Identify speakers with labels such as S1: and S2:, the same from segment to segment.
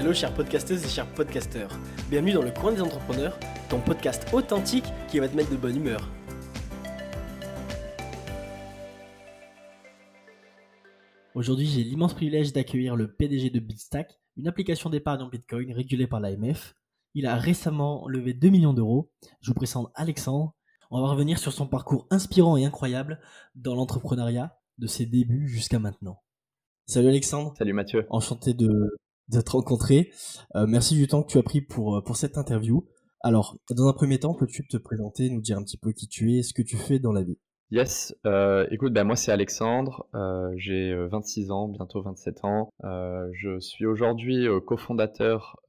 S1: Hello chères podcasteuses et chers podcasteurs. Bienvenue dans le coin des entrepreneurs, ton podcast authentique qui va te mettre de bonne humeur. Aujourd'hui, j'ai l'immense privilège d'accueillir le PDG de Bitstack, une application d'épargne en Bitcoin régulée par l'AMF. Il a récemment levé 2 millions d'euros. Je vous présente Alexandre. On va revenir sur son parcours inspirant et incroyable dans l'entrepreneuriat, de ses débuts jusqu'à maintenant. Salut Alexandre.
S2: Salut Mathieu.
S1: Enchanté de, de te rencontrer. Euh, merci du temps que tu as pris pour, euh, pour cette interview. Alors, dans un premier temps, peux-tu te présenter, nous dire un petit peu qui tu es, ce que tu fais dans la vie?
S2: Yes, euh, écoute, ben moi c'est Alexandre, j'ai 26 ans, bientôt 27 ans. je suis aujourd'hui cofondateur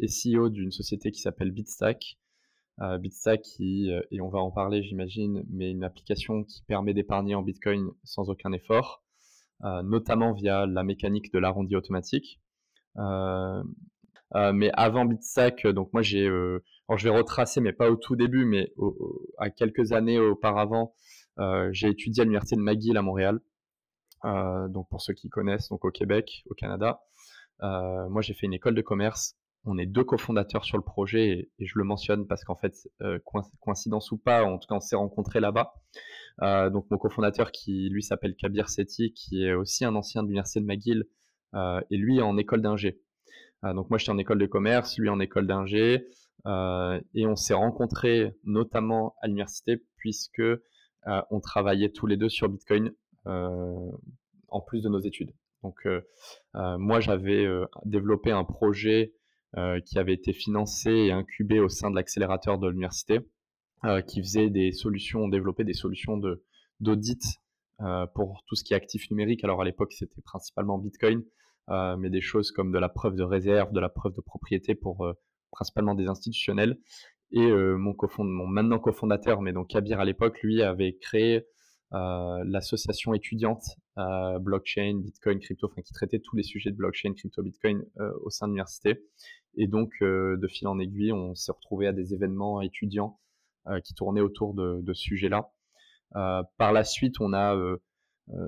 S2: et CEO d'une société qui s'appelle Bitstack. Bitstack qui, et on va en parler j'imagine, mais une application qui permet d'épargner en Bitcoin sans aucun effort, notamment via la mécanique de l'arrondi automatique. Euh, euh, mais avant Bitstack, donc moi j'ai, euh, je vais retracer, mais pas au tout début, mais à quelques années auparavant, j'ai étudié à l'université de McGill à Montréal. donc pour ceux qui connaissent, donc au Québec, au Canada. moi j'ai fait une école de commerce. On est deux cofondateurs sur le projet et, je le mentionne parce qu'en fait, coïncidence ou pas, en tout cas on s'est rencontrés là-bas. donc mon cofondateur qui lui s'appelle Kabir Sethi, qui est aussi un ancien de l'université de McGill, euh, et lui en école d'ingé. Euh, donc moi j'étais en école de commerce, lui en école d'ingé, euh, et on s'est rencontrés notamment à l'université puisque on travaillait tous les deux sur Bitcoin en plus de nos études. Donc moi j'avais développé un projet qui avait été financé et incubé au sein de l'accélérateur de l'université, qui faisait des solutions, développait des solutions de d'audit pour tout ce qui est actif numérique. Alors à l'époque c'était principalement Bitcoin, euh, mais des choses comme de la preuve de réserve, de la preuve de propriété pour euh, principalement des institutionnels. Et euh, mon, mon maintenant cofondateur, mais donc Kabir à l'époque, lui avait créé l'association étudiante blockchain, bitcoin, crypto, enfin qui traitait tous les sujets de blockchain, crypto, bitcoin au sein de l'université. Et donc, de fil en aiguille, on s'est retrouvé à des événements étudiants qui tournaient autour de, de ce sujet-là. Par la suite, on a euh,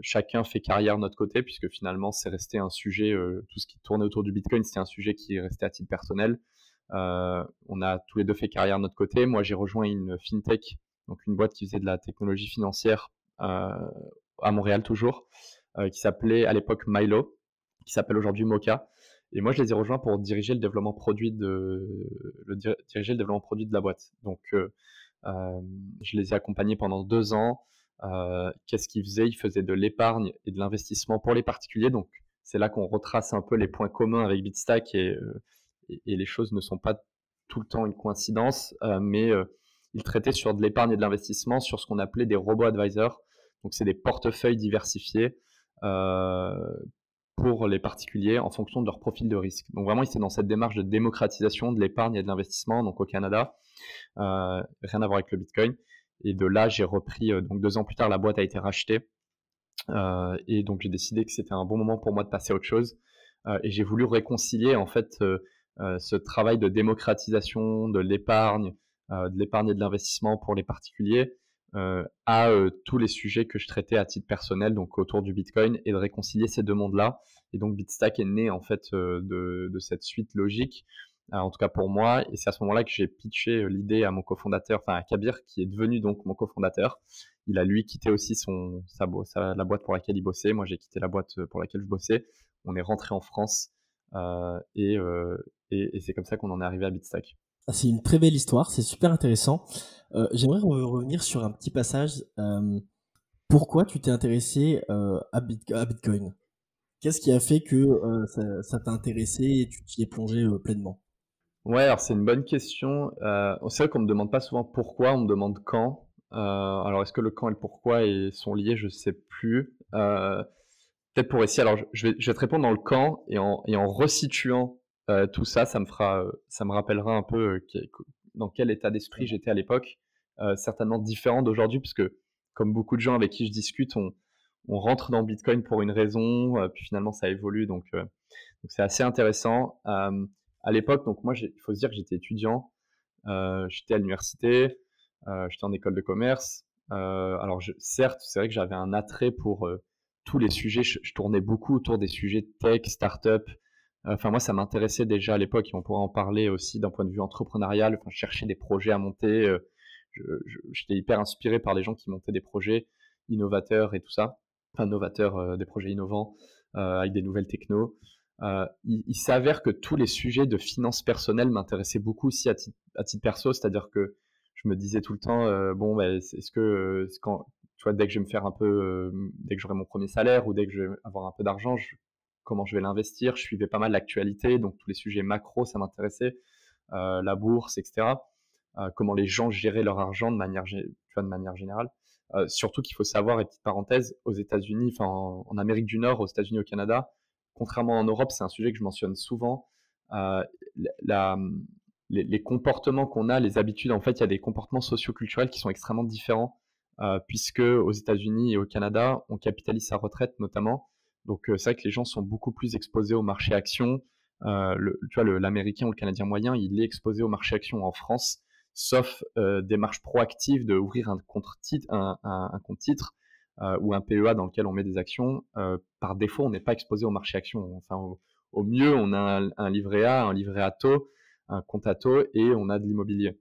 S2: chacun fait carrière de notre côté, puisque finalement, c'est resté un sujet, euh, tout ce qui tournait autour du Bitcoin, c'était un sujet qui est resté à titre personnel. Euh, on a tous les deux fait carrière de notre côté. Moi, j'ai rejoint une fintech, donc une boîte qui faisait de la technologie financière à Montréal toujours, qui s'appelait à l'époque Milo, qui s'appelle aujourd'hui Mocha. Et moi, je les ai rejoints pour diriger le développement produit de, le, diriger le développement produit de la boîte. Donc, je les ai accompagnés pendant deux ans. Euh, qu'est-ce qu'il faisait Il faisait de l'épargne et de l'investissement pour les particuliers. Donc, c'est là qu'on retrace un peu les points communs avec Bitstack et, euh, les choses ne sont pas tout le temps une coïncidence, euh, mais il traitait sur de l'épargne et de l'investissement sur ce qu'on appelait des robots advisors. Donc, c'est des portefeuilles diversifiés pour les particuliers en fonction de leur profil de risque. Donc vraiment, était dans cette démarche de démocratisation de l'épargne et de l'investissement, donc au Canada, rien à voir avec le Bitcoin. Et de là, j'ai repris, euh, donc deux ans plus tard, la boîte a été rachetée. Euh, et donc j'ai décidé que c'était un bon moment pour moi de passer à autre chose. Euh, et j'ai voulu réconcilier en fait ce travail de démocratisation de l'épargne, de l'épargne et de l'investissement pour les particuliers, à tous les sujets que je traitais à titre personnel, donc autour du Bitcoin, et de réconcilier ces deux mondes-là. Et donc Bitstack est né en fait de, de, cette suite logique euh, en tout cas pour moi. Et c'est à ce moment-là que j'ai pitché euh, l'idée à mon cofondateur, enfin à Kabir, qui est devenu donc mon cofondateur. Il a lui quitté aussi son, sa, la boîte pour laquelle il bossait. Moi, j'ai quitté la boîte euh, pour laquelle je bossais. On est rentré en France euh, et, euh, et c'est comme ça qu'on en est arrivé à Bitstack.
S1: Ah, c'est une très belle histoire, c'est super intéressant. Euh, J'aimerais revenir sur un petit passage. pourquoi tu t'es intéressé à, Bit à, Bitcoin? Qu'est-ce qui a fait que ça, t'a intéressé et tu t'y es plongé pleinement?
S2: Ouais, alors c'est une bonne question. Euh, c'est vrai qu'on me demande pas souvent pourquoi, on me demande quand. Euh, alors est-ce que le quand et le pourquoi sont liés, je sais plus. Euh, peut-être pour essayer. Alors je vais, te répondre dans le quand et en resituant euh, tout ça, ça me fera, ça me rappellera un peu euh, dans quel état d'esprit j'étais à l'époque. Euh, certainement différent d'aujourd'hui, puisque comme beaucoup de gens avec qui je discute, on, on rentre dans Bitcoin pour une raison, puis finalement ça évolue, donc c'est assez intéressant à l'époque, donc moi, il faut se dire que j'étais étudiant, euh, j'étais à l'université, euh, j'étais en école de commerce. Euh, alors, je, certes, c'est vrai que j'avais un attrait pour tous les sujets. Je, tournais beaucoup autour des sujets tech, startup, Enfin, moi, ça m'intéressait déjà à l'époque et on pourra en parler aussi d'un point de vue entrepreneurial. Enfin, chercher des projets à monter. J'étais hyper inspiré par les gens qui montaient des projets innovateurs et tout ça. Enfin, novateurs, des projets innovants avec des nouvelles technos. il, s'avère que tous les sujets de finances personnelles m'intéressaient beaucoup aussi à, titre perso, c'est-à-dire que je me disais tout le temps, bon, bah, est-ce que quand, dès que je vais me faire un peu, dès que j'aurai mon premier salaire ou dès que je vais avoir un peu d'argent, comment je vais l'investir. Je suivais pas mal l'actualité, donc tous les sujets macro, ça m'intéressait, euh, la bourse, etc. Euh, comment les gens géraient leur argent de manière, de manière générale. Euh, surtout qu'il faut savoir, et petite parenthèse, aux États-Unis, enfin en, Amérique du Nord, aux États-Unis, au Canada, contrairement en Europe, c'est un sujet que je mentionne souvent. Les, les, comportements qu'on a, les habitudes, en fait, il y a des comportements socioculturels qui sont extrêmement différents, puisque aux États-Unis et au Canada, on capitalise sa retraite notamment donc c'est vrai que les gens sont beaucoup plus exposés au marché action. Tu vois, l'américain ou le canadien moyen, il est exposé au marché action en France, sauf démarche proactive de ouvrir un compte titre, ou un PEA dans lequel on met des actions. par défaut, on n'est pas exposé au marché action. Enfin, au, mieux, on a un, livret A, un livret à taux, un compte à taux et on a de l'immobilier.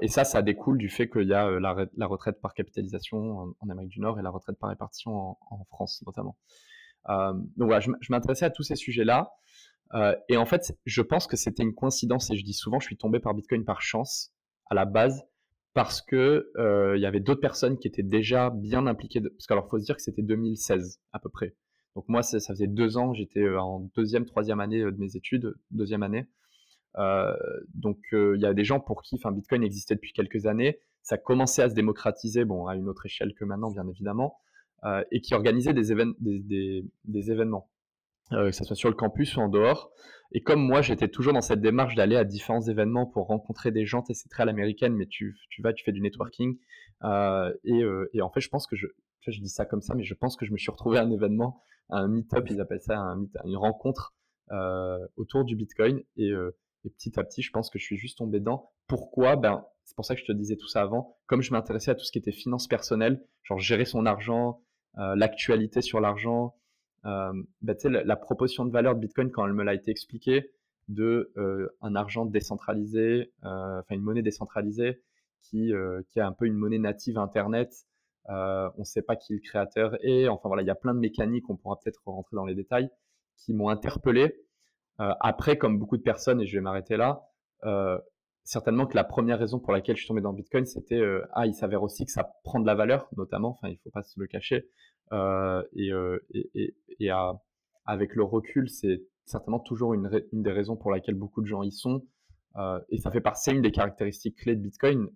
S2: et ça, ça découle du fait qu'il y a la, retraite par capitalisation en, Amérique du Nord et la retraite par répartition en France notamment. Euh, donc voilà, je, m'intéressais à tous ces sujets-là. Euh, et en fait, je pense que c'était une coïncidence. Et je dis souvent, je suis tombé par Bitcoin par chance à la base parce que euh, il y avait d'autres personnes qui étaient déjà bien impliquées. Parce qu'alors, faut se dire que c'était 2016 à peu près. Donc moi, ça, faisait deux ans, j'étais en deuxième, troisième année de mes études, deuxième année. donc il y a des gens pour qui, Bitcoin existait depuis quelques années. Ça commençait à se démocratiser, bon, à une autre échelle que maintenant, bien évidemment. Euh, et qui organisait des, événements, euh, que ce soit sur le campus ou en dehors. Et comme moi, j'étais toujours dans cette démarche d'aller à différents événements pour rencontrer des gens, c'est très à l'américaine, mais tu, vas, tu fais du networking. Euh, et, en fait, je pense que je, je dis ça comme ça, mais je pense que je me suis retrouvé à un événement, à un meet-up, ils appellent ça un une rencontre autour du Bitcoin. Et, et, petit à petit, je pense que je suis juste tombé dedans. Pourquoi? Ben, c'est pour ça que je te disais tout ça avant. Comme je m'intéressais à tout ce qui était finances personnelles, genre gérer son argent, l'actualité sur l'argent, euh, bah, la, la, proposition de valeur de Bitcoin quand elle me l'a été expliquée, de euh, un argent décentralisé, enfin une monnaie décentralisée qui, qui est un peu une monnaie native Internet. on ne sait pas qui le créateur est. Enfin voilà, il y a plein de mécaniques, on pourra peut-être rentrer dans les détails, qui m'ont interpellé. après, comme beaucoup de personnes, et je vais m'arrêter là, certainement que la première raison pour laquelle je suis tombé dans Bitcoin, c'était euh, ah, il s'avère aussi que ça prend de la valeur, notamment. Enfin, il faut pas se le cacher. Euh, et, euh, et, et, avec le recul, c'est certainement toujours une, des raisons pour laquelle beaucoup de gens y sont. et ça fait partie une des caractéristiques clés de Bitcoin.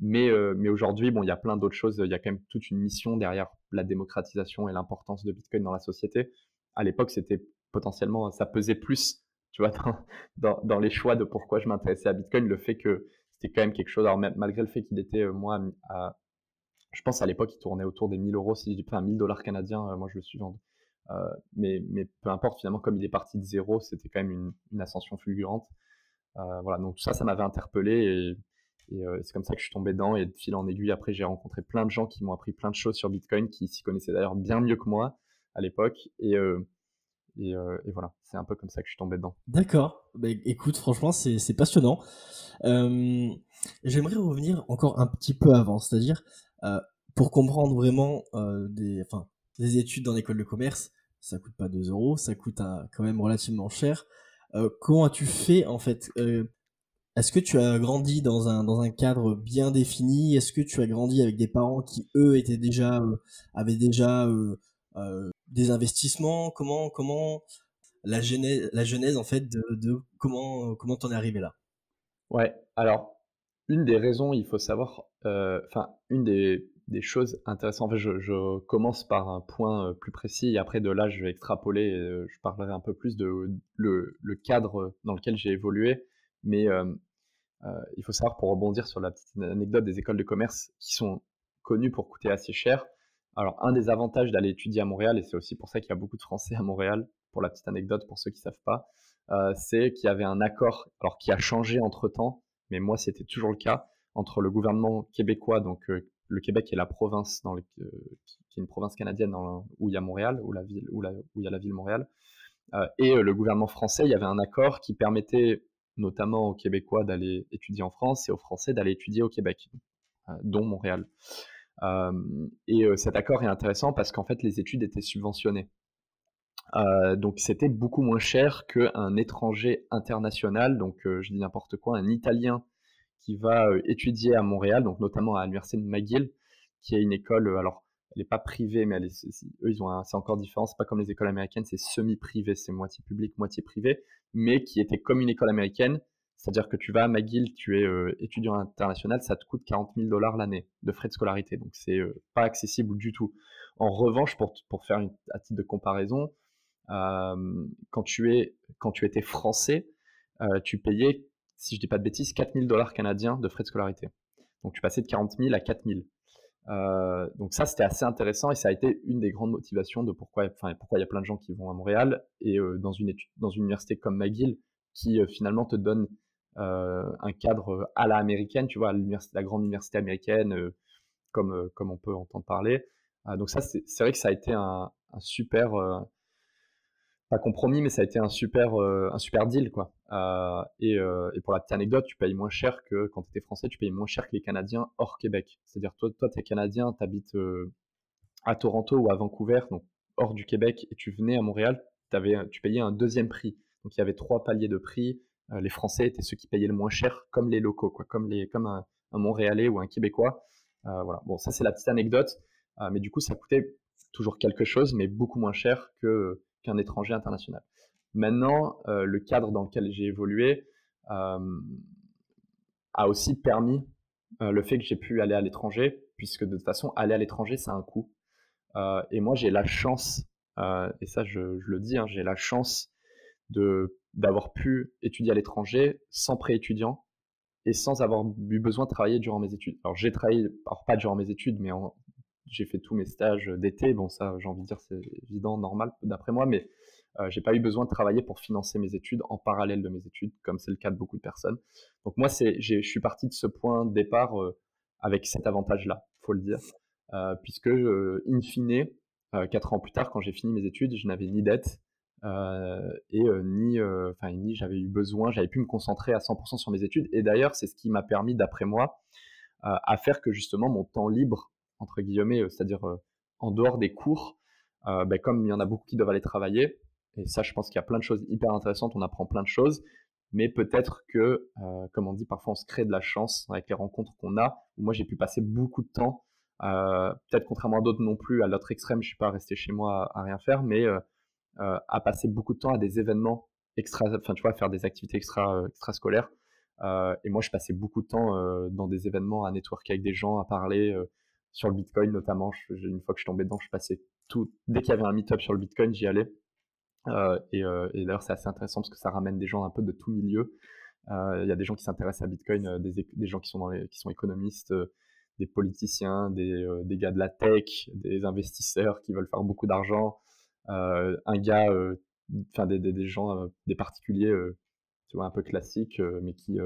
S2: mais mais aujourd'hui, bon, il y a plein d'autres choses. Il y a quand même toute une mission derrière la démocratisation et l'importance de Bitcoin dans la société. À l'époque, c'était potentiellement, ça pesait plus tu vois, dans, dans, les choix de pourquoi je m'intéressais à Bitcoin, le fait que c'était quand même quelque chose, alors malgré le fait qu'il était, euh, moi, je pense à l'époque, il tournait autour des 1000 euros, si je dis pas 1000 dollars canadiens, euh, moi je le suis vendu. Euh, mais, mais peu importe, finalement, comme il est parti de zéro, c'était quand même une, une ascension fulgurante. voilà, donc tout ça, ça m'avait interpellé et, et c'est comme ça que je suis tombé dedans et de fil en aiguille, après, j'ai rencontré plein de gens qui m'ont appris plein de choses sur Bitcoin, qui s'y connaissaient d'ailleurs bien mieux que moi à l'époque. Et, euh, et, voilà, c'est un peu comme ça que je suis tombé dedans.
S1: D'accord. Bah, écoute, franchement, c'est passionnant. Euh, j'aimerais revenir encore un petit peu avant, c'est-à-dire euh, pour comprendre vraiment des, enfin, des études dans l'école de commerce, ça coûte pas 2 euros, ça coûte quand même relativement cher. comment as-tu fait en fait? Est-ce que tu as grandi dans un, dans un cadre bien défini? Est-ce que tu as grandi avec des parents qui eux étaient déjà avaient déjà des investissements Comment comment la genèse la genèse en fait de, comment comment t'en es arrivé là?
S2: Ouais, alors une des raisons, il faut savoir, euh, enfin une des, choses intéressantes. En fait, je, commence par un point euh, plus précis et après de là, je vais extrapoler. Et je parlerai un peu plus de le, cadre dans lequel j'ai évolué, mais euh, il faut savoir pour rebondir sur la petite anecdote des écoles de commerce qui sont connues pour coûter assez cher. Alors, un des avantages d'aller étudier à Montréal, et c'est aussi pour ça qu'il y a beaucoup de Français à Montréal, pour la petite anecdote, pour ceux qui ne savent pas, euh, c'est qu'il y avait un accord, alors qui a changé entre-temps, mais moi c'était toujours le cas, entre le gouvernement québécois, donc euh, le Québec est la province euh, qui est une province canadienne où il y a Montréal, où, où il y a la ville Montréal, et le gouvernement français, il y avait un accord qui permettait notamment aux Québécois d'aller étudier en France et aux Français d'aller étudier au Québec, dont Montréal. Et cet accord est intéressant parce qu'en fait, les études étaient subventionnées. donc c'était beaucoup moins cher qu'un étranger international, donc je dis n'importe quoi, un Italien qui va étudier à Montréal, donc notamment à l'université de McGill, qui est une école, alors elle n'est pas privée, mais elle eux, ils ont c'est encore différent. C'est pas comme les écoles américaines, c'est semi-privé, c'est moitié public, moitié privé, mais qui était comme une école américaine. C'est-à-dire que tu vas à McGill, tu es euh, étudiant international, ça te coûte 40 000 dollars l'année de frais de scolarité. Donc c'est euh, pas accessible du tout. En revanche, pour, pour faire une, à titre de comparaison, euh, quand, tu es, quand tu étais français, tu payais, si je dis pas de bêtises, 4 000 dollars canadiens de frais de scolarité. Donc tu passais de 40 000 à 4 000. Euh, donc ça, c'était assez intéressant et ça a été une des grandes motivations de pourquoi, enfin, pourquoi il y a plein de gens qui vont à Montréal et euh, dans une étude, dans une université comme McGill qui euh, finalement te donne un cadre à la américaine, tu vois, la grande université américaine, comme comme on peut entendre parler. donc ça, c'est vrai que ça a été un, super pas compromis, mais ça a été un super, euh, un super deal, quoi. Euh, et, euh, et, pour la petite anecdote, tu payes moins cher que quand tu étais français, tu payes moins cher que les Canadiens hors Québec. C'est-à-dire, toi, toi, tu es Canadien, tu habites à Toronto ou à Vancouver, donc hors du Québec, et tu venais à Montréal, tu payais un deuxième prix. Donc, il y avait trois paliers de prix. Les Français étaient ceux qui payaient le moins cher, comme les locaux, quoi, comme, les, comme un, Montréalais ou un Québécois. voilà. Bon, ça, c'est la petite anecdote. mais du coup, ça coûtait toujours quelque chose, mais beaucoup moins cher qu'un étranger international. Maintenant, euh, le cadre dans lequel j'ai évolué euh, a aussi permis euh, le fait que j'ai pu aller à l'étranger, puisque de toute façon, aller à l'étranger, c'est un coût. et moi, j'ai la chance, et ça, je, le dis, hein, j'ai la chance de d'avoir pu étudier à l'étranger sans pré-étudiant et sans avoir eu besoin de travailler durant mes études. Alors j'ai travaillé, alors pas durant mes études, mais j'ai fait tous mes stages d'été. Bon, ça, j'ai envie de dire, c'est évident, normal, d'après moi, mais euh, j'ai pas eu besoin de travailler pour financer mes études en parallèle de mes études, comme c'est le cas de beaucoup de personnes. Donc moi, c'est, je suis parti de ce point de départ euh, avec cet avantage-là, faut le dire, euh, puisque in fine, quatre ans plus tard, quand j'ai fini mes études, je n'avais ni dette et ni, enfin ni j'avais eu besoin, j'avais pu me concentrer à 100% sur mes études. Et d'ailleurs, c'est ce qui m'a permis, d'après moi, à faire que justement mon temps libre entre guillemets, euh, c'est-à-dire euh, en dehors des cours, euh, ben, comme il y en a beaucoup qui doivent aller travailler, et ça je pense qu'il y a plein de choses hyper intéressantes, on apprend plein de choses, mais peut-être que, comme on dit, parfois on se crée de la chance avec les rencontres qu'on a, moi j'ai pu passer beaucoup de temps, peut-être contrairement à d'autres non plus, à l'autre extrême, je suis pas resté chez moi à, rien faire, mais à passer beaucoup de temps à des événements extra, enfin tu vois, faire des activités extra, extrascolaires. et moi je passais beaucoup de temps dans des événements à networker avec des gens, à parler, sur le Bitcoin notamment. une fois que je tombé dedans, je passais tout. Dès qu'il y avait un meet-up sur le Bitcoin, j'y allais. Euh, euh, et, d'ailleurs, c'est assez intéressant parce que ça ramène des gens un peu de tout milieu. Euh, il y a des gens qui s'intéressent à Bitcoin, des, gens qui sont, dans les, qui sont économistes, des politiciens, des, gars de la tech, des investisseurs qui veulent faire beaucoup d'argent, un gars, enfin des, des, gens, des particuliers, tu vois, un peu classiques, mais qui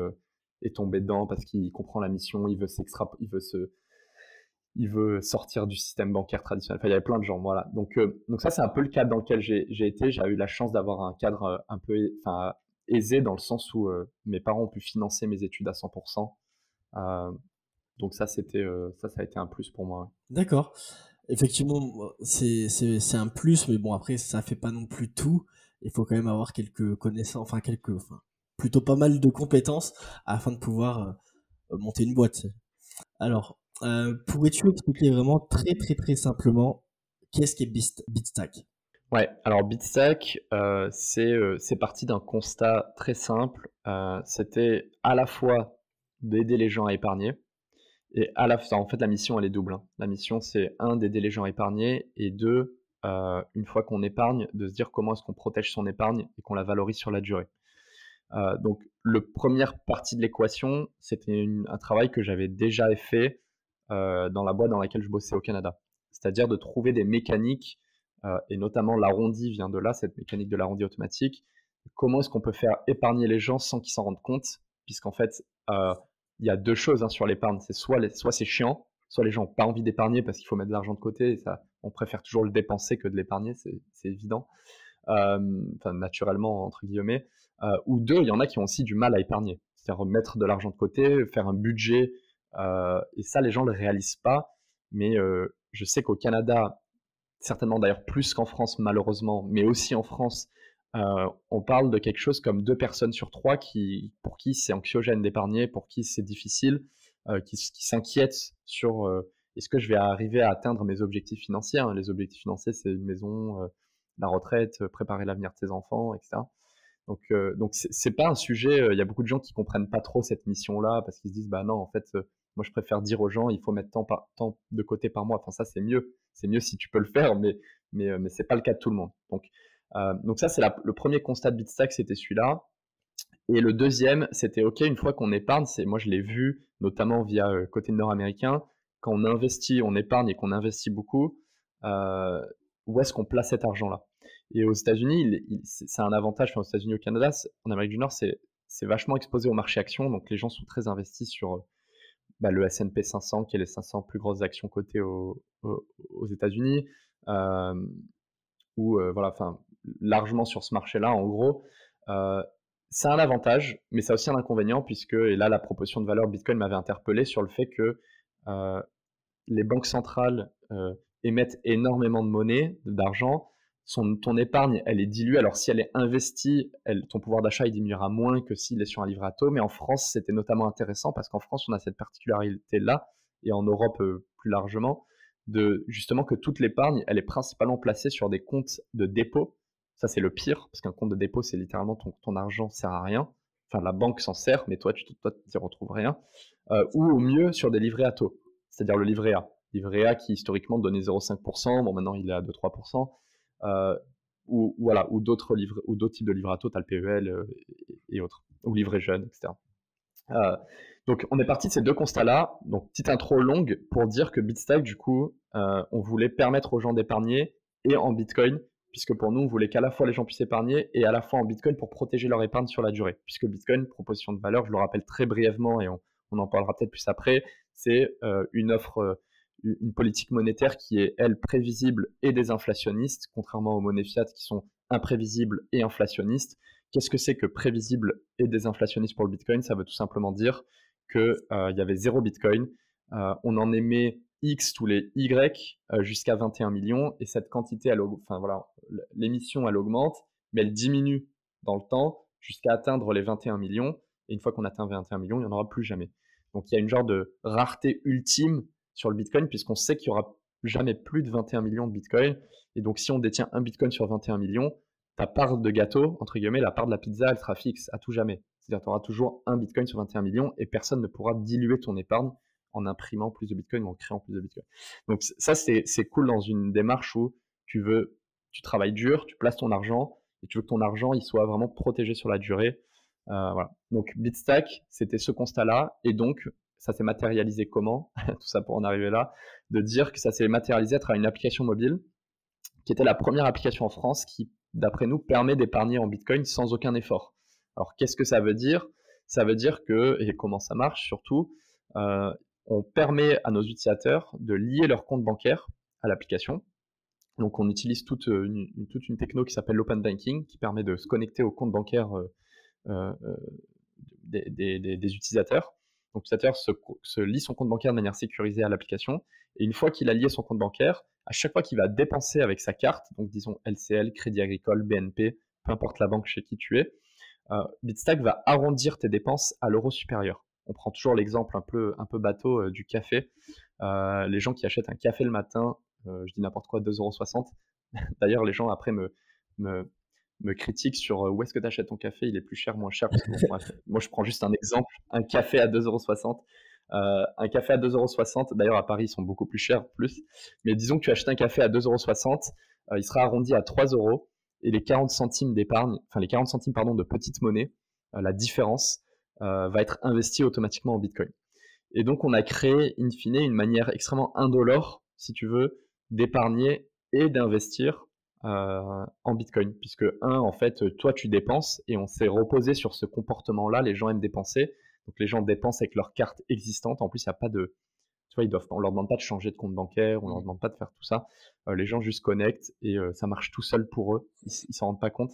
S2: est tombé dedans parce qu'il comprend la mission, il veut il veut se il veut sortir du système bancaire traditionnel. Enfin, il y avait plein de gens, voilà. Donc, euh, donc ça, c'est un peu le cadre dans lequel j'ai été. J'ai eu la chance d'avoir un cadre euh, un peu enfin, aisé dans le sens où euh, mes parents ont pu financer mes études à 100%. donc ça, c'était ça, ça a été un plus pour moi.
S1: D'accord. Effectivement, c'est un plus, mais bon, après, ça fait pas non plus tout. Il faut quand même avoir quelques connaissances, enfin, quelques, enfin, plutôt pas mal de compétences afin de pouvoir monter une boîte. Alors, euh, pourrais-tu expliquer vraiment très très très simplement qu'est-ce qu'est Bitstack
S2: Ouais, alors Bitstack, euh, euh, c'est parti d'un constat très simple. C'était à la fois d'aider les gens à épargner, et à la fois, en fait, la mission, elle est double. Hein. La mission, c'est un, d'aider les gens à épargner, et deux, une fois qu'on épargne, de se dire comment est-ce qu'on protège son épargne et qu'on la valorise sur la durée. donc, le première partie de l'équation, c'était un travail que j'avais déjà fait euh, dans la boîte dans laquelle je bossais au Canada. C'est-à-dire de trouver des mécaniques, euh, et notamment l'arrondi vient de là, cette mécanique de l'arrondi automatique. Comment est-ce qu'on peut faire épargner les gens sans qu'ils s'en rendent compte? Puisqu'en fait, euh, il y a deux choses hein, sur l'épargne. C'est soit, c'est chiant, soit les gens n'ont pas envie d'épargner parce qu'il faut mettre de l'argent de côté on préfère toujours le dépenser que de l'épargner, c'est évident. naturellement entre guillemets, ou deux, il y en a qui ont aussi du mal à épargner, c'est-à-dire mettre de l'argent de côté, faire un budget, et ça les gens ne le réalisent pas, mais je sais qu'au Canada, certainement d'ailleurs plus qu'en France malheureusement, mais aussi en France, euh, on parle de quelque chose comme deux personnes sur trois qui, pour qui c'est anxiogène d'épargner, pour qui c'est difficile, euh, qui, s'inquiètent sur euh, est-ce que je vais arriver à atteindre mes objectifs financiers. Hein. Les objectifs financiers, c'est une maison, la retraite, préparer l'avenir de ses enfants, etc. Donc, donc c'est pas un sujet. Il y a beaucoup de gens qui comprennent pas trop cette mission-là parce qu'ils se disent bah non, en fait, moi je préfère dire aux gens il faut mettre tant, par, tant de côté par mois. Enfin ça c'est mieux, c'est mieux si tu peux le faire, mais mais mais c'est pas le cas de tout le monde. Donc euh, donc ça, c'est le premier constat de Bitstack, c'était celui-là. Et le deuxième, c'était OK, une fois qu'on épargne, c'est moi je l'ai vu notamment via euh, côté nord-américain, quand on investit, on épargne et qu'on investit beaucoup, euh, où est-ce qu'on place cet argent-là? Et aux États-Unis, c'est un avantage, enfin, aux États-Unis, au Canada, en Amérique du Nord, c'est vachement exposé au marché actions, donc les gens sont très investis sur bah, le S&P 500, qui est les 500 plus grosses actions cotées aux États-Unis, ou voilà, enfin largement sur ce marché-là, en gros. Euh, c'est un avantage, mais c'est aussi un inconvénient, puisque, et là, la proposition de valeur Bitcoin m'avait interpellé sur le fait que euh, les banques centrales euh, émettent énormément de monnaie, d'argent. Ton épargne, elle est diluée. Alors, si elle est investie, ton pouvoir d'achat, il diminuera moins que s'il est sur un livret à taux. Mais en France, c'était notamment intéressant parce qu'en France, on a cette particularité-là, et en Europe plus largement, de justement que toute l'épargne, elle est principalement placée sur des comptes de dépôt ça, c'est le pire, parce qu'un compte de dépôt, c'est littéralement ton, ton argent sert à rien. Enfin, la banque s'en sert, mais toi, tu n'y retrouves rien. Euh, ou au mieux, sur des livrets à taux, c'est-à-dire le livret A. Livret A qui, historiquement, donnait 0,5%, bon, maintenant, il est à 2-3%. Euh, ou, voilà, ou d'autres types de livrets à taux, tu as le PEL euh, et, autres, ou livret jeune, etc. donc, on est parti de ces deux constats-là. Donc, petite intro longue pour dire que Bitstack, du coup, on voulait permettre aux gens d'épargner et en Bitcoin puisque pour nous, on voulait qu'à la fois les gens puissent épargner et à la fois en Bitcoin pour protéger leur épargne sur la durée. Puisque Bitcoin, proposition de valeur, je le rappelle très brièvement et on, en parlera peut-être plus après, c'est euh, une offre, euh, une politique monétaire qui est, elle, prévisible et désinflationniste, contrairement aux monnaies fiat qui sont imprévisibles et inflationnistes. Qu'est-ce que c'est que prévisible et désinflationniste pour le Bitcoin? Ça veut tout simplement dire qu'il euh, y avait zéro Bitcoin, on en émet X tous les Y jusqu'à 21 millions et cette quantité, enfin voilà, l'émission, elle augmente, mais elle diminue dans le temps jusqu'à atteindre les 21 millions. Et une fois qu'on atteint 21 millions, il n'y en aura plus jamais. Donc il y a une genre de rareté ultime sur le Bitcoin, puisqu'on sait qu'il n'y aura jamais plus de 21 millions de Bitcoin. Et donc si on détient un Bitcoin sur 21 millions, ta part de gâteau, entre guillemets, la part de la pizza, elle sera fixe à tout jamais. C'est-à-dire tu auras toujours un Bitcoin sur 21 millions et personne ne pourra diluer ton épargne en imprimant plus de Bitcoin ou en créant plus de Bitcoin. Donc ça, c'est cool dans une démarche où tu veux tu travailles dur, tu places ton argent et tu veux que ton argent il soit vraiment protégé sur la durée. Euh. Donc Bitstack, c'était ce constat-là et donc ça s'est matérialisé comment? Tout ça pour en arriver là, de dire que ça s'est matérialisé à travers une application mobile qui était la première application en France qui, d'après nous, permet d'épargner en Bitcoin sans aucun effort. Alors qu'est-ce que ça veut dire? Ça veut dire que, et comment ça marche surtout, euh, on permet à nos utilisateurs de lier leur compte bancaire à l'application. Donc on utilise toute euh, une, techno qui s'appelle l'open banking, qui permet de se connecter au compte bancaire euh, euh, des, utilisateurs. Donc l'utilisateur se, se, lie son compte bancaire de manière sécurisée à l'application, et une fois qu'il a lié son compte bancaire, à chaque fois qu'il va dépenser avec sa carte, donc disons LCL, Crédit Agricole, BNP, peu importe la banque chez qui tu es, Bitstack va arrondir tes dépenses à l'euro supérieur. On prend toujours l'exemple un peu, bateau du café. les gens qui achètent un café le matin euh, je dis n'importe quoi, 2,60€. D'ailleurs, les gens après me, me, critiquent sur euh, où est-ce que tu achètes ton café, il est plus cher, moins cher. moi, je prends juste un exemple, un café à 2,60€. Euh, un café à 2,60€, d'ailleurs à Paris ils sont beaucoup plus chers, plus. Mais disons que tu achètes un café à 2,60€, euh, il sera arrondi à 3 euros et les 40 centimes d'épargne, enfin les 40 centimes pardon de petite monnaie, la différence va être investie automatiquement en Bitcoin. Et donc on a créé in fine une manière extrêmement indolore, si tu veux, d'épargner et d'investir euh, en Bitcoin. Puisque, un, en fait, toi, tu dépenses et on s'est reposé sur ce comportement-là. Les gens aiment dépenser. Donc, les gens dépensent avec leurs cartes existantes. En plus, il n'y a pas de. Tu vois, ils doivent, on leur demande pas de changer de compte bancaire, on leur mmh. demande pas de faire tout ça. les gens juste connectent et ça marche tout seul pour eux. Ils, ils s'en rendent pas compte.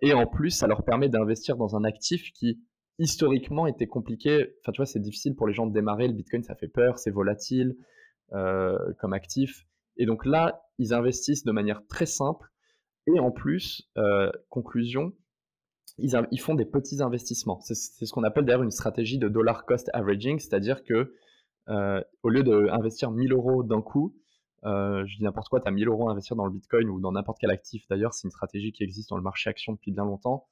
S2: et en plus, ça leur permet d'investir dans un actif qui historiquement était compliqué. Enfin, tu vois, c'est difficile pour les gens de démarrer. Le Bitcoin, ça fait peur, c'est volatile comme actif. Et donc là, ils investissent de manière très simple. Et en plus, conclusion, ils, font des petits investissements. C'est ce qu'on appelle d'ailleurs une stratégie de dollar cost averaging, c'est-à-dire que euh, au lieu d'investir 1000 euros d'un coup, euh, je dis n'importe quoi, tu as 1000 euros à investir dans le Bitcoin ou dans n'importe quel actif. D'ailleurs, c'est une stratégie qui existe dans le marché action depuis bien longtemps.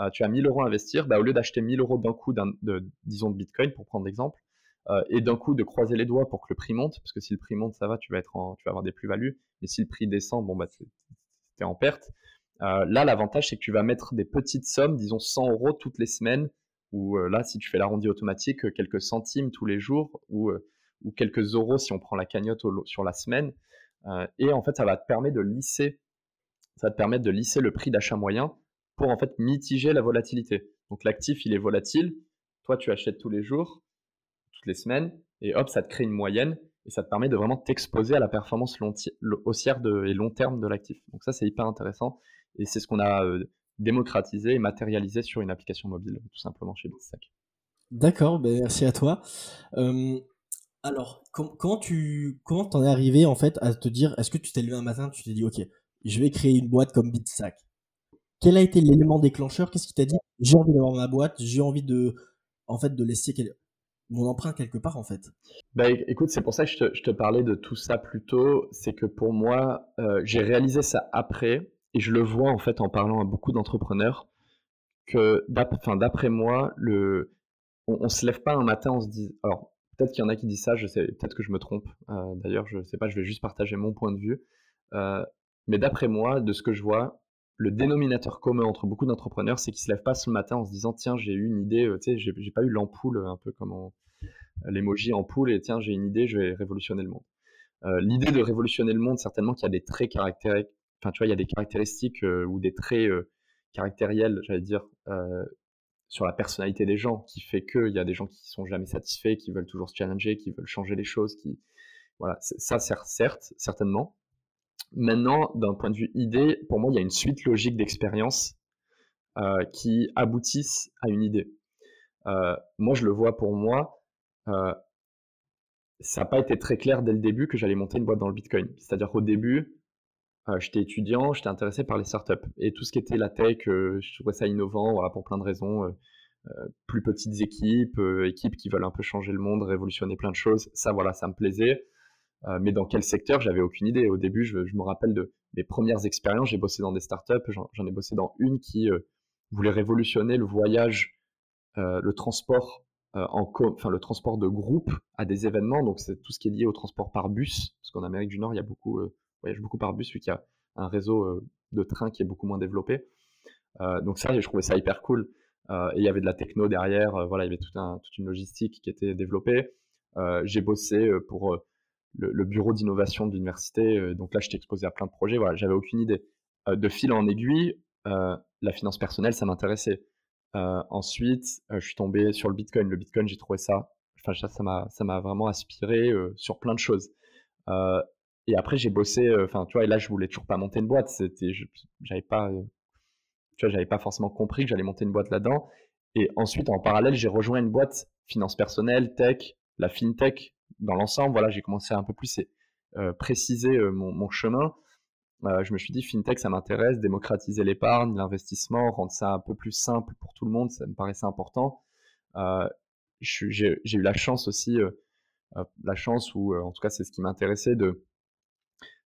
S2: Euh, tu as 1000 euros à investir, bah, au lieu d'acheter 1000 euros d'un coup, de, disons de Bitcoin pour prendre l'exemple, et d'un coup de croiser les doigts pour que le prix monte, parce que si le prix monte, ça va, tu vas, avoir des plus-values, mais si le prix descend, bon, bah, tu es en perte. Euh, là, l'avantage, c'est que tu vas mettre des petites sommes, disons 100 euros toutes les semaines, ou euh, là, si tu fais l'arrondi automatique, euh, quelques centimes tous les jours, ou, quelques euros si on prend la cagnotte sur la semaine. et en fait, ça te permettre de lisser, ça va te permettre de lisser le prix d'achat moyen pour en fait mitiger la volatilité. Donc l'actif, il est volatile. Toi, tu achètes tous les jours, toutes les semaines, et hop, ça te crée une moyenne et ça te permet de vraiment t'exposer à la performance haussière et long terme de l'actif. Donc ça, c'est hyper intéressant. Et c'est ce qu'on a euh, démocratisé et matérialisé sur une application mobile, tout simplement chez Bitstack.
S1: D'accord, ben merci à toi. alors, comment tu comment t'en es arrivé en fait à te dire, est-ce que tu t'es levé un matin, tu t'es dit, ok, je vais créer une boîte comme Bitstack. Quel a été l'élément déclencheur? Qu'est-ce qui t'a dit, j'ai envie d'avoir ma boîte, j'ai envie de, en fait, de laisser mon empreinte quelque part en fait?
S2: Bah, Écoute, c'est pour ça que je te, parlais de tout ça plus tôt. C'est que pour moi, euh, j'ai réalisé ça après. Et je le vois en fait en parlant à beaucoup d'entrepreneurs que d'après moi, le, on, ne se lève pas un matin, on se dit. Alors peut-être qu'il y en a qui disent ça, je sais, peut-être que je me trompe. Euh, d'ailleurs, je sais pas, je vais juste partager mon point de vue. Euh, mais d'après moi, de ce que je vois, le dénominateur commun entre beaucoup d'entrepreneurs, c'est qu'ils se lèvent pas ce matin en se disant tiens j'ai eu une idée, euh, tu sais j'ai pas eu l'ampoule un peu comme l'emoji ampoule et tiens j'ai une idée, je vais révolutionner le monde. L'idée de révolutionner le monde, certainement qu'il y a des traits caractéristiques enfin, tu vois, il y a des caractéristiques euh, ou des traits euh, caractériels, j'allais dire, euh, sur la personnalité des gens, qui fait qu'il y a des gens qui sont jamais satisfaits, qui veulent toujours se challenger, qui veulent changer les choses, qui, voilà, ça certes, certainement. Maintenant, d'un point de vue idée, pour moi, il y a une suite logique d'expériences qui aboutissent à une idée. moi, je le vois pour moi, ça n'a pas été très clair dès le début que j'allais monter une boîte dans le Bitcoin. C'est-à-dire qu'au début, euh, j'étais étudiant, j'étais intéressé par les startups et tout ce qui était la tech, euh, je trouvais ça innovant, voilà, pour plein de raisons. Euh, plus petites équipes, équipes qui veulent un peu changer le monde, révolutionner plein de choses, ça, voilà, ça me plaisait. Mais dans quel secteur, j'avais aucune idée. Au début, je, me rappelle de mes premières expériences. J'ai bossé dans des startups. J'en ai bossé dans une qui voulait révolutionner le voyage, le transport en enfin le transport de groupe à des événements. Donc c'est tout ce qui est lié au transport par bus, parce qu'en Amérique du Nord, il y a beaucoup voyage beaucoup par bus vu qu'il y a un réseau euh, de trains qui est beaucoup moins développé. Euh, donc ça, je trouvais ça hyper cool. Euh, et il y avait de la techno derrière, voilà, il y avait toute une logistique qui était développée. j'ai bossé pour le, bureau d'innovation de l'université, donc là, j'étais exposé à plein de projets. Voilà, j'avais aucune idée. de fil en aiguille, la finance personnelle, ça m'intéressait. ensuite, je suis tombé sur le Bitcoin. Le Bitcoin, j'ai trouvé ça, enfin ça m'a vraiment aspiré sur plein de choses. Et après, j'ai bossé, euh, enfin, tu vois, et là, je voulais toujours pas monter une boîte. C'était, j'avais pas, euh, tu vois, j'avais pas forcément compris que j'allais monter une boîte là-dedans. Et ensuite, en parallèle, j'ai rejoint une boîte finance personnelle, tech, la fintech dans l'ensemble. Voilà, j'ai commencé à un peu plus euh, préciser mon, mon, chemin. je me suis dit, fintech, ça m'intéresse, démocratiser l'épargne, l'investissement, rendre ça un peu plus simple pour tout le monde, ça me paraissait important. j'ai eu la chance aussi, la chance, ou en tout cas, c'est ce qui m'intéressait de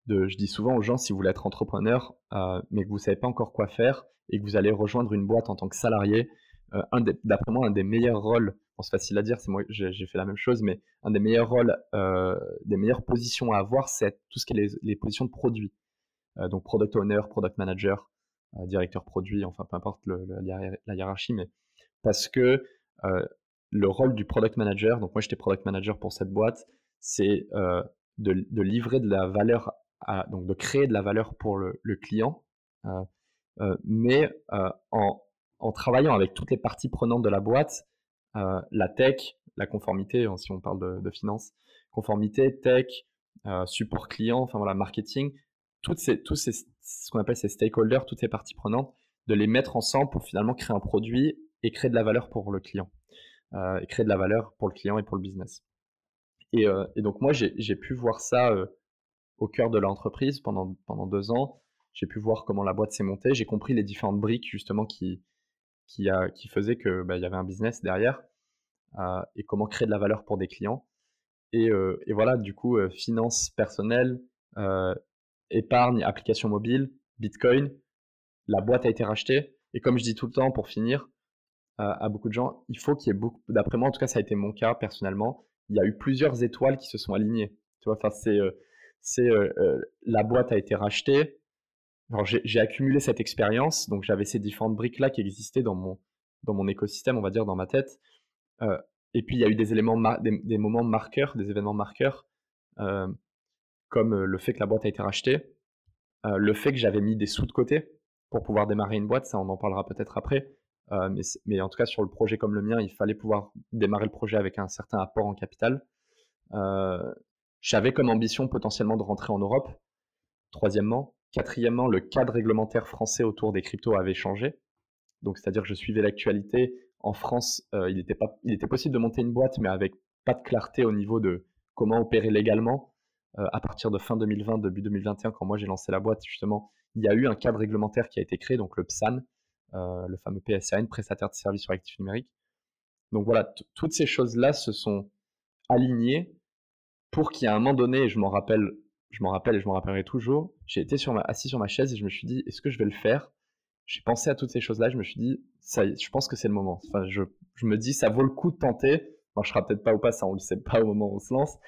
S2: je dis souvent aux gens, si vous voulez être entrepreneur, euh, mais que vous ne savez pas encore quoi faire et que vous allez rejoindre une boîte en tant que salarié, euh, d'après moi, un des meilleurs rôles, c'est facile à dire, c'est moi, j'ai fait la même chose, mais un des meilleurs rôles, euh, des meilleures positions à avoir, c'est tout ce qui est les, positions de produit. donc product owner, product manager, directeur produit, enfin peu importe la hiérarchie, mais parce que le rôle du product manager, donc moi j'étais product manager pour cette boîte, c'est de, livrer de la valeur donc de créer de la valeur pour le, client, euh, euh, mais euh, en, travaillant avec toutes les parties prenantes de la boîte, la tech, la conformité, hein, si on parle de, finance, conformité, tech, support client, enfin voilà, marketing, toutes ces, tous ces, ce qu'on appelle ces stakeholders, toutes ces parties prenantes, de les mettre ensemble pour finalement créer un produit et créer de la valeur pour le client. et créer de la valeur pour le client et pour le business. Et, et donc moi, j'ai pu voir ça au cœur de l'entreprise pendant, pendant deux ans. J'ai pu voir comment la boîte s'est montée. J'ai compris les différentes briques justement qui, qui, faisaient qu'il bah, y avait un business derrière euh, et comment créer de la valeur pour des clients. Et, euh, voilà, du coup, euh, finance personnelle, épargne, application mobile, Bitcoin, la boîte a été rachetée. Et comme je dis tout le temps, pour finir, à beaucoup de gens, il faut qu'il y ait beaucoup, d'après moi, en tout cas, ça a été mon cas personnellement, il y a eu plusieurs étoiles qui se sont alignées. Tu vois, enfin, c'est, c'est la boîte a été rachetée, j'ai accumulé cette expérience, donc j'avais ces différentes briques-là qui existaient dans mon, dans mon écosystème, on va dire, dans ma tête. Euh, et puis il y a eu des éléments, des, moments marqueurs, des événements marqueurs, euh, comme euh, le fait que la boîte a été rachetée, le fait que j'avais mis des sous de côté pour pouvoir démarrer une boîte, ça on en parlera peut-être après. mais, mais, en tout cas, sur le projet comme le mien, il fallait pouvoir démarrer le projet avec un certain apport en capital. J'avais comme ambition potentiellement de rentrer en Europe. Troisièmement, Quatrièmement, le cadre réglementaire français autour des cryptos avait changé. Donc, c'est-à-dire que je suivais l'actualité. En France, euh, il, était possible de monter une boîte, mais avec pas de clarté au niveau de comment opérer légalement. Euh, à partir de fin 2020, début 2021, quand moi j'ai lancé la boîte, justement, il y a eu un cadre réglementaire qui a été créé, donc le PSAN, euh, le fameux PSAN, prestataire de services sur actifs numériques. Donc voilà, toutes ces choses-là se sont alignées pour qu'il y ait un moment donné, je m'en rappelle je m'en rappelle et je m'en rappellerai toujours, j'ai été sur ma, assis sur ma chaise et je me suis dit, est-ce que je vais le faire? J'ai pensé à toutes ces choses-là, je me suis dit, ça je pense que c'est le moment. Enfin, je, je, me dis, ça vaut le coup de tenter. Marchera peut-être pas ou pas, ça on le sait pas au moment où on se lance.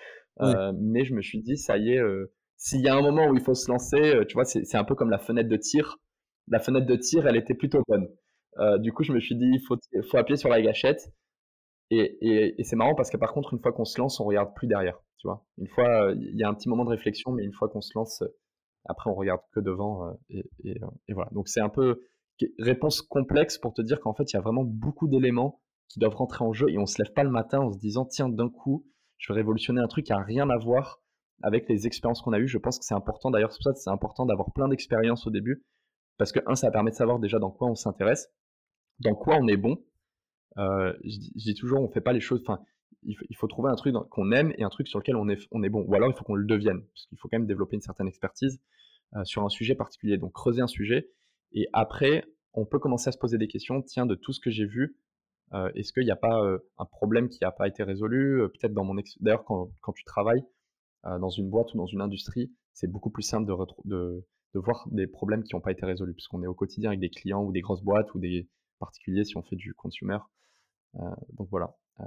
S2: Euh, mais je me suis dit, ça y est, euh, s'il y a un moment où il faut se lancer, euh, tu vois, c'est un peu comme la fenêtre de tir. La fenêtre de tir, elle était plutôt bonne. du coup, je me suis dit, il faut, faut appuyer sur la gâchette. Et, c'est marrant parce que par contre, une fois qu'on se lance, on regarde plus derrière. Tu vois, une fois, il y a un petit moment de réflexion, mais une fois qu'on se lance, après on regarde que devant. Et, et, voilà. Donc c'est un peu réponse complexe pour te dire qu'en fait, il y a vraiment beaucoup d'éléments qui doivent rentrer en jeu et on se lève pas le matin en se disant tiens d'un coup, je vais révolutionner un truc qui a rien à voir avec les expériences qu'on a eues. Je pense que c'est important. D'ailleurs, c'est ça c'est important d'avoir plein d'expériences au début parce que un, ça permet de savoir déjà dans quoi on s'intéresse, dans quoi on est bon euh, je, dis, toujours, on fait pas les choses. Enfin, il, faut trouver un truc qu'on aime et un truc sur lequel on est, on est bon. Ou alors, il faut qu'on le devienne, parce qu'il faut quand même développer une certaine expertise euh, sur un sujet particulier. Donc, creuser un sujet. Et après, on peut commencer à se poser des questions. Tiens, de tout ce que j'ai vu, euh, est-ce qu'il n'y a pas un problème qui n'a pas été résolu Peut-être dans mon d'ailleurs, quand, tu travailles dans une boîte ou dans une industrie, c'est beaucoup plus simple de, de, de voir des problèmes qui n'ont pas été résolus, puisqu'on est au quotidien avec des clients ou des grosses boîtes ou des particuliers si on fait du consumer. Euh, donc voilà. Euh,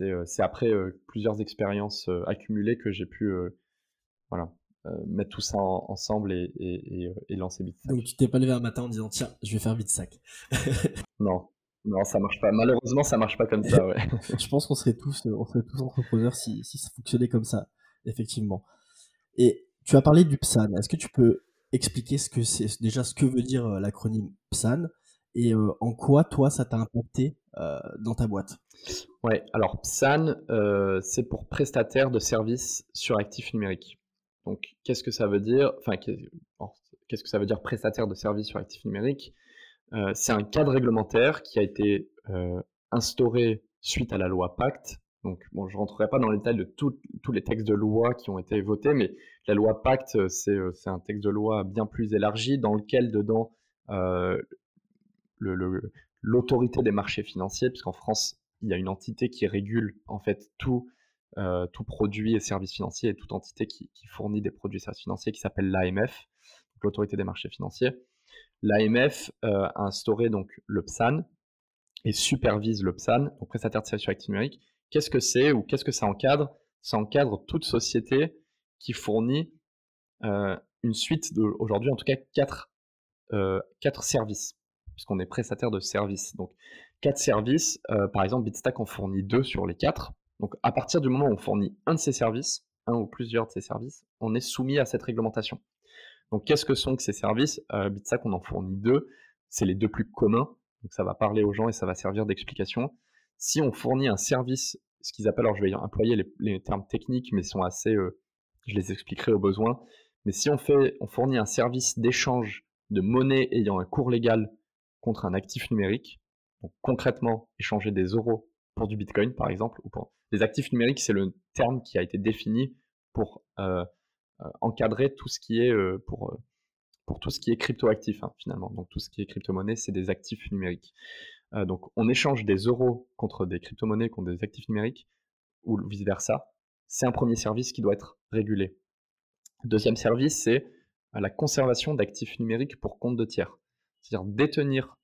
S2: euh, c'est après plusieurs expériences accumulées que j'ai pu voilà, mettre tout ça ensemble et, et, lancer Bitsack.
S1: Donc tu t'es pas levé un matin en disant tiens, je vais faire Bitsack.
S2: non, non, ça marche pas. Malheureusement, ça marche pas comme ça. Ouais.
S1: je pense qu'on serait tous, on serait tous entrepreneurs si, si ça fonctionnait comme ça, effectivement. Et tu as parlé du PSAN. Est-ce que tu peux expliquer ce que c'est déjà ce que veut dire l'acronyme PSAN et en quoi toi ça t'a importé dans ta boîte
S2: Ouais, alors PSAN, c'est pour prestataire de services sur actifs numériques. Donc, qu'est-ce que ça veut dire? Enfin, qu'est-ce que ça veut dire prestataire de services sur actifs numériques? C'est un cadre réglementaire qui a été instauré suite à la loi Pacte. Donc, bon, je rentrerai pas dans les détails de tous les textes de loi qui ont été votés, mais la loi Pacte, c'est un texte de loi bien plus élargi dans lequel, dedans, l'autorité des marchés financiers, puisqu'en France, il y a une entité qui régule en fait tout, euh, tout produit et service financier et toute entité qui, fournit des produits et services financiers qui s'appelle l'AMF, l'autorité des marchés financiers. L'AMF euh, a instauré donc le PSAN et supervise le PSAN, donc prestataire de services actifs numériques. Qu'est-ce que c'est ou qu'est-ce que ça encadre? Ça encadre toute société qui fournit euh, une suite de, aujourd'hui en tout cas, quatre, quatre services puisqu'on est prestataire de services. Donc, quatre services, euh, par exemple, Bitstack en fournit deux sur les quatre. Donc, à partir du moment où on fournit un de ces services, un ou plusieurs de ces services, on est soumis à cette réglementation. Donc, qu'est-ce que sont ces services? Euh, Bitstack, on en fournit deux. C'est les deux plus communs. Donc, ça va parler aux gens et ça va servir d'explication. Si on fournit un service ce qu'ils appellent, alors je vais employer les, termes techniques, mais sont assez, je les expliquerai au besoin. Mais si on fait, on fournit un service d'échange de monnaie ayant un cours légal contre un actif numérique, donc concrètement échanger des euros pour du Bitcoin par exemple, ou pour les actifs numériques, c'est le terme qui a été défini pour euh, euh, encadrer tout ce qui est euh, pour est cryptoactif hein, finalement. Donc tout ce qui est crypto-monnaie, c'est des actifs numériques. donc on échange des euros contre des crypto-monnaies, contre des actifs numériques, ou vice versa. C'est un premier service qui doit être régulé. Deuxième service, c'est la conservation d'actifs numériques pour compte de tiers. C'est-à-dire détenir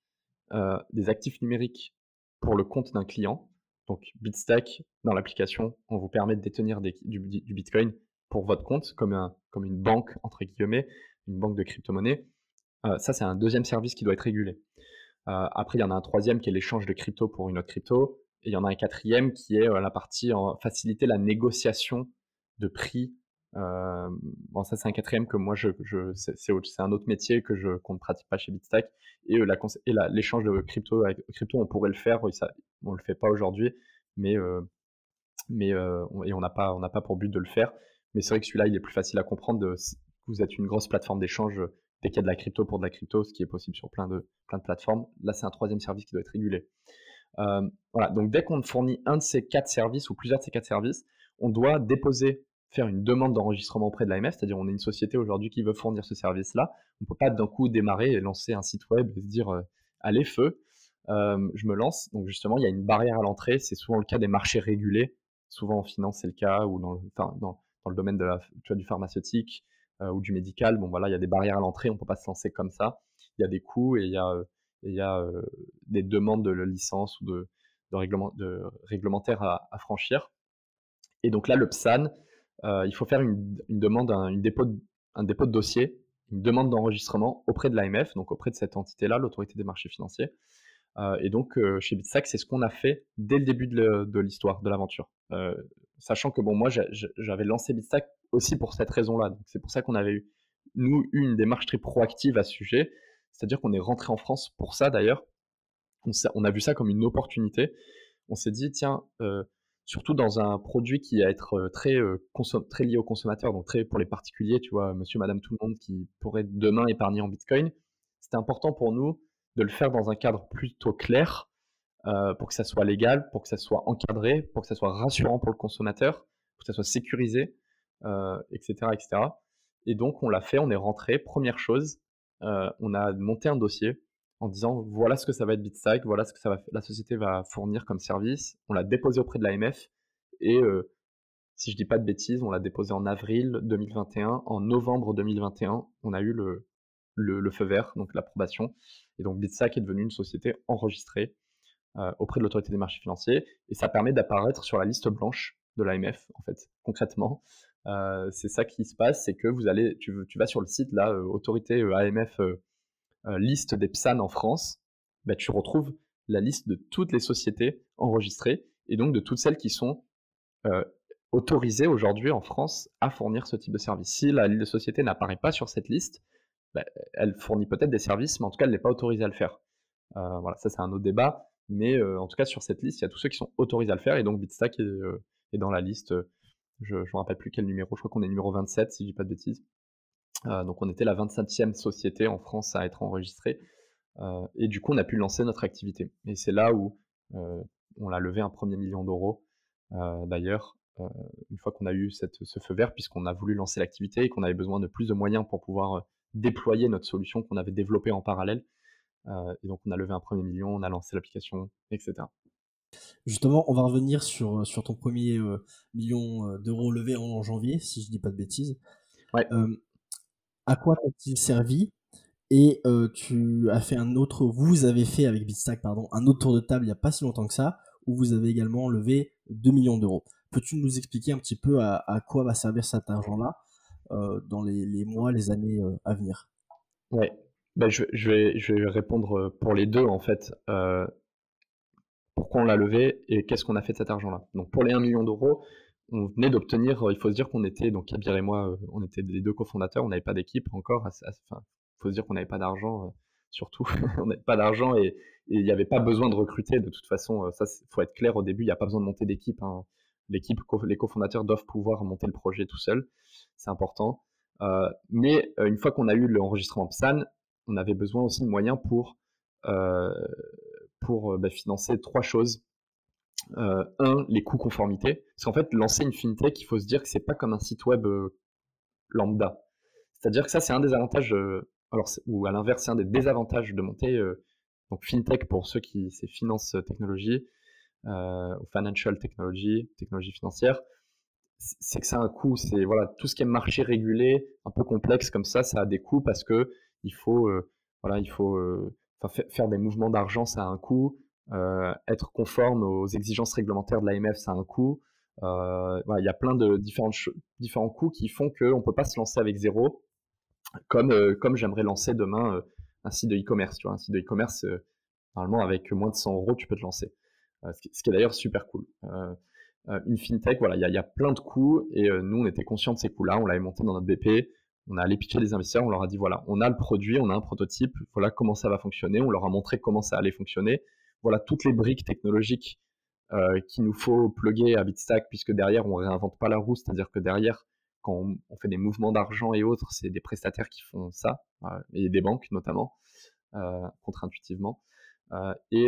S2: des actifs numériques pour le compte d'un client. Donc Bitstack, dans l'application, on vous permet de détenir du, Bitcoin pour votre compte, comme, comme une banque, entre guillemets, une banque de crypto-monnaie. ça, c'est un deuxième service qui doit être régulé. après, il y en a un troisième qui est l'échange de crypto pour une autre crypto. Et il y en a un quatrième qui est la partie en faciliter la négociation de prix bon, ça c'est un quatrième que moi je, je c'est un autre métier que je qu'on ne pratique pas chez Bitstack et euh, la et l'échange de crypto avec crypto on pourrait le faire, on le fait pas aujourd'hui, mais euh, mais euh, et on n'a pas pas pour but de le faire, mais c'est vrai que celui-là il est plus facile à comprendre. Vous êtes une grosse plateforme d'échange dès qu'il y a de la crypto pour de la crypto, ce qui est possible sur plein de plein de plateformes. Là c'est un troisième service qui doit être régulé. Voilà, donc dès qu'on fournit un de ces quatre services ou plusieurs de ces quatre services, on doit déposer faire une demande d'enregistrement auprès de l'AMF, c'est-à-dire on est une société aujourd'hui qui veut fournir ce service-là. On ne peut pas d'un coup démarrer et lancer un site web et se dire euh, allez feu, euh, je me lance. Donc justement, il y a une barrière à l'entrée. C'est souvent le cas des marchés régulés. Souvent en finance, c'est le cas, ou dans le, domaine du pharmaceutique euh, ou du médical. Bon voilà, il y a des barrières à l'entrée. On ne peut pas se lancer comme ça. Il y a des coûts et il y a, des demandes de licence ou de, de, à, à franchir. Et donc là, le PSAN, euh, il faut faire une, demande, un, dépôt de, un dépôt de dossier, une demande d'enregistrement auprès de l'AMF, donc auprès de cette entité-là, l'autorité des marchés financiers. Euh, et donc, euh, chez Bitsack, c'est ce qu'on a fait dès le début de l'histoire, de l'aventure. sachant que, bon, moi, j'avais lancé Bitstack aussi pour cette raison-là. C'est pour ça qu'on avait eu, nous, une démarche très proactive à ce sujet. C'est-à-dire qu'on est rentré en France pour ça, d'ailleurs. On, on, a vu ça comme une opportunité. On s'est dit, tiens, surtout dans un produit qui va être euh, très, euh, très lié au consommateur, donc très pour les particuliers, tu vois, monsieur, madame, tout le monde qui pourrait demain épargner en Bitcoin. C'était important pour nous de le faire dans un cadre plutôt clair, euh, pour que ça soit légal, pour que ça soit encadré, pour que ça soit rassurant pour le consommateur, pour que ça soit sécurisé, etc., etc. Et donc on l'a fait, on est rentré. Première chose, on a monté un dossier en disant voilà ce que ça va être Bitstack, voilà ce que ça va, la société va fournir comme service. On l'a déposé auprès de l'AMF et euh, si je dis pas de bêtises, on l'a déposé en avril 2021. En novembre 2021, on a eu le, le, feu vert, donc l'approbation. Et donc Bitstack est devenu une société enregistrée euh, auprès de l'autorité des marchés financiers et ça permet d'apparaître sur la liste blanche de l'AMF en fait concrètement. Euh, c'est ça qui se passe, c'est que vous allez, tu, tu vas sur le site là, autorité AMF liste des PSAN en France, bah, tu retrouves la liste de toutes les sociétés enregistrées et donc de toutes celles qui sont euh, autorisées aujourd'hui en France à fournir ce type de service. Si la société n'apparaît pas sur cette liste, bah, elle fournit peut-être des services, mais en tout cas, elle n'est pas autorisée à le faire. Euh, voilà, ça c'est un autre débat, mais en tout cas, sur cette liste, il y a tous ceux qui sont autorisés à le faire, et donc Bitstack est, dans la liste. je ne me rappelle plus quel numéro, je crois qu'on est numéro 27, si je dis pas de bêtises. Euh, donc on était la 27e société en France à être enregistrée. Euh, et du coup, on a pu lancer notre activité. Et c'est là où euh, on a levé un premier million d'euros. D'ailleurs, une fois qu'on a eu ce feu vert, puisqu'on a voulu lancer l'activité et qu'on avait besoin de plus de moyens pour pouvoir déployer notre solution qu'on avait développée en parallèle. et donc, on a levé un premier million, on a lancé l'application, etc.
S1: Justement, on va revenir sur, sur ton premier million d'euros levé en janvier, si je dis pas de bêtises.
S2: Ouais
S1: à quoi t'a-t-il servi et euh, tu as fait un autre, vous avez fait avec Bitstack, pardon, un autre tour de table il n'y a pas si longtemps que ça, où vous avez également levé 2 millions d'euros. Peux-tu nous expliquer un petit peu à, quoi va servir cet argent-là euh, dans les, mois, les années euh, à venir?
S2: Ouais, bah, je, vais, je vais répondre pour les deux en fait. pourquoi on l'a levé et qu'est-ce qu'on a fait de cet argent-là? Donc pour les 1 million d'euros, on venait d'obtenir, euh, il faut se dire qu'on était, donc Kabir et moi, euh, on était les deux cofondateurs, on n'avait pas d'équipe encore, il faut se dire qu'on n'avait pas d'argent, euh, surtout. on n'avait pas d'argent et il n'y avait pas besoin de recruter. De toute façon, ça, faut être clair au début, il n'y a pas besoin de monter d'équipe. Hein. L'équipe, les cofondateurs doivent pouvoir monter le projet tout seul. C'est important. mais une fois qu'on a eu l'enregistrement PSAN, on avait besoin aussi de moyens pour, pour bah, financer trois choses. Un, les coûts conformité. Parce qu'en fait, lancer une fintech, il faut se dire que c'est pas comme un site web lambda. C'est-à-dire que ça, c'est un des avantages, euh, alors, ou à l'inverse, c'est un des désavantages de monter, euh, donc fintech pour ceux qui, c'est finance euh, technologie, ou financial technology, technologie financière, c'est que ça a un coût. C'est voilà, tout ce qui est marché régulé, un peu complexe comme ça, ça a des coûts parce que il faut, voilà, il faut faire des mouvements d'argent, ça a un coût. Être conforme aux exigences réglementaires de l'AMF, ça a un coût. Euh, il y a plein de différentes différents coûts qui font qu'on ne peut pas se lancer avec zéro, comme, euh, comme j'aimerais lancer demain euh, un site de e-commerce. Un site de e-commerce, normalement, avec moins de 100 euros, tu peux te lancer. ce, qui, est d'ailleurs super cool. une fintech, voilà, il y, y, a plein de coûts et nous, on était conscients de ces coûts-là. On l'avait monté dans notre BP. On a allé pitcher des investisseurs. On leur a dit voilà, on a le produit, on a un prototype. Voilà comment ça va fonctionner. On leur a montré comment ça allait fonctionner. Voilà toutes les briques technologiques euh, qu'il nous faut plugger à Bitstack, puisque derrière, on réinvente pas la roue, c'est-à-dire que derrière, quand on, fait des mouvements d'argent et autres, c'est des prestataires qui font ça, euh, et des banques notamment, euh, contre-intuitivement. Et,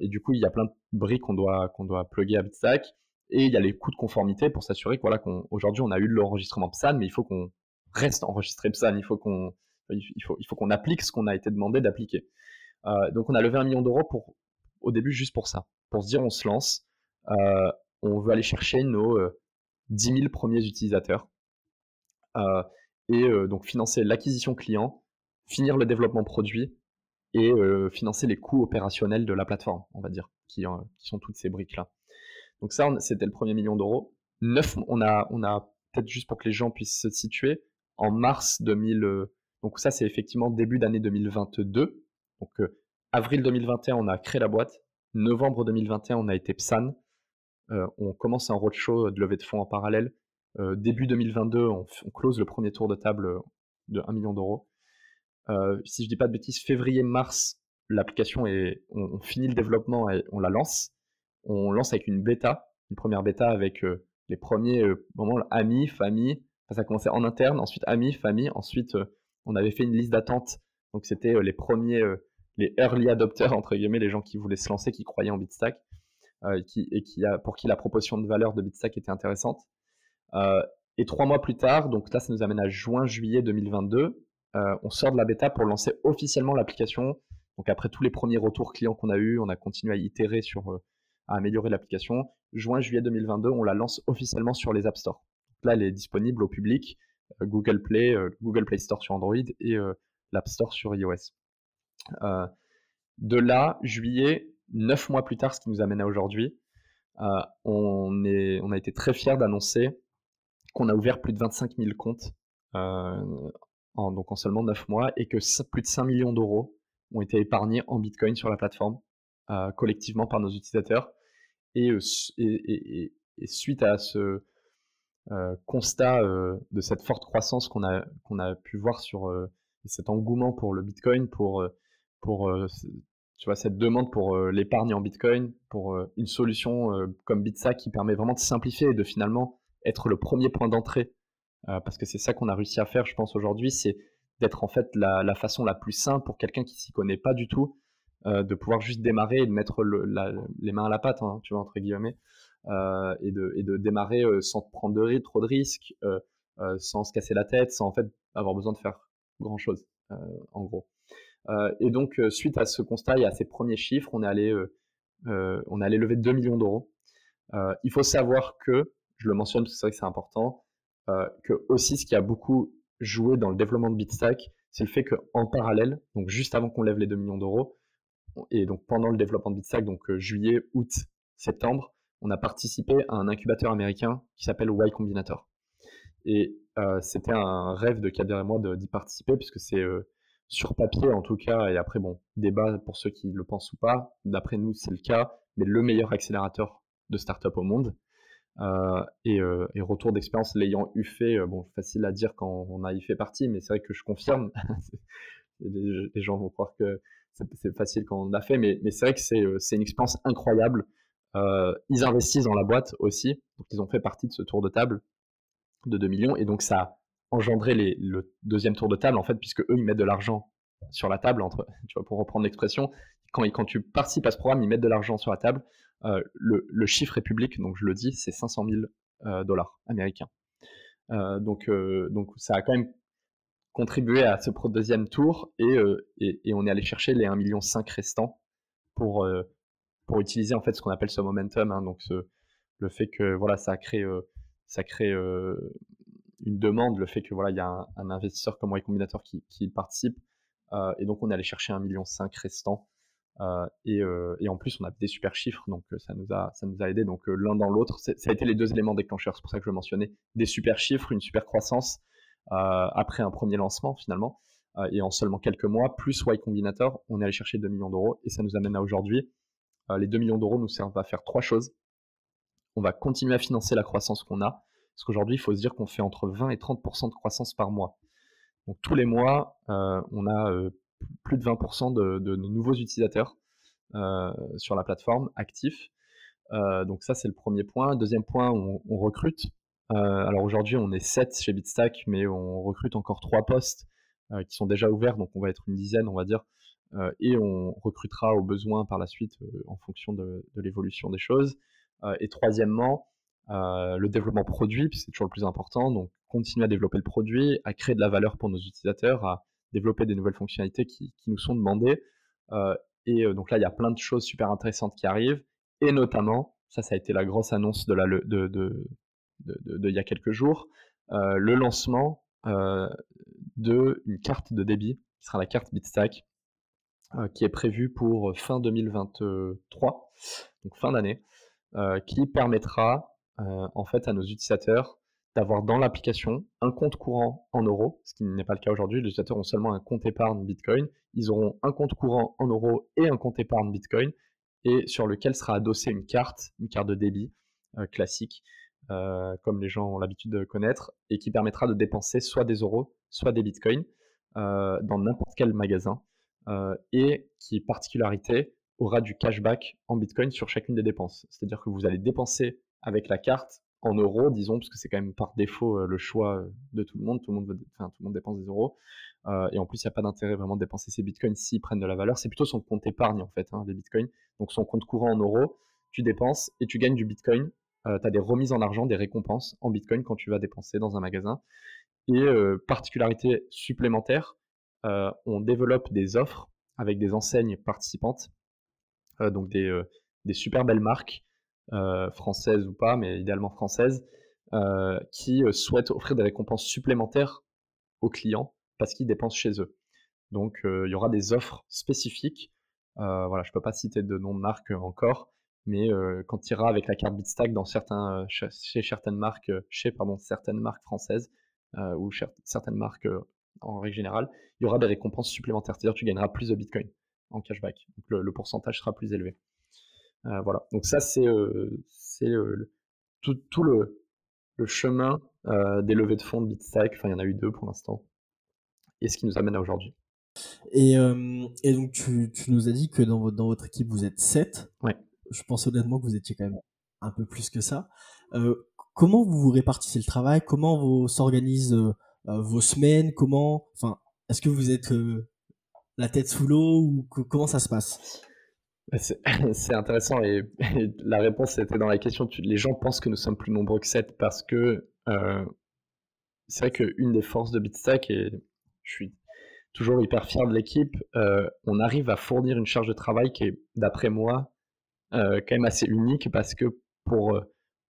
S2: du coup, il y a plein de briques qu'on doit, qu'on doit plugger à Bitstack, et il y a les coûts de conformité pour s'assurer qu'aujourd'hui, on a eu l'enregistrement PSAN, mais il faut qu'on reste enregistré PSAN, il faut qu'on il faut, il faut qu'on applique ce qu'on a été demandé d'appliquer. Donc on a levé un million d'euros pour au début juste pour ça pour se dire on se lance, euh, on veut aller chercher nos 10 euh, 000 premiers utilisateurs euh, et donc financer l'acquisition client, finir le développement produit et financer les coûts opérationnels de la plateforme, on va dire, qui, sont toutes ces briques-là. Donc ça, c'était le premier million d'euros. Neuf, on a, on a peut-être juste pour que les gens puissent se situer, en mars 2000, donc ça c'est effectivement début d'année 2022. Donc avril 2021, on a créé la boîte novembre 2021, on a été PSAN. Euh, on commence un roadshow de levée de fonds en parallèle. Euh, début 2022, on, close le premier tour de table euh, de 1 million d'euros. si je dis pas de bêtises, février-mars, l'application est, on, finit le développement et on la lance. On lance avec une bêta, une première bêta avec les premiers moments amis, famille. ça a commencé en interne, ensuite amis, famille. Ensuite, on avait fait une liste d'attente. Donc c'était les premiers les early adopters, entre guillemets, les gens qui voulaient se lancer, qui croyaient en Bitstack, euh, et, pour qui la proposition de valeur de Bitstack était intéressante. Euh, et trois mois plus tard, donc là, ça nous amène à juin-juillet 2022, euh, on sort de la bêta pour lancer officiellement l'application. Donc après tous les premiers retours clients qu'on a eu, on a continué à itérer sur, à améliorer l'application. Juin-juillet 2022, on la lance officiellement sur les App Store. là, elle est disponible au public, Google Play, Google Play Store sur Android et l'App Store sur iOS. Euh, de là, juillet, neuf mois plus tard, ce qui nous amène à aujourd'hui, euh, on, a été très fiers d'annoncer qu'on a ouvert plus de 25 000 comptes euh, en, seulement 9 mois et que plus de 5 millions d'euros ont été épargnés en Bitcoin sur la plateforme collectivement par nos utilisateurs. Et, suite à ce constat de cette forte croissance qu'on a pu voir sur cet engouement pour le Bitcoin, pour pour euh, tu vois, cette demande pour euh, l'épargne en Bitcoin, pour euh, une solution comme Bitsa qui permet vraiment de simplifier et de finalement être le premier point d'entrée. parce que c'est ça qu'on a réussi à faire, je pense, aujourd'hui, c'est d'être en fait la, façon la plus simple pour quelqu'un qui s'y connaît pas du tout, de pouvoir juste démarrer et de mettre les mains à la pâte, hein, tu vois, entre guillemets, et, de, et de démarrer sans prendre trop de risques, sans se casser la tête, sans en fait avoir besoin de faire grand chose, en gros. Euh, et donc, euh, suite à ce constat et à ces premiers chiffres, on est allé, euh, on est allé lever 2 millions d'euros. il faut savoir que, je le mentionne parce que c'est vrai que c'est important, que aussi ce qui a beaucoup joué dans le développement de Bitstack, c'est le fait qu'en parallèle, donc juste avant qu'on lève les 2 millions d'euros, et donc pendant le développement de Bitstack, donc juillet, août, septembre, on a participé à un incubateur américain qui s'appelle Y Combinator. C'était un rêve de Kader et moi d'y participer, puisque c'est sur papier en tout cas, et après bon, débat pour ceux qui le pensent ou pas, d'après nous c'est le cas, mais le meilleur accélérateur de start-up au monde. Euh, euh, et, retour d'expérience l'ayant eu fait, euh, bon, facile à dire quand on a y fait partie, mais c'est vrai que je confirme, les, gens vont croire que c'est facile quand on l'a fait, mais, mais c'est vrai que c'est une expérience incroyable. ils investissent dans la boîte aussi, donc ils ont fait partie de ce tour de table de 2 millions, et donc ça a engendré le deuxième tour de table, en fait, puisque eux, ils mettent de l'argent sur la table, entre, tu vois, pour reprendre l'expression, quand, quand tu participes à ce programme, ils mettent de l'argent sur la table. le, le, chiffre est public, donc je le dis, c'est 500 000 dollars américains. Euh, donc, euh, donc ça a quand même contribué à ce deuxième tour euh, et, et, on est allé chercher les 1,5 million restants pour, pour utiliser en fait ce qu'on appelle ce momentum. Hein, donc le fait que voilà, ça crée, ça crée une demande, le fait que voilà, il y a un, investisseur comme Y Combinator qui, participe. et donc on est allé chercher 1,5 million restants euh, et, en plus, on a des super chiffres, donc ça nous a, ça nous a aidé. Donc l'un dans l'autre, ça a été les deux éléments déclencheurs. C'est pour ça que je mentionnais. Des super chiffres, une super croissance après un premier lancement finalement. et en seulement quelques mois, plus Y Combinator, on est allé chercher 2 millions d'euros et ça nous amène à aujourd'hui. les 2 millions d'euros nous servent à faire trois choses. On va continuer à financer la croissance qu'on a. Parce qu'aujourd'hui, il faut se dire qu'on fait entre 20 et 30% de croissance par mois. Donc tous les mois, on a plus de 20% de, nouveaux utilisateurs euh, sur la plateforme actifs. Euh, donc ça, c'est le premier point. Deuxième point, on, recrute. Euh, alors aujourd'hui, on est 7 chez Bitstack, mais on recrute encore 3 postes qui sont déjà ouverts, donc on va être une dizaine, on va dire. et on recrutera au besoin par la suite en fonction de, l'évolution des choses. Et troisièmement, le développement produit, c'est toujours le plus important. Donc, continuer à développer le produit, à créer de la valeur pour nos utilisateurs, à développer des nouvelles fonctionnalités qui, nous sont demandées. Euh, et euh, donc là, il y a plein de choses super intéressantes qui arrivent. Et notamment, ça, ça a été la grosse annonce de, de, de, de, il y a quelques jours, euh, le lancement d'une carte de débit, qui sera la carte Bitstack, qui est prévue pour fin 2023, donc fin d'année, qui permettra en fait à nos utilisateurs d'avoir dans l'application un compte courant en euros, ce qui n'est pas le cas aujourd'hui. Les utilisateurs ont seulement un compte épargne Bitcoin. Ils auront un compte courant en euros et un compte épargne Bitcoin, et sur lequel sera adossée une carte, une carte de débit euh, classique, euh, comme les gens ont l'habitude de connaître, et qui permettra de dépenser soit des euros, soit des Bitcoins euh, dans n'importe quel magasin, et qui, particularité, aura du cashback en Bitcoin sur chacune des dépenses. C'est-à-dire que vous allez dépenser avec la carte en euros, disons, parce que c'est quand même par défaut euh, le choix euh, de tout le monde. Tout le monde, dépense des euros. Euh, et en plus, il n'y a pas d'intérêt vraiment de dépenser ses bitcoins s'ils prennent de la valeur. C'est plutôt son compte épargne, en fait, hein, les bitcoins. Donc, son compte courant en euros, tu dépenses et tu gagnes du bitcoin. tu as des remises en argent, des récompenses en bitcoin quand tu vas dépenser dans un magasin. Et particularité supplémentaire, on développe des offres avec des enseignes participantes, donc des, des super belles marques euh, française ou pas, mais idéalement française, euh, qui euh, souhaitent offrir des récompenses supplémentaires aux clients parce qu'ils dépensent chez eux. Donc il y aura des offres spécifiques. voilà, je peux pas citer de nom de marque encore, mais quand tu iras avec la carte Bitstack dans chez, certaines marques françaises ou certaines marques en règle générale, il y aura des récompenses supplémentaires. C'est-à-dire que tu gagneras plus de Bitcoin en cashback. Donc le pourcentage sera plus élevé. Euh, voilà. Donc ça, c'est euh, euh, tout, tout le, le, chemin des levées de fonds de Bitstack. Enfin, il y en a eu deux pour l'instant. Et ce qui nous amène à aujourd'hui.
S1: Et, et, donc, tu, tu, nous as dit que dans votre, dans votre équipe, vous êtes 7.
S2: Ouais.
S1: Je pense honnêtement que vous étiez quand même un peu plus que ça. comment vous vous répartissez le travail? Comment vous s'organisent vos semaines? Comment, enfin, est-ce que vous êtes la tête sous l'eau ou comment ça se passe?
S2: C'est intéressant et, la réponse était dans la question. les gens pensent que nous sommes plus nombreux que 7 parce que euh, c'est vrai qu'une des forces de Bitstack, et je suis toujours hyper fier de l'équipe, euh, on arrive à fournir une charge de travail qui est, d'après moi, euh, quand même assez unique parce que pour,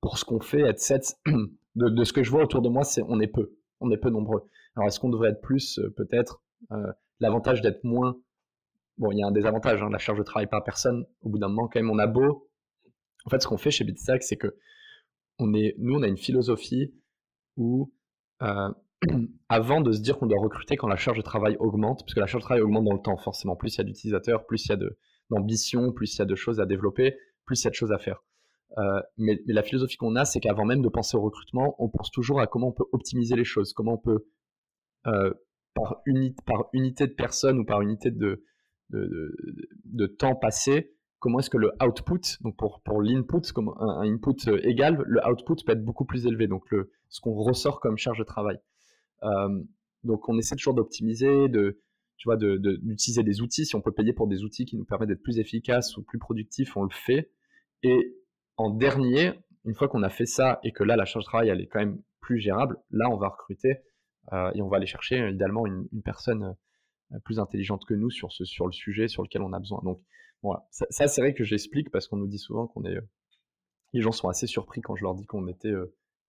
S2: pour ce qu'on fait, être 7, de, de, ce que je vois autour de moi, c'est on est peu. On est peu nombreux. Alors est-ce qu'on devrait être plus? Peut-être. L'avantage d'être moins bon, il y a un désavantage, hein, la charge de travail par personne. Au bout d'un moment, quand même, on a beau. En fait, ce qu'on fait chez Bitstack, c'est que on est, nous, on a une philosophie où, euh, avant de se dire qu'on doit recruter quand la charge de travail augmente, parce que la charge de travail augmente dans le temps, forcément. Plus il y a d'utilisateurs, plus il y a d'ambition, plus il y a de choses à développer, plus il y a de choses à faire. Euh, mais, la philosophie qu'on a, c'est qu'avant même de penser au recrutement, on pense toujours à comment on peut optimiser les choses, comment on peut euh, par, par unité de personne ou par unité de, de, temps passé, comment est-ce que le output, donc pour, pour l'input, comme un, input euh, égal, le output peut être beaucoup plus élevé, donc le, ce qu'on ressort comme charge de travail. Euh, donc on essaie toujours d'optimiser, de, tu vois, d'utiliser de, des outils. Si on peut payer pour des outils qui nous permettent d'être plus efficaces ou plus productifs, on le fait. Et en dernier, une fois qu'on a fait ça et que là la charge de travail elle est quand même plus gérable, là on va recruter et on va aller chercher euh, idéalement une, personne euh, plus intelligente que nous sur, ce, sur le sujet sur lequel on a besoin. Donc voilà, ça, c'est vrai que j'explique parce qu'on nous dit souvent qu'on est. les gens sont assez surpris quand je leur dis qu'on était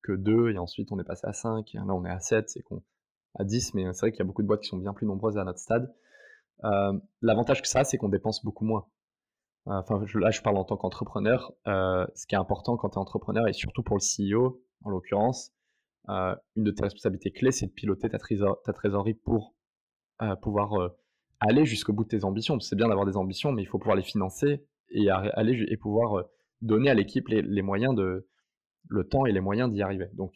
S2: que deux et ensuite on est passé à 5 et là on est à 7 et qu'on à 10, mais c'est vrai qu'il y a beaucoup de boîtes qui sont bien plus nombreuses à notre stade. L'avantage que ça, c'est qu'on dépense beaucoup moins. Enfin, là, je parle en tant qu'entrepreneur. ce qui est important quand tu es entrepreneur, et surtout pour le CEO, en l'occurrence, euh, une de tes responsabilités clés, c'est de piloter ta, trésorerie pour euh, pouvoir euh, aller jusqu'au bout de tes ambitions. C'est bien d'avoir des ambitions, mais il faut pouvoir les financer et aller et pouvoir donner à l'équipe les, moyens de le temps et les moyens d'y arriver. Donc,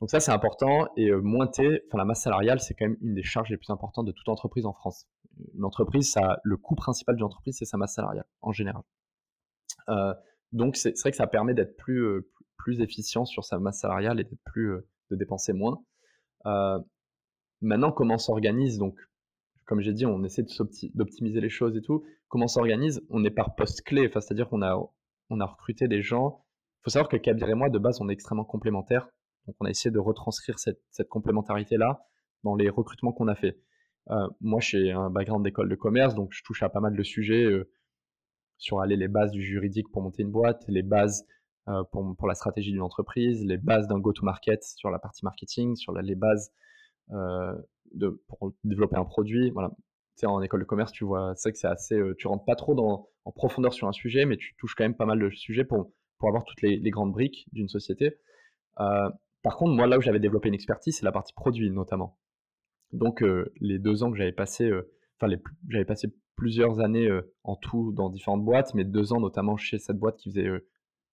S2: donc ça c'est important et monter, enfin la masse salariale, c'est quand même une des charges les plus importantes de toute entreprise en France. Une entreprise, ça, le coût principal d'une entreprise, c'est sa masse salariale en général. donc c'est vrai que ça permet d'être plus, plus efficient sur sa masse salariale et euh, de dépenser moins. Euh, maintenant, comment s'organise Donc, comme j'ai dit, on essaie d'optimiser les choses et tout. Comment s'organise? On est par poste clé, c'est-à-dire qu'on a, on a recruté des gens. Il faut savoir que Kabir et moi, de base, on est extrêmement complémentaires. Donc, on a essayé de retranscrire cette, cette complémentarité-là dans les recrutements qu'on a fait. Euh, moi, j'ai un background d'école de commerce, donc je touche à pas mal de sujets sur aller les bases du juridique pour monter une boîte, les bases euh, pour, pour, la stratégie d'une entreprise, les bases d'un go-to-market sur la partie marketing, sur les bases euh, de, pour développer un produit. Voilà. Tu sais, en école de commerce, tu vois, c'est que c'est assez, euh, tu rentres pas trop en profondeur sur un sujet, mais tu touches quand même pas mal de sujets pour, pour avoir toutes les, grandes briques d'une société. par contre, moi, là où j'avais développé une expertise, c'est la partie produit notamment. Donc, les deux ans que j'avais passé, enfin, j'avais passé plusieurs années en tout dans différentes boîtes, mais deux ans notamment chez cette boîte qui faisait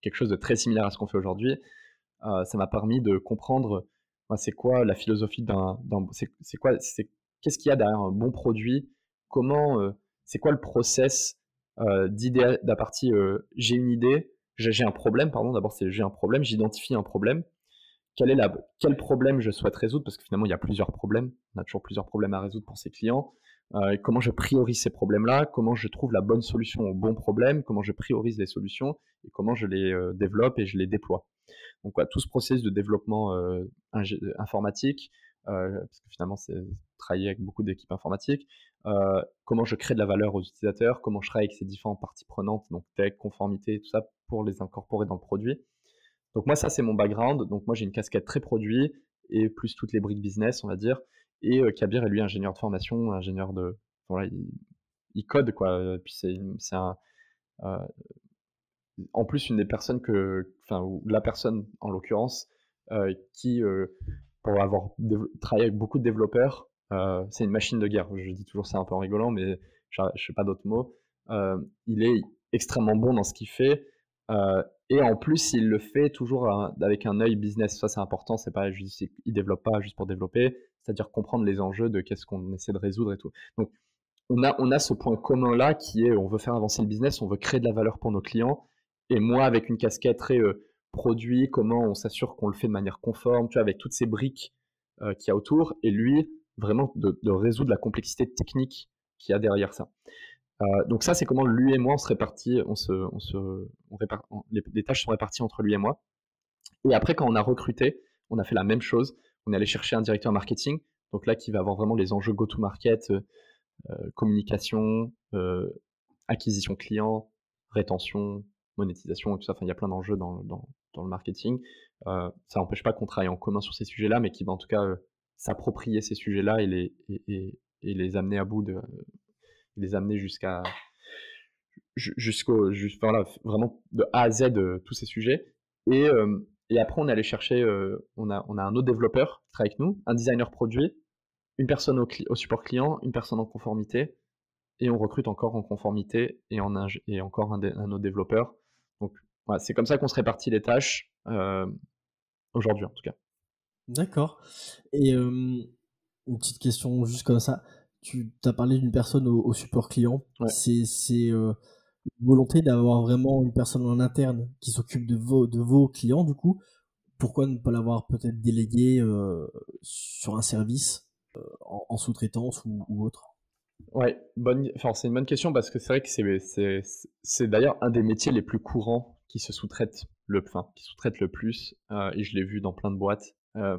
S2: quelque chose de très similaire à ce qu'on fait aujourd'hui, euh, ça m'a permis de comprendre c'est quoi la philosophie d'un, c'est quoi, qu'est-ce qu'il y a derrière un bon produit, comment, euh, c'est quoi le process euh, d'idée, d'un j'ai une idée, j'ai un problème, pardon, d'abord c'est j'ai un problème, j'identifie un problème, quel est la, quel problème je souhaite résoudre, parce que finalement il y a plusieurs problèmes, on a toujours plusieurs problèmes à résoudre pour ses clients, euh, comment je priorise ces problèmes-là, comment je trouve la bonne solution au bon problème, comment je priorise les solutions et comment je les euh, développe et je les déploie. Donc tout ce processus de développement euh, informatique, parce que finalement c'est travailler avec beaucoup d'équipes informatiques, comment je crée de la valeur aux utilisateurs, comment je travaille avec ces différentes parties prenantes, donc tech, conformité, tout ça, pour les incorporer dans le produit. Donc moi ça c'est mon background, donc moi j'ai une casquette très produit et plus toutes les briques business on va dire. Et Kabir est lui ingénieur de formation, ingénieur de. Voilà, il, code, quoi. Puis c'est un. En plus, une des personnes que. Enfin, la personne, en l'occurrence, qui, pour avoir travaillé avec beaucoup de développeurs, c'est une machine de guerre. Je dis toujours ça un peu en rigolant, mais je ne sais pas d'autres mots. il est extrêmement bon dans ce qu'il fait. et en plus, il le fait toujours avec un œil business. Ça, c'est important. C'est pas juste, il développe pas juste pour développer c'est-à-dire comprendre les enjeux de qu'est-ce qu'on essaie de résoudre et tout. Donc, on a, on a ce point commun là qui est on veut faire avancer le business, on veut créer de la valeur pour nos clients. Et moi, avec une casquette très euh, produit, comment on s'assure qu'on le fait de manière conforme, tu vois, avec toutes ces briques euh, qu'il y a autour. Et lui, vraiment de, résoudre la complexité technique qu'il y a derrière ça. Euh, donc ça, c'est comment lui et moi, on se répartit, on se, on se, on les, les, tâches sont réparties entre lui et moi. Et après, quand on a recruté, on a fait la même chose on est allé chercher un directeur marketing, donc là qui va avoir vraiment les enjeux go-to-market, euh, euh, communication, euh, acquisition client, rétention, monétisation et tout ça. Enfin, il y a plein d'enjeux dans, le marketing. ça n'empêche pas qu'on travaille en commun sur ces sujets-là, mais qui va en tout cas s'approprier ces sujets-là et les, amener à bout de, les amener jusqu'à jusqu'au voilà, vraiment de A à Z tous ces sujets et et après, on est allé chercher, euh, on, a, on a un autre développeur qui travaille avec nous, un designer produit, une personne au, au, support client, une personne en conformité, et on recrute encore en conformité et, en et encore un, un, autre développeur. Donc, voilà, c'est comme ça qu'on se répartit les tâches, euh, aujourd'hui en tout cas.
S1: D'accord. Et euh, une petite question juste comme ça. Tu as parlé d'une personne au, support client. C'est volonté d'avoir vraiment une personne en interne qui s'occupe de vos, de vos clients, du coup. Pourquoi ne pas l'avoir peut-être délégué sur un service en, sous-traitance ou, autre?
S2: Ouais, bonne, enfin, c'est une bonne question parce que c'est vrai que c'est, c'est, d'ailleurs un des métiers les plus courants qui se sous-traitent le, qui sous-traitent le plus, euh, et je l'ai vu dans plein de boîtes. Euh,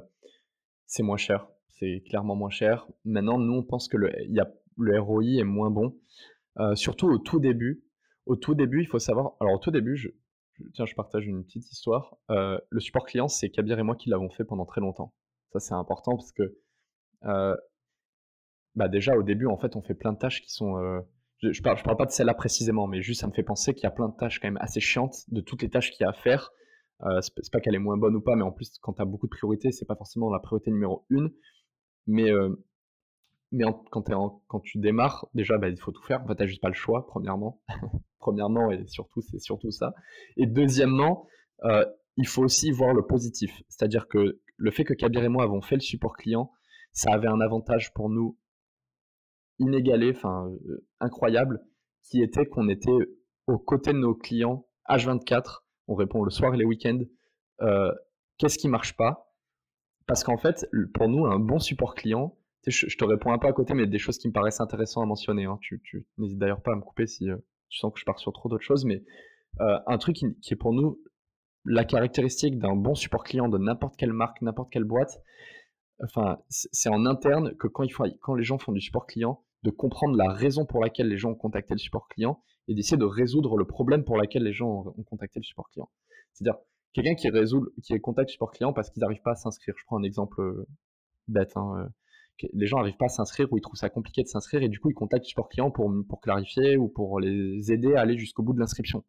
S2: c'est moins cher, c'est clairement moins cher. Maintenant, nous, on pense que le, y a, le ROI est moins bon, euh, surtout au tout début. Au tout début, il faut savoir. Alors, au tout début, je, tiens, je partage une petite histoire. le support client, c'est Kabir et moi qui l'avons fait pendant très longtemps. Ça, c'est important parce que bah déjà au début en fait on fait plein de tâches qui sont euh, je, je, parle je parle pas de celle-là précisément mais juste ça me fait penser qu'il y a plein de tâches quand même assez chiantes de toutes les tâches qu'il y a à faire euh, c'est pas qu'elle est moins bonne ou pas mais en plus quand tu as beaucoup de priorités c'est pas forcément la priorité numéro une mais mais quand, quand tu démarres déjà bah, il faut tout faire. En fait t'as juste pas le choix premièrement. Premièrement et surtout c'est surtout ça. Et deuxièmement euh, il faut aussi voir le positif. C'est à dire que le fait que Kabir et moi avons fait le support client ça avait un avantage pour nous inégalé, enfin euh, incroyable, qui était qu'on était aux côtés de nos clients H24. On répond le soir et les week-ends. Euh, qu'est-ce qui marche pas? Parce qu'en fait, pour nous, un bon support client, je, te réponds un peu à côté, mais des choses qui me paraissent intéressantes à mentionner. Hein. Tu, n'hésites d'ailleurs pas à me couper si euh, tu sens que je pars sur trop d'autres choses, mais un truc qui, est pour nous la caractéristique d'un bon support client de n'importe quelle marque, n'importe quelle boîte. Enfin, c'est en interne que quand, il les gens font du support client, de comprendre la raison pour laquelle les gens ont contacté le support client et d'essayer de résoudre le problème pour lequel les gens ont contacté le support client. C'est-à-dire, quelqu'un qui résout, qui contacte le support client parce qu'ils n'arrivent pas à s'inscrire. Je prends un exemple euh, bête. Hein, euh, les gens n'arrivent pas à s'inscrire ou ils trouvent ça compliqué de s'inscrire et du coup ils contactent le support client pour, clarifier ou pour les aider à aller jusqu'au bout de l'inscription.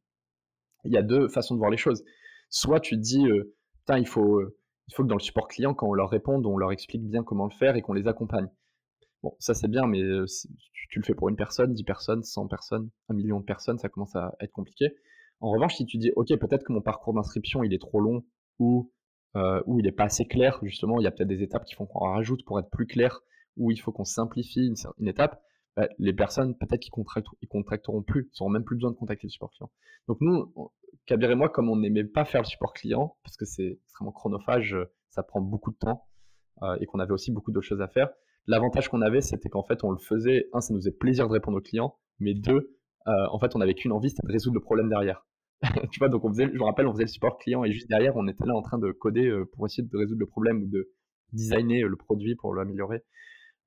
S2: Il y a deux façons de voir les choses. Soit tu te dis, euh, il faut, il faut que dans le support client, quand on leur réponde, on leur explique bien comment le faire et qu'on les accompagne. Bon, ça c'est bien, mais euh, tu, le fais pour une personne, 10 personnes, 100 personnes, un million de personnes, ça commence à être compliqué. En revanche, si tu dis, ok, peut-être que mon parcours d'inscription il est trop long ou euh, ou il n'est pas assez clair, justement, il y a peut-être des étapes qu'il faut qu'on rajoute pour être plus clair, ou il faut qu'on simplifie une, étape, bah, les personnes peut-être qu'ils ils contracteront plus, ils n'auront même plus besoin de contacter le support client. Donc nous, Kabir et moi, comme on n'aimait pas faire le support client, parce que c'est extrêmement chronophage, ça prend beaucoup de temps, euh, et qu'on avait aussi beaucoup d'autres choses à faire, L'avantage qu'on avait, c'était qu'en fait, on le faisait. Un, ça nous faisait plaisir de répondre aux clients, mais deux, euh, en fait, on avait qu'une envie, c'était de résoudre le problème derrière. donc on faisait, je me rappelle, on faisait le support client et juste derrière, on était là en train de coder euh, pour essayer de résoudre le problème ou de designer euh, le produit pour l'améliorer.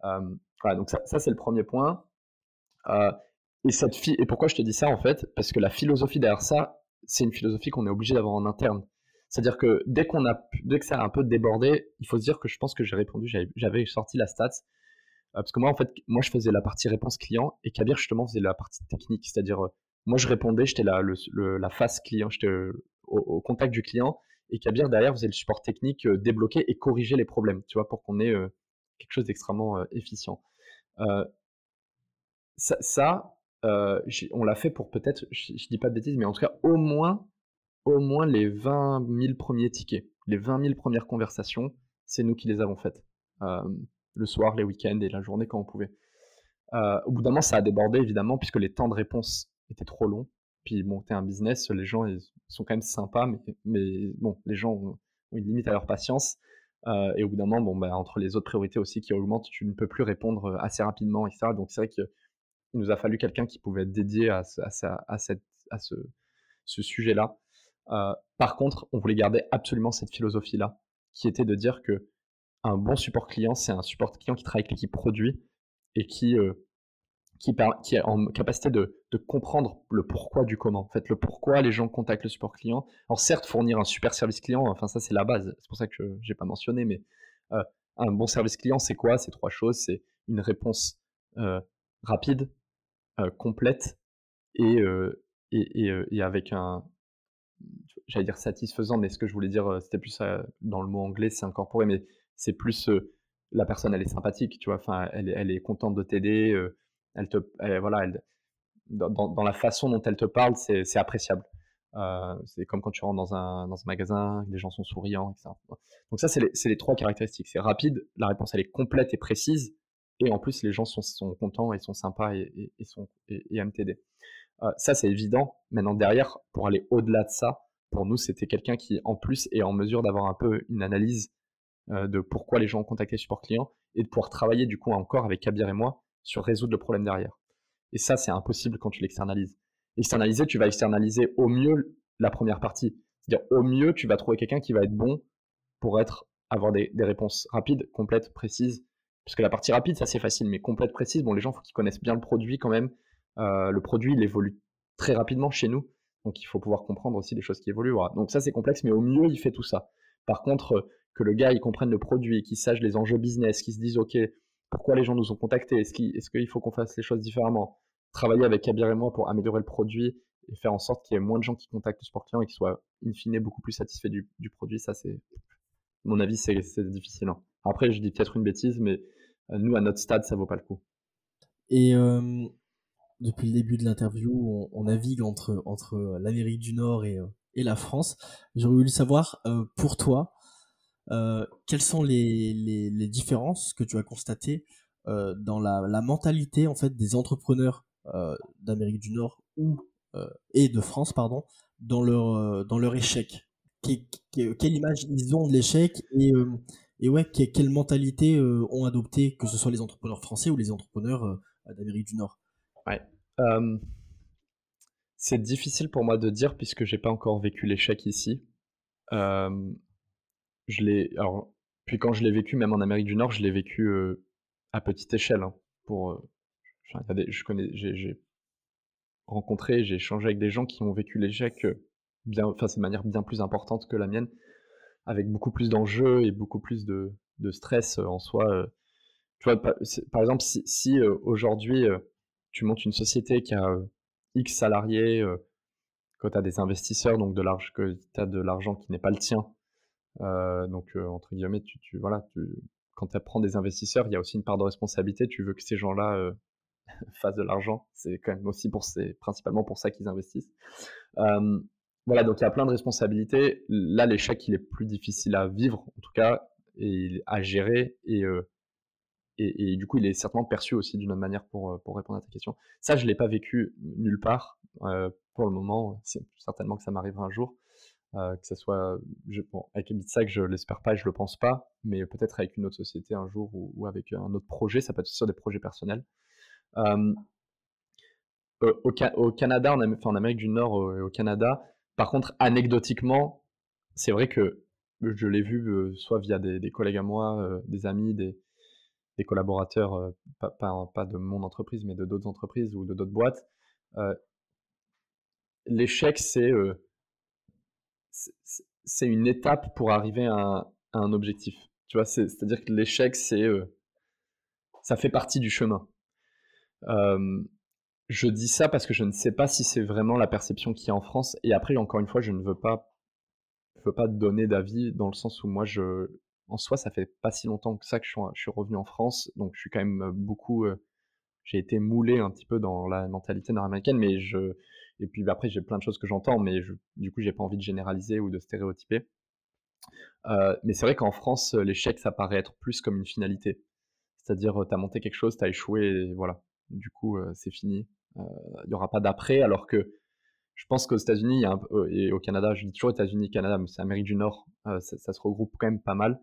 S2: voilà, donc ça, c'est le premier point. et cette et pourquoi je te dis ça en fait? Parce que la philosophie derrière ça, c'est une philosophie qu'on est obligé d'avoir en interne. C'est-à-dire que dès qu'on a, dès que ça a un peu débordé, il faut se dire que je pense que j'ai répondu, j'avais sorti la stats. Euh, parce que moi, en fait, moi, je faisais la partie réponse client et Kabir, justement, faisait la partie technique. C'est-à-dire, euh, moi, je répondais, j'étais la, face client, j'étais au, contact du client et Kabir, derrière, faisait le support technique, euh, et corriger les problèmes, tu vois, pour qu'on ait quelque chose d'extrêmement efficient. ça, on l'a fait pour peut-être, je, je dis pas de bêtises, mais en tout cas, au moins au moins les 20 000 premiers tickets, les 20 000 premières conversations, c'est nous qui les avons faites. Euh, le soir, les week-ends et la journée quand on pouvait. Euh, au bout d'un moment, ça a débordé évidemment puisque les temps de réponse étaient trop longs. Puis bon, t'es un business, les gens sont quand même sympas, mais, bon, les gens ont, une limite à leur patience. Euh, et au bout d'un moment, bon, bah, entre les autres priorités aussi qui augmentent, tu ne peux plus répondre assez rapidement, etc. Donc c'est vrai qu'il nous a fallu quelqu'un qui pouvait être dédié à, à, à, ce, ce sujet-là. Euh, par contre, on voulait garder absolument cette philosophie-là, qui était de dire que un bon support client, c'est un support client qui travaille avec l'équipe produit et qui, euh, qui, est en capacité de, comprendre le pourquoi du comment. En fait, le pourquoi les gens contactent le support client. Alors certes, fournir un super service client, enfin ça c'est la base. C'est pour ça que j'ai pas mentionné, mais euh, un bon service client, c'est quoi? C'est trois choses. C'est une réponse euh, rapide, euh, complète et, et, et, avec un, j'allais dire satisfaisant, mais ce que je voulais dire, c'était plus dans le mot anglais, c'est incorporé, mais c'est plus la personne, elle est sympathique, tu vois, enfin, elle, elle est contente de t'aider, elle te, voilà, elle, dans, la façon dont elle te parle, c'est appréciable. c'est comme quand tu rentres dans un, dans magasin, les gens sont souriants, etc. Donc ça, c'est les, les, trois caractéristiques. C'est rapide, la réponse elle est complète et précise, et en plus les gens sont, contents et sont sympas et, sont, et, aiment t'aider. ça, c'est évident. Maintenant, derrière, pour aller au-delà de ça, pour nous, c'était quelqu'un qui, en plus, est en mesure d'avoir un peu une analyse de pourquoi les gens ont contacté support client et de pouvoir travailler du coup encore avec Kabir et moi sur résoudre le problème derrière. Et ça, c'est impossible quand tu l'externalises. Externaliser, tu vas externaliser au mieux la première partie. C'est-à-dire, au mieux, tu vas trouver quelqu'un qui va être bon pour être, avoir des, réponses rapides, complètes, précises. Parce que la partie rapide, ça c'est facile, mais complète, précise, bon, les gens, faut qu'ils connaissent bien le produit quand même. Euh, le produit, il évolue très rapidement chez nous. Donc, il faut pouvoir comprendre aussi des choses qui évoluent. Donc, ça, c'est complexe, mais au mieux, il fait tout ça. Par contre, que le gars, il comprenne le produit, qu'il sache les enjeux business, qu'il se dise, OK, pourquoi les gens nous ont contactés? Est-ce qu'il faut qu'on fasse les choses différemment? Travailler avec Kabir et moi pour améliorer le produit et faire en sorte qu'il y ait moins de gens qui contactent le sport client et qu'ils soient in fine beaucoup plus satisfaits du, produit, ça c'est, mon avis, c'est difficile. Hein. Après, je dis peut-être une bêtise, mais euh, nous, à notre stade, ça vaut pas le coup.
S1: Et euh, depuis le début de l'interview, on, navigue entre, entre l'Amérique du Nord et, euh, la France. J'aurais voulu savoir, pour toi, euh, quelles sont les, les, différences que tu as constatées euh, dans la, la, mentalité en fait des entrepreneurs euh, d'Amérique du Nord ou euh, et de France pardon dans leur euh, dans leur échec? Quelle image ils ont de l'échec et et ouais quelle mentalité ont adopté que ce soit les entrepreneurs français ou les entrepreneurs d'Amérique du Nord?
S2: C'est difficile pour moi de dire puisque j'ai pas encore vécu l'échec ici. Euh, je l'ai. Alors, puis quand je l'ai vécu, même en Amérique du Nord, je l'ai vécu euh, à petite échelle. Hein, pour, euh, je connais, j'ai rencontré, j'ai échangé avec des gens qui ont vécu l'échec bien, enfin, de manière bien plus importante que la mienne, avec beaucoup plus d'enjeux et beaucoup plus de, de stress en soi. tu vois, par, exemple, si, si aujourd'hui tu montes une société qui a X salariés, que tu as des investisseurs, donc de que tu as de l'argent qui n'est pas le tien, donc, euh, entre guillemets, tu, voilà, tu, quand tu apprends des investisseurs, il y a aussi une part de responsabilité. Tu veux que ces gens-là euh, fassent de l'argent. C'est quand même aussi pour c'est principalement pour ça qu'ils investissent. Euh, voilà, donc il y a plein de responsabilités. Là, l'échec, il est plus difficile à vivre, en tout cas, et à gérer. Et, et, du coup, il est certainement perçu aussi d'une autre manière pour, pour répondre à ta question. Ça, je l'ai pas vécu nulle part pour le moment. C'est certainement que ça m'arrivera un jour. Euh, que ce soit je, bon, avec Bitsac, je l'espère pas je le pense pas, mais peut-être avec une autre société un jour ou, avec un autre projet, ça peut être sur des projets personnels. Euh, au, Canada, en, enfin, en Amérique du Nord et au, Canada, par contre, anecdotiquement, c'est vrai que je l'ai vu euh, soit via des, collègues à moi, des amis, des, collaborateurs, pas, de mon entreprise, mais de d'autres entreprises ou de d'autres boîtes. L'échec, c'est c'est une étape pour arriver à un, objectif. Tu vois, c'est-à-dire que l'échec, c'est euh, ça fait partie du chemin. Je dis ça parce que je ne sais pas si c'est vraiment la perception qu'il y a en France. Et après, encore une fois, je ne veux pas, je veux pas donner d'avis dans le sens où moi, je, en soi, ça fait pas si longtemps que ça que je suis, revenu en France, donc je suis quand même beaucoup, euh, j'ai été moulé un petit peu dans la mentalité nord-américaine, mais je, et puis après, j'ai plein de choses que j'entends, mais du coup, j'ai pas envie de généraliser ou de stéréotyper. Euh, mais c'est vrai qu'en France, l'échec, ça paraît être plus comme une finalité. C'est-à-dire, tu as monté quelque chose, tu as échoué, et voilà. Du coup, euh, c'est fini. Il euh, n'y aura pas d'après, alors que je pense qu'aux États-Unis et au Canada, je dis toujours États-Unis, Canada, mais c'est Amérique du Nord, ça, ça, se regroupe quand même pas mal.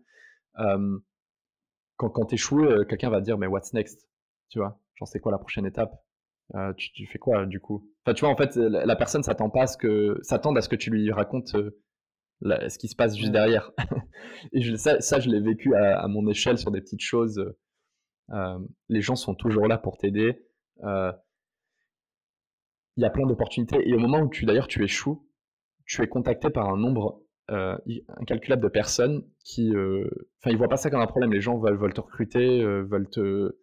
S2: quand quand tu échoues, quelqu'un va dire, mais what's next? Tu vois, genre, c'est quoi la prochaine étape? Euh, tu, fais quoi du coup? Enfin, tu vois, en fait, la, personne s'attend pas à ce que s'attend à ce que tu lui racontes euh, ce qui se passe juste derrière. Et je, ça, ça, je l'ai vécu à, mon échelle sur des petites choses. Euh, les gens sont toujours là pour t'aider. Il y a plein d'opportunités. Et au moment où tu d'ailleurs tu échoues, tu es contacté par un nombre incalculable de personnes qui, enfin, ils voient pas ça comme un problème. Les gens veulent, veulent te recruter, veulent te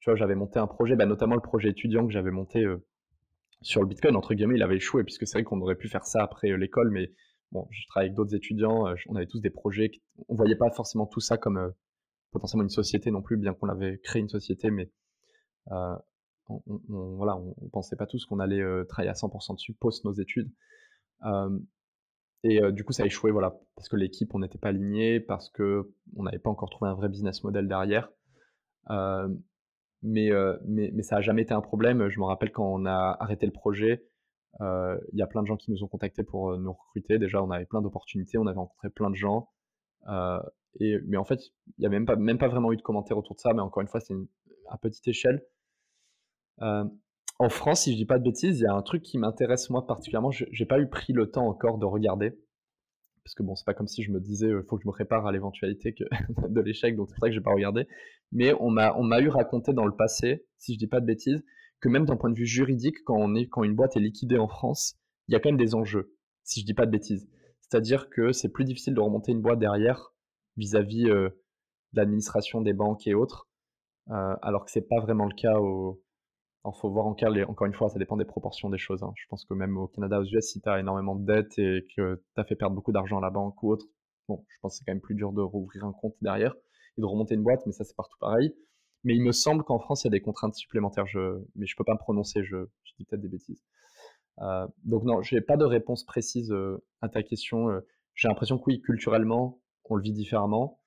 S2: tu vois, j'avais monté un projet, bah, notamment le projet étudiant que j'avais monté euh, sur le Bitcoin, entre guillemets, il avait échoué, puisque c'est vrai qu'on aurait pu faire ça après euh, l'école, mais bon, je travaille avec d'autres étudiants, euh, on avait tous des projets, on voyait pas forcément tout ça comme potentiellement une société non plus, bien qu'on avait créé une société, mais on, on, voilà, on, pensait pas tous qu'on allait travailler à 100% dessus post nos études. et du coup, ça a échoué, voilà, parce que l'équipe, on n'était pas aligné, parce que on n'avait pas encore trouvé un vrai business model derrière. Mais, mais, mais ça n'a jamais été un problème. Je me rappelle quand on a arrêté le projet, il y a plein de gens qui nous ont contactés pour nous recruter. Déjà, on avait plein d'opportunités, on avait rencontré plein de gens. et, mais en fait, il n'y a même pas, même pas vraiment eu de commentaires autour de ça. Mais encore une fois, c'est à petite échelle. En France, si je dis pas de bêtises, il y a un truc qui m'intéresse moi particulièrement. Je n'ai pas eu pris le temps encore de regarder. Parce que bon, c'est pas comme si je me disais, il euh, faut que je me prépare à l'éventualité de l'échec, donc c'est pour ça que j'ai pas regardé. Mais on m'a, on eu raconté dans le passé, si je dis pas de bêtises, que même d'un point de vue juridique, quand, on est, quand une boîte est liquidée en France, il y a quand même des enjeux, si je dis pas de bêtises. C'est-à-dire que c'est plus difficile de remonter une boîte derrière vis-à-vis euh, de l'administration des banques et autres, euh, alors que c'est pas vraiment le cas au, il faut voir encore une fois, ça dépend des proportions des choses. Hein. Je pense que même au Canada, aux US, si tu as énormément de dettes et que tu as fait perdre beaucoup d'argent à la banque ou autre, bon, je pense que c'est quand même plus dur de rouvrir un compte derrière et de remonter une boîte, mais ça, c'est partout pareil. Mais il me semble qu'en France, il y a des contraintes supplémentaires, mais je peux pas me prononcer, je, dis peut-être des bêtises. Euh, donc non, j'ai pas de réponse précise euh, à ta question. Euh. j'ai l'impression que oui, culturellement, on le vit différemment.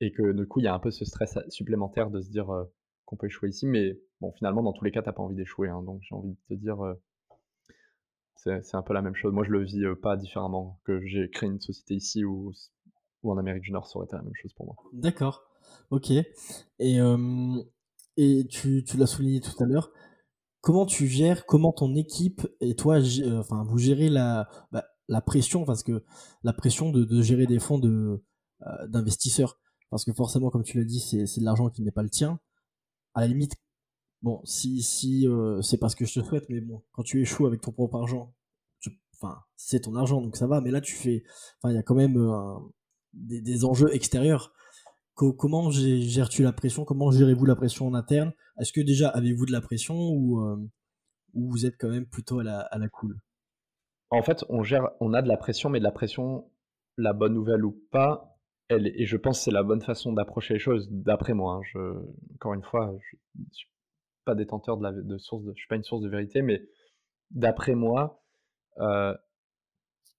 S2: et que du coup, il y a un peu ce stress supplémentaire de se dire qu'on peut échouer ici. Mais bon, finalement, dans tous les cas, t'as pas envie d'échouer. Hein, donc j'ai envie de te dire, c'est un peu la même chose. Moi, je le vis pas différemment que j'ai créé une société ici ou, en Amérique du Nord, ça aurait été la même chose pour moi.
S1: D'accord. Ok. Et, et tu, tu l'as souligné tout à l'heure. Comment tu gères, comment ton équipe et toi, enfin, vous gérez la, bah, la pression, parce que la pression de, de gérer des fonds de, d'investisseurs? Parce que forcément, comme tu l'as dit, c'est de l'argent qui n'est pas le tien à la limite, bon, si, si euh, c'est pas ce que je te souhaite, mais bon, quand tu échoues avec ton propre argent, enfin, c'est ton argent, donc ça va, mais là, tu fais, enfin, il y a quand même euh, des, enjeux extérieurs. comment gères-tu la pression? Comment gérez-vous la pression en interne? Est-ce que déjà avez-vous de la pression ou, euh, ou vous êtes quand même plutôt à la, à cool?
S2: En fait, on gère, on a de la pression, mais de la pression, la bonne nouvelle ou pas, et je pense que c'est la bonne façon d'approcher les choses, d'après moi. Hein. Je, encore une fois, je ne suis pas détenteur de la de source, de, je suis pas une source de vérité, mais d'après moi, euh,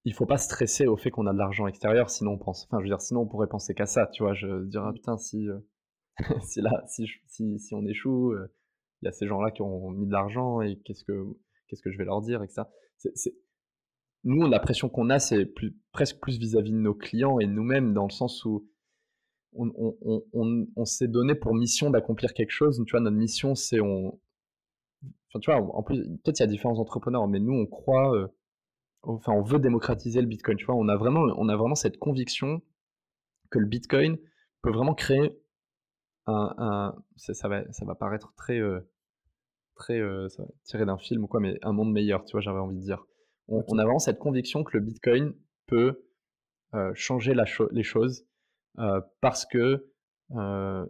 S2: il faut pas stresser au fait qu'on a de l'argent extérieur, sinon on pense, enfin, je veux dire, sinon on pourrait penser qu'à ça, tu vois. Je dirais, ah, putain, si, euh, si là, si, si, si, on échoue, euh, il y a ces gens-là qui ont mis de l'argent et qu'est-ce que, qu'est-ce que je vais leur dire et que ça. C'est, nous, la pression qu'on a, c'est presque plus vis-à-vis de nos clients et nous-mêmes, dans le sens où on, s'est donné pour mission d'accomplir quelque chose. Tu vois, notre mission, c'est on. Enfin, tu vois, en plus, peut-être il y a différents entrepreneurs, mais nous, on croit. Euh, enfin, on veut démocratiser le Bitcoin. Tu vois, on a vraiment, on a vraiment cette conviction que le Bitcoin peut vraiment créer un. ça, va, ça va paraître très. Euh, très euh, tiré d'un film ou quoi, mais un monde meilleur, tu vois, j'avais envie de dire. On, a vraiment cette conviction que le Bitcoin peut euh, changer les choses euh, parce que, euh,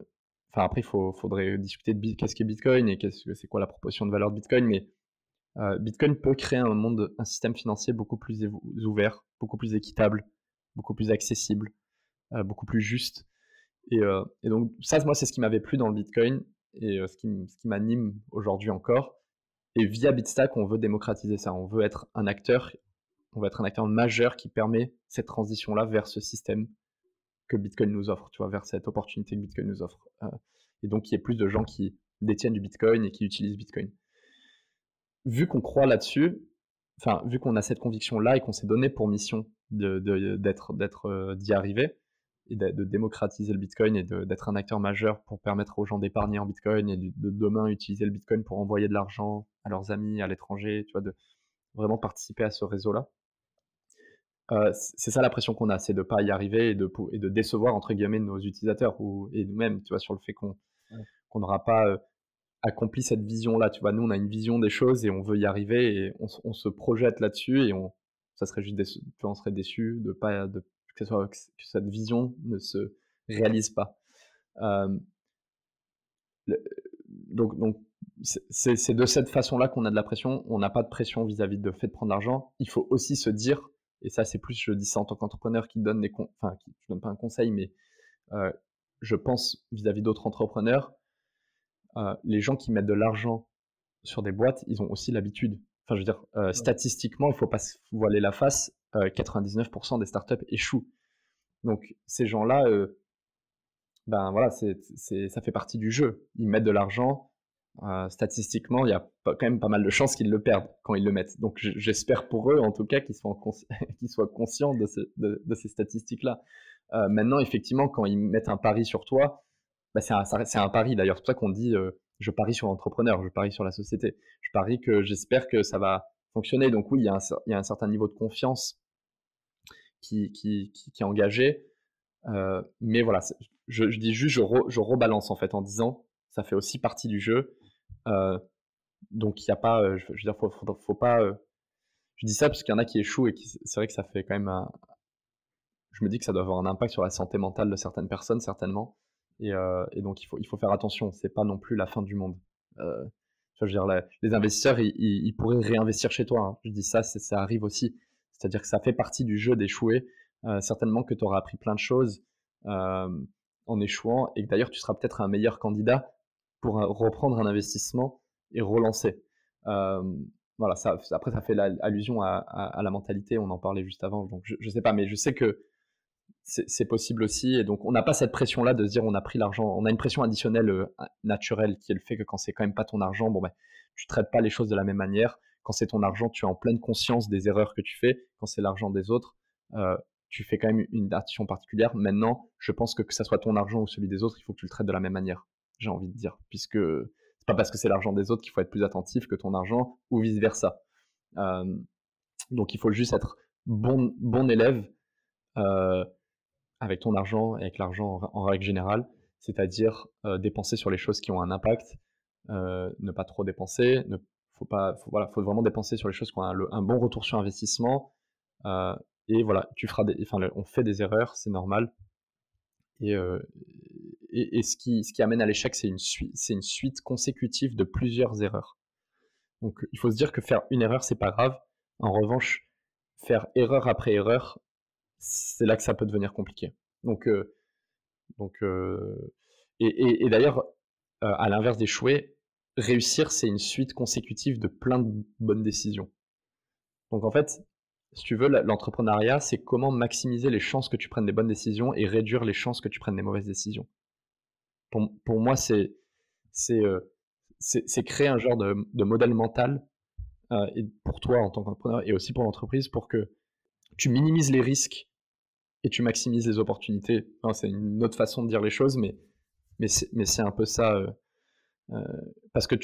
S2: enfin après il faudrait discuter de qu'est-ce qu'est Bitcoin et qu'est-ce que c'est quoi la proportion de valeur de Bitcoin, mais Bitcoin peut créer un monde, un système financier beaucoup plus ouvert, beaucoup plus équitable, beaucoup plus accessible, beaucoup plus juste. Et, donc ça, moi, c'est ce qui m'avait plu dans le Bitcoin et ce qui m'anime aujourd'hui encore. Et via Bitstack, on veut démocratiser ça. On veut être un acteur, on veut être un acteur majeur qui permet cette transition-là vers ce système que Bitcoin nous offre, tu vois, vers cette opportunité que Bitcoin nous offre. Euh, et donc, il y ait plus de gens qui détiennent du Bitcoin et qui utilisent Bitcoin. Vu qu'on croit là-dessus, enfin, vu qu'on a cette conviction-là et qu'on s'est donné pour mission d'être, euh, d'y arriver, et de, démocratiser le Bitcoin et d'être un acteur majeur pour permettre aux gens d'épargner en Bitcoin et de, demain utiliser le Bitcoin pour envoyer de l'argent à leurs amis à l'étranger, tu vois, de vraiment participer à ce réseau-là. Euh, c'est ça la pression qu'on a, c'est de ne pas y arriver et de, et de décevoir entre guillemets nos utilisateurs ou, et nous-mêmes, tu vois, sur le fait qu'on n'aura pas euh, accompli cette vision-là. Tu vois, nous on a une vision des choses et on veut y arriver et on, se projette là-dessus et on, ça serait juste déçu, on serait déçu de pas de que, soit, que cette vision ne se réalise pas. Euh, donc, donc c'est de cette façon-là qu'on a de la pression. On n'a pas de pression vis-à-vis de fait de prendre l'argent. Il faut aussi se dire, et ça c'est plus, je dis ça en tant qu'entrepreneur qui donne des, enfin, qui, je donne pas un conseil, mais euh, je pense vis-à-vis d'autres entrepreneurs, euh, les gens qui mettent de l'argent sur des boîtes, ils ont aussi l'habitude. Enfin, je veux dire, statistiquement, il faut pas se voiler la face. 99% des startups échouent. Donc, ces gens-là, ben voilà, c'est, ça fait partie du jeu. Ils mettent de l'argent. statistiquement, il y a quand même pas mal de chances qu'ils le perdent quand ils le mettent. Donc, j'espère pour eux, en tout cas, qu'ils soient, conscients de, ces statistiques-là. maintenant, effectivement, quand ils mettent un pari sur toi, bah, c'est un, pari d'ailleurs. C'est pour ça qu'on dit euh, je parie sur l'entrepreneur, je parie sur la société. Je parie que j'espère que ça va fonctionner. Donc oui, il y a un, certain niveau de confiance qui, est engagé. Euh, mais voilà, je, dis juste, je, rebalance en fait en disant ça fait aussi partie du jeu. Euh, donc il n'y a pas, je, veux dire, faut, faut, pas. je dis ça parce qu'il y en a qui échouent et c'est vrai que ça fait quand même un, je me dis que ça doit avoir un impact sur la santé mentale de certaines personnes, certainement. Euh, et, donc, il faut, il faut faire attention. C'est pas non plus la fin du monde. Euh, je veux dire, les investisseurs, ils, pourraient réinvestir chez toi. Hein. Je dis ça, ça arrive aussi. C'est-à-dire que ça fait partie du jeu d'échouer. Euh, certainement que tu auras appris plein de choses en échouant et que d'ailleurs, tu seras peut-être un meilleur candidat pour reprendre un investissement et relancer. voilà, après, ça fait allusion à, la mentalité. On en parlait juste avant. Je, je sais pas, mais je sais que c'est possible aussi. Et donc, on n'a pas cette pression-là de se dire on a pris l'argent. On a une pression additionnelle euh, naturelle qui est le fait que quand c'est quand même pas ton argent, bon ben, tu traites pas les choses de la même manière. Quand c'est ton argent, tu es en pleine conscience des erreurs que tu fais. Quand c'est l'argent des autres, euh, tu fais quand même une action particulière. Maintenant, je pense que que ça soit ton argent ou celui des autres, il faut que tu le traites de la même manière. J'ai envie de dire, puisque c'est pas parce que c'est l'argent des autres qu'il faut être plus attentif que ton argent ou vice versa. Euh, donc, il faut juste être bon bon élève. Euh, avec ton argent et avec l'argent en, règle générale, c'est-à-dire dépenser sur les choses qui ont un impact, ne pas trop dépenser, ne faut pas, faut, voilà, faut vraiment dépenser sur les choses qui ont un, bon retour sur investissement. Euh, et voilà, tu feras des, enfin, on fait des erreurs, c'est normal. Et, et, et, ce, qui, ce qui amène à l'échec, c'est une, une suite consécutive de plusieurs erreurs. Donc, il faut se dire que faire une erreur, c'est pas grave. En revanche, faire erreur après erreur, c'est là que ça peut devenir compliqué. Donc, euh, donc euh, et, d'ailleurs, euh, à l'inverse d'échouer, réussir, c'est une suite consécutive de plein de bonnes décisions. Donc en fait, si tu veux, l'entrepreneuriat, c'est comment maximiser les chances que tu prennes des bonnes décisions et réduire les chances que tu prennes des mauvaises décisions. Pour, moi, c'est c'est créer un genre de, de modèle mental et pour toi en tant qu'entrepreneur et aussi pour l'entreprise pour que tu minimises les risques et tu maximises les opportunités. c'est une autre façon de dire les choses, mais, mais c'est un peu ça. Euh, euh, parce que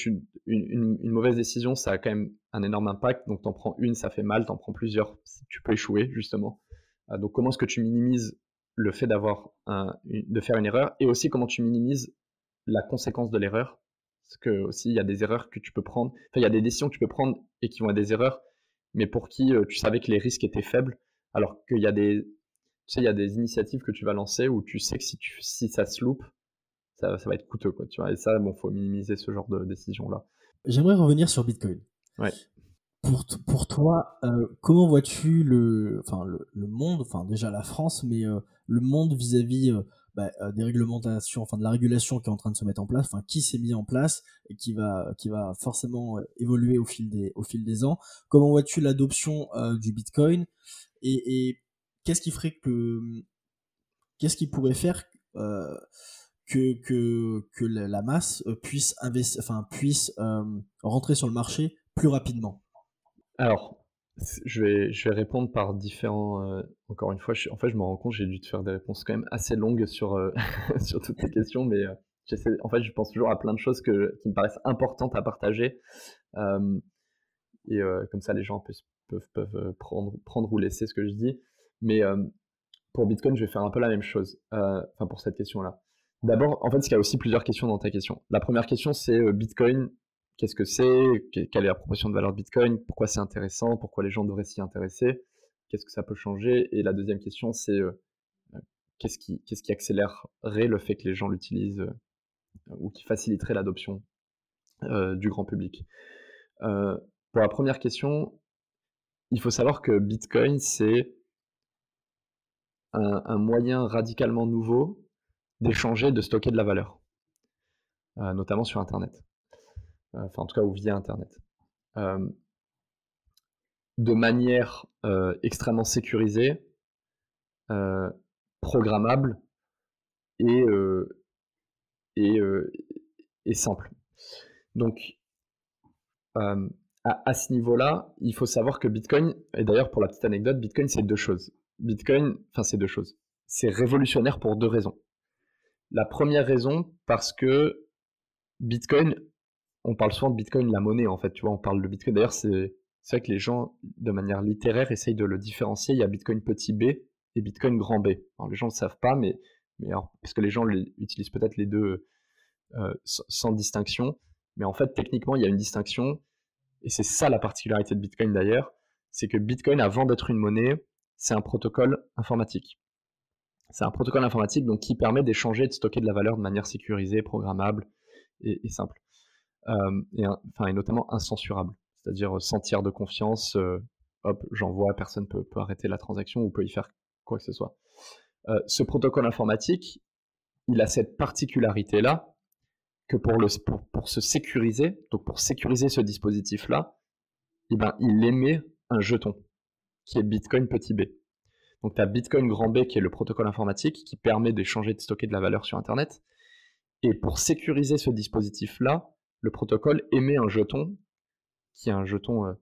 S2: une, mauvaise décision, ça a quand même un énorme impact. Donc, t'en prends une, ça fait mal. T'en prends plusieurs, tu peux échouer, justement. Donc, comment est-ce que tu minimises le fait d'avoir de faire une erreur et aussi comment tu minimises la conséquence de l'erreur? Parce que aussi, il y a des erreurs que tu peux prendre. Enfin, il y a des décisions que tu peux prendre et qui vont être des erreurs, mais pour qui tu savais que les risques étaient faibles. Alors qu'il y a des tu il y a des initiatives que tu vas lancer où tu sais que si ça se loupe, ça, va être coûteux, quoi, tu vois. Et ça, bon, faut minimiser ce genre de décision-là.
S1: J'aimerais revenir sur Bitcoin.
S2: Ouais.
S1: Pour, pour toi, euh, comment vois-tu le, enfin, le, monde, enfin, déjà la France, mais euh, le monde vis-à-vis euh, bah, des réglementations, enfin, de la régulation qui est en train de se mettre en place, enfin, qui s'est mis en place et qui va, qui va forcément évoluer au fil des, au fil des ans. Comment vois-tu l'adoption du Bitcoin et, et qu'est-ce qui ferait que qu'est-ce qui pourrait faire que, que, que la masse euh, puisse enfin puisse euh, rentrer sur le marché plus rapidement
S2: Alors, je vais, je vais répondre par différents. encore une fois, je, en fait, je me rends compte, j'ai dû te faire des réponses quand même assez longues sur, sur toutes les questions, mais en fait, je pense toujours à plein de choses que, qui me paraissent importantes à partager. et comme ça, les gens peuvent, peuvent, prendre, prendre ou laisser ce que je dis. Mais euh, pour Bitcoin, je vais faire un peu la même chose, euh, enfin pour cette question-là. D'abord, en fait, il y a aussi plusieurs questions dans ta question. La première question, c'est euh, Bitcoin, qu'est-ce que c'est? Quelle est la proportion de valeur de Bitcoin? Pourquoi c'est intéressant? Pourquoi les gens devraient s'y intéresser? Qu'est-ce que ça peut changer? Et la deuxième question, c'est qui, qu'est-ce qui accélérerait le fait que les gens l'utilisent ou qui faciliterait l'adoption du grand public? Pour la première question, il faut savoir que Bitcoin, c'est un, moyen radicalement nouveau d'échanger, de stocker de la valeur, euh, notamment sur Internet. Euh, enfin, en tout cas, ou via Internet. Euh, de manière extrêmement sécurisée, programmable et, simple. Donc, à, ce niveau-là, il faut savoir que Bitcoin, et d'ailleurs pour la petite anecdote, Bitcoin c'est deux choses. Bitcoin, enfin c'est deux choses. C'est révolutionnaire pour deux raisons. La première raison, parce que Bitcoin, on parle souvent de Bitcoin, la monnaie en fait, tu vois, on parle de Bitcoin. D'ailleurs, c'est vrai que les gens, de manière littéraire, essayent de le différencier. Il y a Bitcoin petit b et Bitcoin grand B. Alors les gens ne le savent pas, mais, mais parce que les gens utilisent peut-être les deux euh, sans distinction. Mais en fait, techniquement, il y a une distinction et c'est ça la particularité de Bitcoin d'ailleurs, c'est que Bitcoin, avant d'être une monnaie, c'est un protocole informatique. C'est un protocole informatique qui permet d'échanger et de stocker de la valeur de manière sécurisée, programmable et, simple. Euh, et, notamment incensurable. C'est-à-dire euh, sans tiers de confiance, euh, hop, j'envoie, personne peut, peut arrêter la transaction ou peut y faire quoi que ce soit. ce protocole informatique, il a cette particularité-là que pour, se sécuriser, donc pour sécuriser ce dispositif-là, eh ben, il émet un jeton qui est Bitcoin petit b. Donc tu as Bitcoin grand B qui est le protocole informatique qui permet d'échanger, de stocker de la valeur sur Internet. Et pour sécuriser ce dispositif-là, le protocole émet un jeton qui est un jeton euh,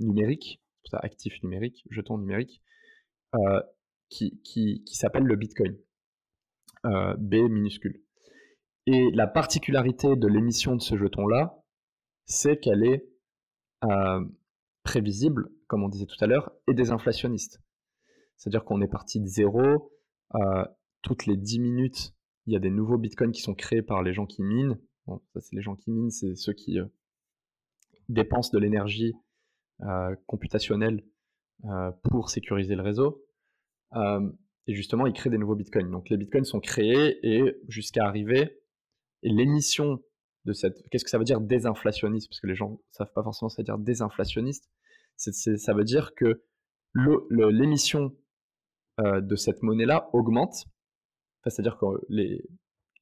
S2: numérique, actif numérique, jeton numérique, euh, qui, s'appelle le Bitcoin. Euh, B minuscule. Et la particularité de l'émission de ce jeton-là, c'est qu'elle est prévisible, comme on disait tout à l'heure, et désinflationniste. C'est-à-dire qu'on est parti de zéro, euh, toutes les 10 minutes, il y a des nouveaux bitcoins qui sont créés par les gens qui minent. Ça c'est les gens qui minent, c'est ceux qui euh, dépensent de l'énergie computationnelle pour sécuriser le réseau. et justement, ils créent des nouveaux bitcoins. Donc les bitcoins sont créés et jusqu'à arriver et l'émission de cette. Qu'est-ce que ça veut dire désinflationniste? Parce que les gens ne savent pas forcément ça veut dire désinflationniste. ça veut dire que l'émission euh, de cette monnaie-là augmente. C'est-à-dire que les,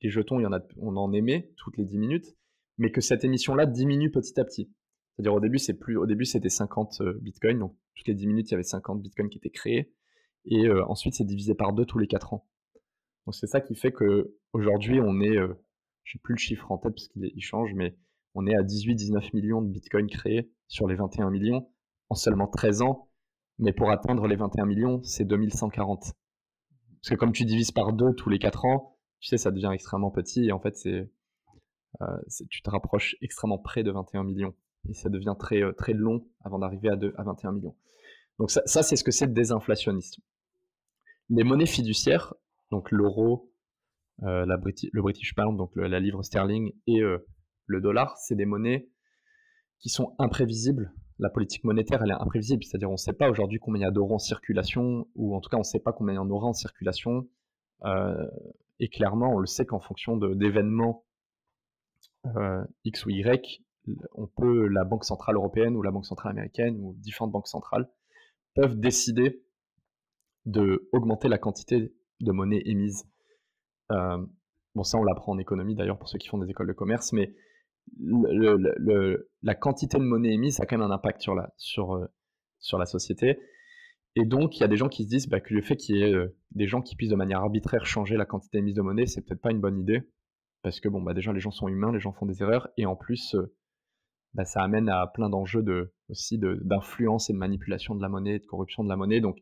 S2: jetons, y en on en émet toutes les 10 minutes, mais que cette émission-là diminue petit à petit. C'est-à-dire au début, c'était 50 euh, bitcoins, donc toutes les 10 minutes, il y avait 50 bitcoins qui étaient créés, et euh, ensuite c'est divisé par deux tous les 4 ans. Donc c'est ça qui fait que aujourd'hui on est je n'ai plus le chiffre en tête parce qu'il change, mais on est à 18-19 millions de bitcoins créés sur les 21 millions en seulement 13 ans. Mais pour atteindre les 21 millions, c'est 2140. Parce que comme tu divises par deux tous les 4 ans, tu sais, ça devient extrêmement petit et en fait, euh, tu te rapproches extrêmement près de 21 millions. Et ça devient très, euh, très long avant d'arriver à, à 21 millions. Donc ça, c'est ce que c'est le désinflationniste. Les monnaies fiduciaires, donc l'euro, euh, le British Pound, donc la livre sterling, et le dollar, c'est des monnaies qui sont imprévisibles. La politique monétaire, elle est imprévisible, c'est-à-dire on ne sait pas aujourd'hui combien il y a d'euros en circulation, ou en tout cas on ne sait pas combien il y en aura en circulation. Euh, et clairement, on le sait qu'en fonction d'événements X ou Y, on peut, la Banque Centrale Européenne ou la Banque Centrale Américaine ou différentes banques centrales peuvent décider de augmenter la quantité de monnaie émise. Euh, bon, ça, on l'apprend en économie d'ailleurs pour ceux qui font des écoles de commerce, mais la quantité de monnaie émise a quand même un impact sur la, sur, euh, sur la société. Et donc, il y a des gens qui se disent bah, que le fait qu'il y ait euh, des gens qui puissent de manière arbitraire changer la quantité émise de monnaie, c'est peut-être pas une bonne idée. Parce que, bon, bah, déjà, les gens sont humains, les gens font des erreurs. Et en plus, bah, ça amène à plein d'enjeux de, aussi d'influence et de manipulation de la monnaie, de corruption de la monnaie. Donc,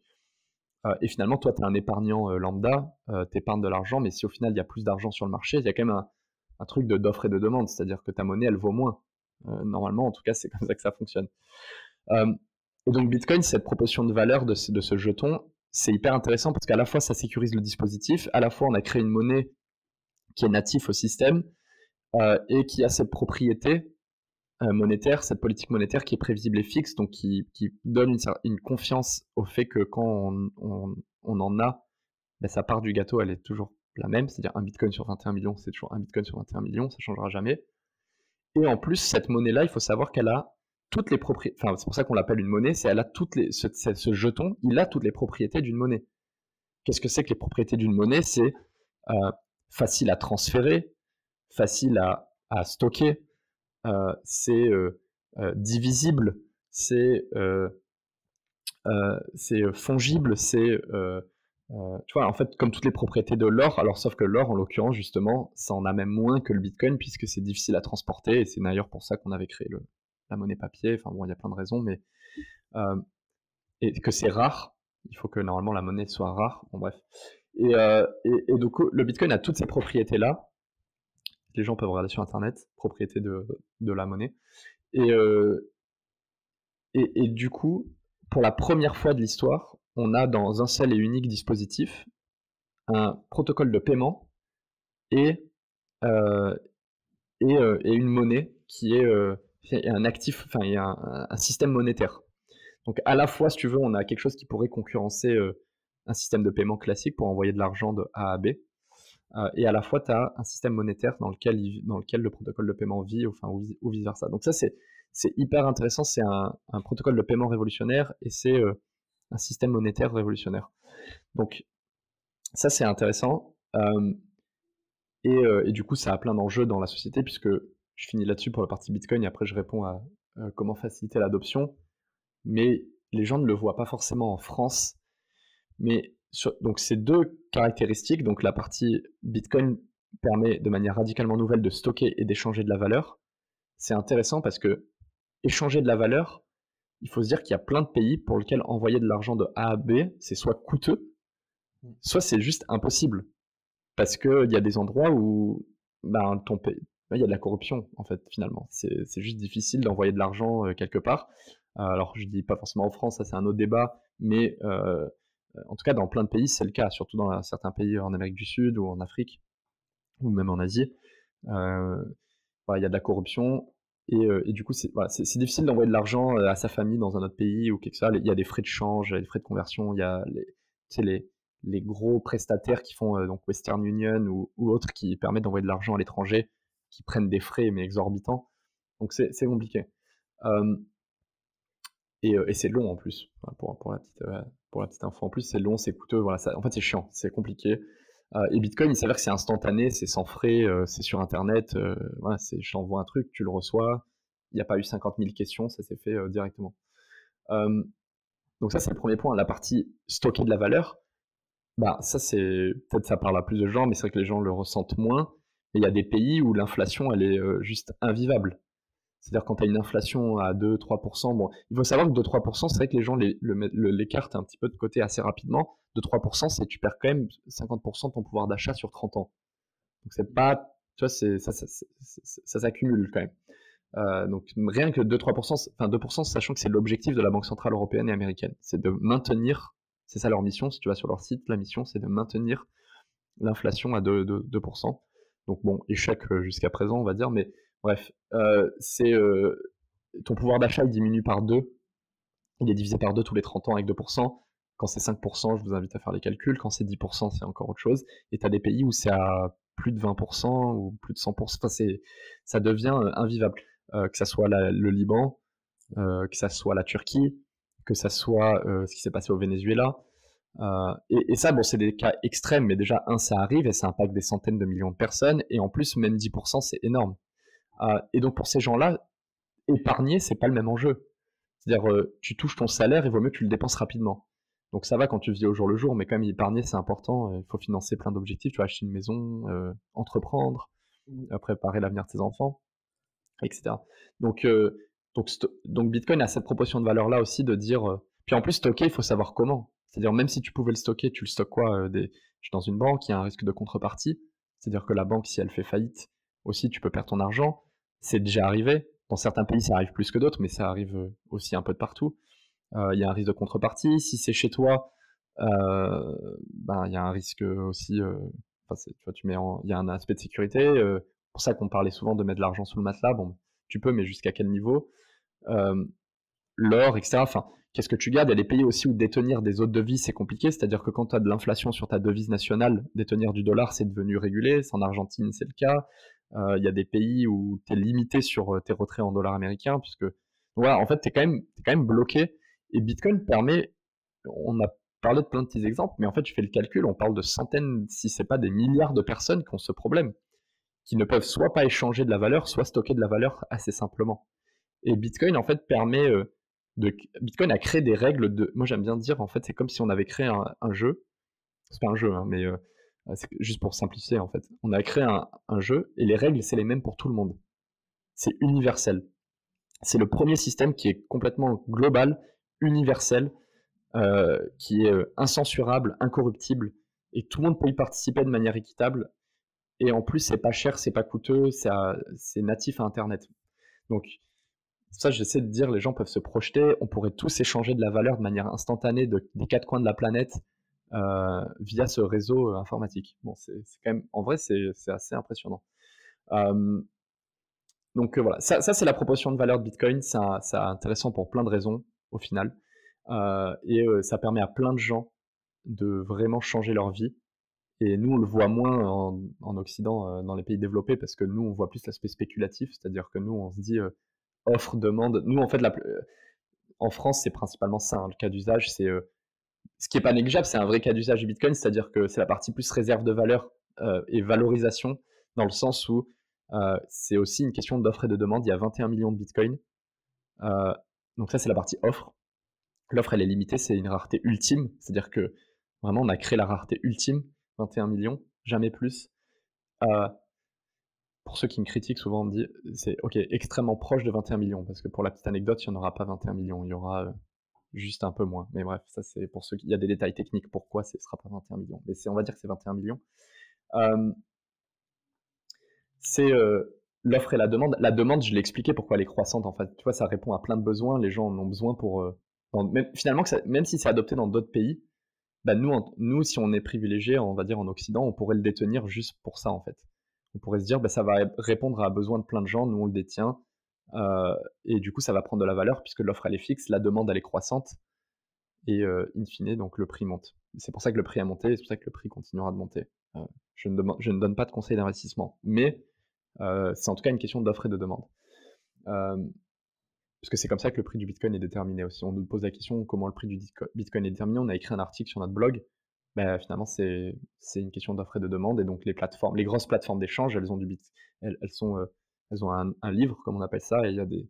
S2: euh, et finalement, toi, tu es un épargnant euh, lambda, euh, tu épargnes de l'argent, mais si au final il y a plus d'argent sur le marché, il y a quand même un, un truc d'offre et de demande, c'est-à-dire que ta monnaie, elle vaut moins. normalement, en tout cas, c'est comme ça que ça fonctionne. et donc, Bitcoin, cette proportion de valeur de ce, jeton, c'est hyper intéressant parce qu'à la fois, ça sécurise le dispositif, à la fois, on a créé une monnaie qui est natif au système et qui a cette propriété euh, monétaire, cette politique monétaire qui est prévisible et fixe, donc qui, donne une, confiance au fait que quand on, en a, ben, sa part du gâteau, elle est toujours la même, c'est-à-dire un bitcoin sur 21 millions, c'est toujours un bitcoin sur 21 millions, ça changera jamais. Et en plus, cette monnaie-là, il faut savoir qu'elle a toutes les propriétés, enfin c'est pour ça qu'on l'appelle une monnaie, c'est elle a toutes les, ce, jeton, il a toutes les propriétés d'une monnaie. Qu'est-ce que c'est que les propriétés d'une monnaie? C'est euh, facile à transférer, facile à stocker, euh, c'est euh, divisible, c'est fongible, c'est tu vois, en fait, comme toutes les propriétés de l'or, alors sauf que l'or, en l'occurrence, justement, ça en a même moins que le Bitcoin puisque c'est difficile à transporter et c'est d'ailleurs pour ça qu'on avait créé la monnaie papier. Enfin bon, il y a plein de raisons, mais et que c'est rare. Il faut que normalement la monnaie soit rare. Bon bref. Et, et, et donc le Bitcoin a toutes ces propriétés là les gens peuvent regarder sur Internet, propriété de, de la monnaie. Et, euh, et, et, du coup, pour la première fois de l'histoire, on a dans un seul et unique dispositif un protocole de paiement et, euh, euh, une monnaie qui est un actif, enfin, a un, système monétaire. Donc à la fois, si tu veux, on a quelque chose qui pourrait concurrencer un système de paiement classique pour envoyer de l'argent de A à B, euh, et à la fois, tu as un système monétaire dans lequel, le protocole de paiement vit, enfin, ou, vice-versa. Donc ça, c'est, hyper intéressant. C'est un, un, protocole de paiement révolutionnaire et c'est euh, un système monétaire révolutionnaire. Donc ça, c'est intéressant. Euh, et, et, du coup, ça a plein d'enjeux dans la société puisque je finis là-dessus pour la partie Bitcoin et après je réponds à comment faciliter l'adoption. Mais les gens ne le voient pas forcément en France. Mais donc ces deux caractéristiques, donc la partie Bitcoin permet de manière radicalement nouvelle de stocker et d'échanger de la valeur. C'est intéressant parce que échanger de la valeur, il faut se dire qu'il y a plein de pays pour lesquels envoyer de l'argent de A à B, c'est soit coûteux, soit c'est juste impossible. Parce qu'il y a des endroits où ben, ton pays, il y a de la corruption, en fait, finalement. C'est juste difficile d'envoyer de l'argent euh, quelque part. Alors, je dis pas forcément en France, ça c'est un autre débat, mais euh, en tout cas, dans plein de pays, c'est le cas, surtout dans certains pays en Amérique du Sud ou en Afrique, ou même en Asie. Euh, il y a de la corruption, et, euh, du coup, c'est difficile d'envoyer de l'argent euh, à sa famille dans un autre pays ou quelque chose. Il y a des frais de change, il y a des frais de conversion, il y a les, gros prestataires qui font donc Western Union ou, autres qui permettent d'envoyer de l'argent à l'étranger, qui prennent des frais mais exorbitants. Donc c'est compliqué. et, c'est long en plus, pour, la petite, pour info. En plus, c'est long, c'est coûteux. Voilà, ça, en fait, c'est chiant, c'est compliqué. Euh, et Bitcoin, il s'avère que c'est instantané, c'est sans frais, euh, c'est sur Internet. Euh, voilà, je t'envoie un truc, tu le reçois. Il n'y a pas eu 50 000 questions, ça s'est fait directement. donc ça, c'est le premier point. La partie stocker de la valeur, bah ça c'est peut-être ça parle à plus de gens, mais c'est vrai que les gens le ressentent moins. Et il y a des pays où l'inflation, elle est juste invivable. C'est-à-dire quand tu as une inflation à 2-3%, bon, il faut savoir que 2-3%, c'est vrai que les gens l'écartent un petit peu de côté assez rapidement. 2-3%, c'est tu perds quand même 50% de ton pouvoir d'achat sur 30 ans. Donc c'est pas, tu vois, ça, s'accumule quand même. Euh, donc rien que 2-3%, enfin 2%, sachant que c'est l'objectif de la Banque Centrale Européenne et Américaine, c'est de maintenir, c'est ça leur mission, si tu vas sur leur site, la mission c'est de maintenir l'inflation à 2%. 2, 2%. Donc bon, échec euh, jusqu'à présent on va dire, mais Bref, euh, c'est euh, ton pouvoir d'achat il diminue par 2. Il est divisé par 2 tous les 30 ans avec 2%. Quand c'est 5%, je vous invite à faire les calculs. Quand c'est 10%, c'est encore autre chose. Et tu as des pays où c'est à plus de 20% ou plus de 100%. Enfin, ça devient euh, invivable. que ça soit le Liban, que ça soit la Turquie, que ça soit ce qui s'est passé au Venezuela. et, et, ça, bon, c'est des cas extrêmes, mais déjà, un, ça arrive et ça impacte des centaines de millions de personnes. Et en plus, même 10%, c'est énorme. Euh, et donc pour ces gens-là, épargner, c'est pas le même enjeu. C'est-à-dire, euh, tu touches ton salaire, il vaut mieux que tu le dépenses rapidement. Donc ça va quand tu vis au jour le jour, mais quand même épargner, c'est important. Il faut financer plein d'objectifs. Tu vas acheter une maison, euh, entreprendre, mmh. préparer l'avenir de tes enfants, etc. Donc, donc, donc Bitcoin a cette proportion de valeur là aussi de dire. puis en plus stocker, il faut savoir comment. C'est-à-dire même si tu pouvais le stocker, tu le stockes quoi des... Dans une banque, il y a un risque de contrepartie. C'est-à-dire que la banque, si elle fait faillite, aussi tu peux perdre ton argent c'est déjà arrivé. Dans certains pays, ça arrive plus que d'autres, mais ça arrive euh, aussi un peu de partout. Euh, il y a un risque de contrepartie. Si c'est chez toi, euh, ben il y a un risque aussi. Tu vois, tu mets il y a un aspect de sécurité. Pour ça qu'on parlait souvent de mettre de l'argent sous le matelas. Bon, tu peux, mais jusqu'à quel niveau? L'or, etc. Enfin, qu'est-ce que tu gardes Il y a des pays aussi où détenir des autres devises, c'est compliqué. C'est-à-dire que quand tu as de l'inflation sur ta devise nationale, détenir du dollar, c'est devenu régulé. En Argentine, c'est le cas. Euh, il y a des pays où tu es limité sur euh, tes retraits en dollars américains, puisque voilà, en fait, tu es, quand même, bloqué. Et Bitcoin permet, on a parlé de plein de petits exemples, mais en fait, tu fais le calcul, on parle de centaines, si c'est pas des milliards de personnes qui ont ce problème, qui ne peuvent soit pas échanger de la valeur, soit stocker de la valeur assez simplement. Et Bitcoin, en fait, permet euh, Bitcoin a créé des règles de. Moi, j'aime bien dire, en fait, c'est comme si on avait créé un, jeu. C'est pas un jeu, hein, mais euh, c'est juste pour simplifier, en fait. On a créé un, jeu et les règles, c'est les mêmes pour tout le monde. C'est universel. C'est le premier système qui est complètement global, universel, euh, qui est euh, incensurable, incorruptible, et tout le monde peut y participer de manière équitable. Et en plus, c'est pas cher, c'est pas coûteux, c'est natif à Internet. Donc, ça, j'essaie de dire, les gens peuvent se projeter, on pourrait tous échanger de la valeur de manière instantanée des quatre coins de la planète euh, via ce réseau euh, informatique. Bon, c'est quand même, en vrai, c'est assez impressionnant. Euh, donc voilà, ça, c'est la proportion de valeur de Bitcoin. C'est intéressant pour plein de raisons au final. et ça permet à plein de gens de vraiment changer leur vie. Et nous, on le voit moins en, en Occident, dans les pays développés, parce que nous, on voit plus l'aspect spéculatif, c'est-à-dire que nous, on se dit, offre, demande. Nous, en fait, euh, en France, c'est principalement ça. Hein, le cas d'usage, c'est euh, ce qui est pas négligeable, c'est un vrai cas d'usage du Bitcoin, c'est-à-dire que c'est la partie plus réserve de valeur euh, et valorisation, dans le sens où c'est aussi une question d'offre et de demande. Il y a 21 millions de Bitcoin. donc ça, c'est la partie offre. L'offre, elle est limitée, c'est une rareté ultime, c'est-à-dire que vraiment, on a créé la rareté ultime, 21 millions, jamais plus pour ceux qui me critiquent, souvent on me dit c'est ok extrêmement proche de 21 millions parce que pour la petite anecdote, il n'y en aura pas 21 millions, il y aura euh, juste un peu moins. Mais bref, ça c'est pour ceux qui il y a des détails techniques pourquoi ce ne sera pas 21 millions. Mais on va dire que c'est 21 millions. c'est euh, l'offre et la demande. La demande, je l'ai expliqué pourquoi elle est croissante en. Tu vois, ça répond à plein de besoins. Les gens en ont besoin pour euh, finalement même si c'est adopté dans d'autres pays, bah, nous, nous si on est privilégié, on va dire en Occident, on pourrait le détenir juste pour ça en fait on pourrait se dire, bah, ça va répondre à un besoin de plein de gens, nous on le détient, euh, et du coup ça va prendre de la valeur puisque l'offre elle est fixe, la demande elle est croissante, et euh, in fine donc le prix monte. C'est pour ça que le prix a monté, et c'est pour ça que le prix continuera de monter. Euh, je, ne donne pas de conseils d'investissement, mais c'est en tout cas une question d'offre et de demande. parce que c'est comme ça que le prix du Bitcoin est déterminé aussi. On nous pose la question comment le prix du Bitcoin est déterminé? On a écrit un article sur notre blog bah, finalement, c'est une question d'offre et de demande. Et donc, les plateformes, les grosses plateformes d'échange, elles ont du bit, elles, elles sont, euh, elles ont un, livre, comme on appelle ça, et il y a des,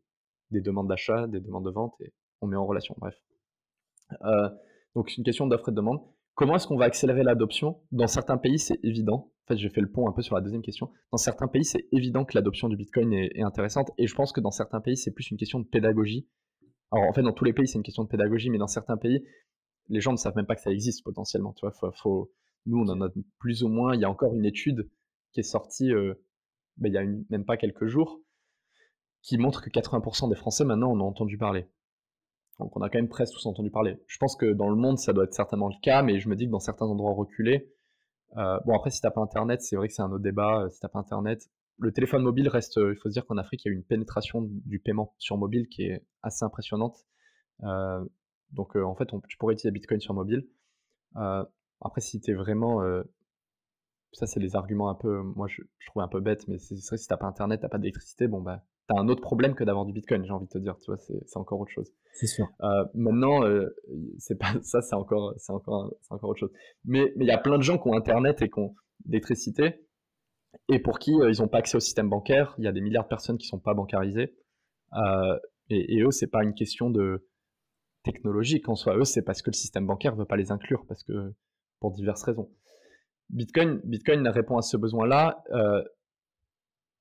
S2: des demandes d'achat, des demandes de vente, et on met en relation. Bref. Euh, donc, une question d'offre et de demande. Comment est-ce qu'on va accélérer l'adoption? Dans certains pays, c'est évident. En fait, j'ai fait le pont un peu sur la deuxième question. Dans certains pays, c'est évident que l'adoption du Bitcoin est, intéressante. Et je pense que dans certains pays, c'est plus une question de pédagogie. Alors, en fait, dans tous les pays, c'est une question de pédagogie, mais dans certains pays, les gens ne savent même pas que ça existe potentiellement. Tu vois, faut, nous, on en a plus ou moins. Il y a encore une étude qui est sortie euh, ben, il y a même pas quelques jours qui montre que 80% des Français maintenant en ont entendu parler. Donc on a quand même presque tous entendu parler. Je pense que dans le monde, ça doit être certainement le cas, mais je me dis que dans certains endroits reculés, euh, bon après si t'as pas Internet, c'est vrai que c'est un autre débat. Euh, si t'as pas Internet, le téléphone mobile reste. il faut se dire qu'en Afrique, il y a une pénétration du paiement sur mobile qui est assez impressionnante. Donc en fait, tu pourrais utiliser Bitcoin sur mobile. Après, si tu es vraiment ça c'est les arguments un peu moi je, trouve un peu bête mais c'est vrai si t'as pas internet t'as pas d'électricité bon bah t'as un autre problème que d'avoir du bitcoin j'ai envie de te dire tu vois c'est encore autre chose.
S1: C'est sûr.
S2: Maintenant c'est pas ça c'est encore c'est encore c'est encore autre chose. Mais il y a plein de gens qui ont internet et qui ont d'électricité et pour qui ils ont pas accès au système bancaire. Il y a des milliards de personnes qui sont pas bancarisées. Et, et eux c'est pas une question de technologique en soi. Eux, c'est parce que le système bancaire veut pas les inclure, parce que pour diverses raisons. Bitcoin, Bitcoin répond à ce besoin-là. Euh,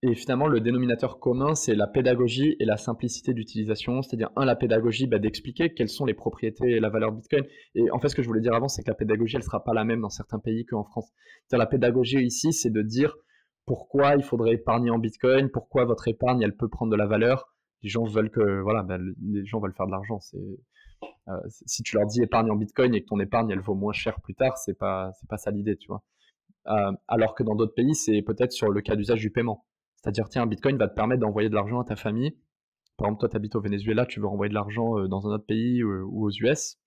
S2: et finalement, le dénominateur commun, c'est la pédagogie et la simplicité d'utilisation. C'est-à-dire, un, la pédagogie, bah, d'expliquer quelles sont les propriétés et la valeur de Bitcoin. Et en fait, ce que je voulais dire avant, c'est que la pédagogie, elle sera pas la même dans certains pays qu'en France. La pédagogie ici, c'est de dire pourquoi il faudrait épargner en Bitcoin, pourquoi votre épargne, elle peut prendre de la valeur. Les gens veulent que, voilà, bah, gens veulent faire de l'argent. Euh, si tu leur dis épargne en Bitcoin et que ton épargne elle vaut moins cher plus tard, c'est pas c'est pas ça l'idée, tu vois. Euh, alors que dans d'autres pays, c'est peut-être sur le cas d'usage du paiement. C'est-à-dire, tiens, Bitcoin va te permettre d'envoyer de l'argent à ta famille. Par exemple, toi, tu habites au Venezuela, tu veux renvoyer de l'argent euh, dans un autre pays ou aux US.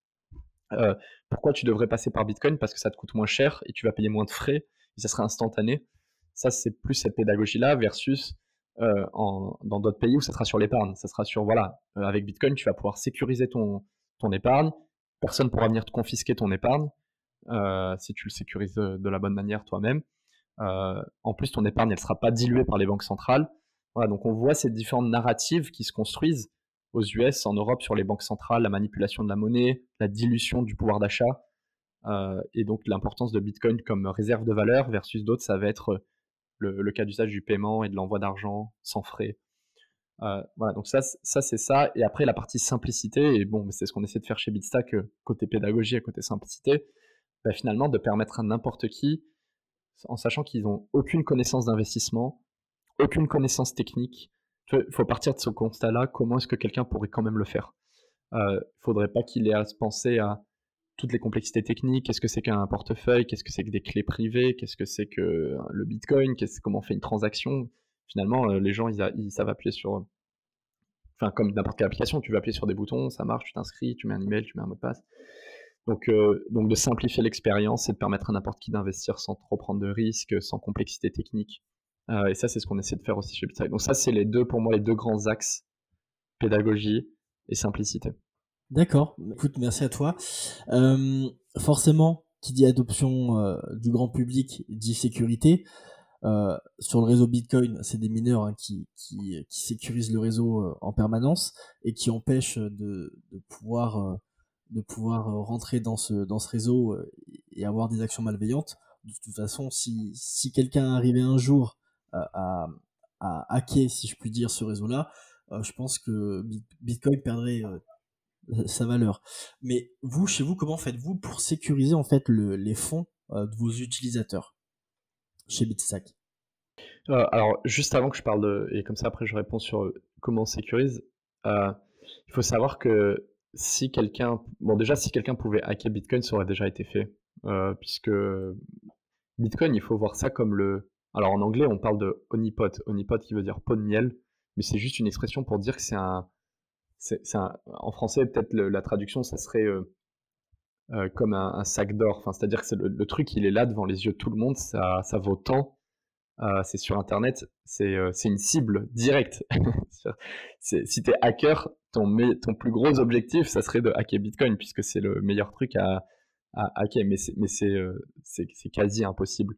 S2: pourquoi tu devrais passer par Bitcoin? Parce que ça te coûte moins cher et tu vas payer moins de frais et ça sera instantané. Ça, c'est plus cette pédagogie-là versus dans d'autres pays où ça sera sur l'épargne. Ça sera sur, voilà, avec Bitcoin, tu vas pouvoir sécuriser ton, ton épargne. Personne pourra venir te confisquer ton épargne euh, si tu le sécurises de, la bonne manière toi-même. Euh, en plus, ton épargne, elle sera pas diluée par les banques centrales. Voilà, donc on voit ces différentes narratives qui se construisent aux US, en Europe, sur les banques centrales, la manipulation de la monnaie, la dilution du pouvoir d'achat, et donc l'importance de Bitcoin comme réserve de valeur versus d'autres, ça va être le, cas d'usage du paiement et de l'envoi d'argent sans frais. Voilà, donc ça, ça c'est ça. Et après, la partie simplicité, et bon, c'est ce qu'on essaie de faire chez Bitstack, côté pédagogie et côté simplicité, bah, finalement, de permettre à n'importe qui, en sachant qu'ils n'ont aucune connaissance d'investissement, aucune connaissance technique. Il faut partir de ce constat-là. Comment est-ce que quelqu'un pourrait quand même le faire? Il euh, ne faudrait pas qu'il ait à se penser à toutes les complexités techniques. Qu'est-ce que c'est qu'un portefeuille Qu'est-ce que c'est que des clés privées Qu'est-ce que c'est que le Bitcoin Comment on fait une transaction? Finalement, euh, les gens, ils, savent appuyer sur. Enfin, comme n'importe quelle application, tu vas appuyer sur des boutons, ça marche, tu t'inscris, tu mets un email, tu mets un mot de passe. Donc, euh, donc de simplifier l'expérience et de permettre à n'importe qui d'investir sans trop prendre de risques, sans complexité technique. Euh, et ça, c'est ce qu'on essaie de faire aussi chez Bitstack. Donc ça, c'est les deux, pour moi, les deux grands axes, pédagogie et simplicité.
S1: D'accord. Écoute, merci à toi. Forcément, qui dit adoption du grand public dit sécurité. Sur le réseau Bitcoin, c'est des mineurs hein, qui, qui, qui, sécurisent le réseau en permanence et qui empêchent de, de pouvoir, de pouvoir rentrer dans ce, dans ce réseau et avoir des actions malveillantes. De toute façon, si, si quelqu'un arrivait un jour à, à, hacker, si je puis dire, ce réseau-là, euh, je pense que Bitcoin perdrait euh, sa valeur. Mais vous, chez vous, comment faites-vous pour sécuriser en fait les fonds euh, de vos utilisateurs? Chez Bitstack
S2: Alors, juste avant que je parle de, et comme ça après je réponds sur comment on sécurise, il faut savoir que si quelqu'un, bon déjà si quelqu'un pouvait hacker Bitcoin, ça aurait déjà été fait, puisque Bitcoin, il faut voir ça comme le, alors en anglais, on parle de honeypot. Honeypot qui veut dire pot de miel, mais c'est juste une expression pour dire que c'est un, c'est, en français peut-être la traduction, ça serait euh, euh, comme un, sac d'or. Enfin, c'est-à-dire que le, truc, il est là devant les yeux de tout le monde, ça, vaut tant. Euh, c'est sur Internet, c'est, c'est une cible directe. si t'es hacker, ton, plus gros objectif, ça serait de hacker Bitcoin, puisque c'est le meilleur truc à, hacker, mais c'est, quasi impossible.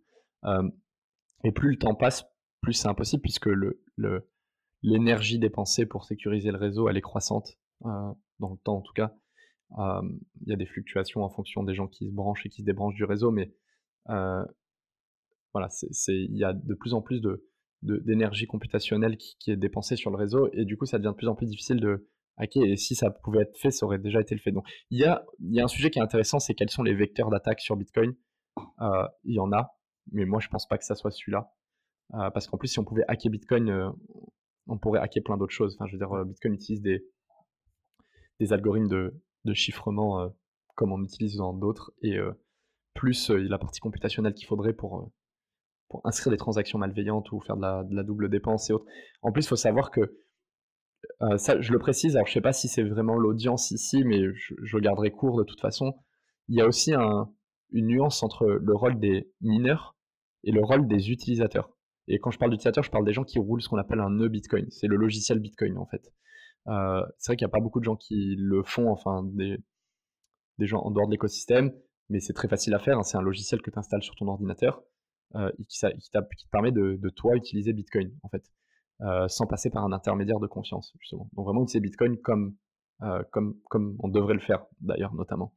S2: Et plus le temps passe, plus c'est impossible puisque l'énergie dépensée pour sécuriser le réseau, elle est croissante euh, dans le temps en tout cas. Il y a des fluctuations en fonction des gens qui se branchent et qui se débranchent du réseau, mais voilà, il y a de plus en plus de, d'énergie computationnelle qui, est dépensée sur le réseau et du coup ça devient de plus en plus difficile de hacker et si ça pouvait être fait, ça aurait déjà été le fait. Donc il y a, il y a un sujet qui est intéressant, c'est quels sont les vecteurs d'attaque sur Bitcoin. il y en a, mais moi je pense pas que ça soit celui-là. Euh, parce qu'en plus, si on pouvait hacker Bitcoin, euh, on pourrait hacker plein d'autres choses. Enfin, je veux dire, Bitcoin utilise des, des algorithmes de, de chiffrement comme on utilise dans d'autres, et plus la partie computationnelle qu'il faudrait pour, pour inscrire des transactions malveillantes ou faire de la, de la double dépense et autres. En plus, il faut savoir que ça, je le précise, alors je sais pas si c'est vraiment l'audience ici, mais je, je, garderai court de toute façon. Il y a aussi un, une nuance entre le rôle des mineurs et le rôle des utilisateurs. Et quand je parle d'utilisateurs, je parle des gens qui roulent ce qu'on appelle un nœud Bitcoin. C'est le logiciel Bitcoin en fait. Euh, c'est vrai qu'il n'y a pas beaucoup de gens qui le font, enfin des, gens en dehors de l'écosystème, mais c'est très facile à faire. Hein. C'est un logiciel que tu installes sur ton ordinateur euh, qui, te permet de, toi utiliser Bitcoin en fait, euh, sans passer par un intermédiaire de confiance justement. Donc vraiment utiliser Bitcoin comme comme comme on devrait le faire d'ailleurs notamment.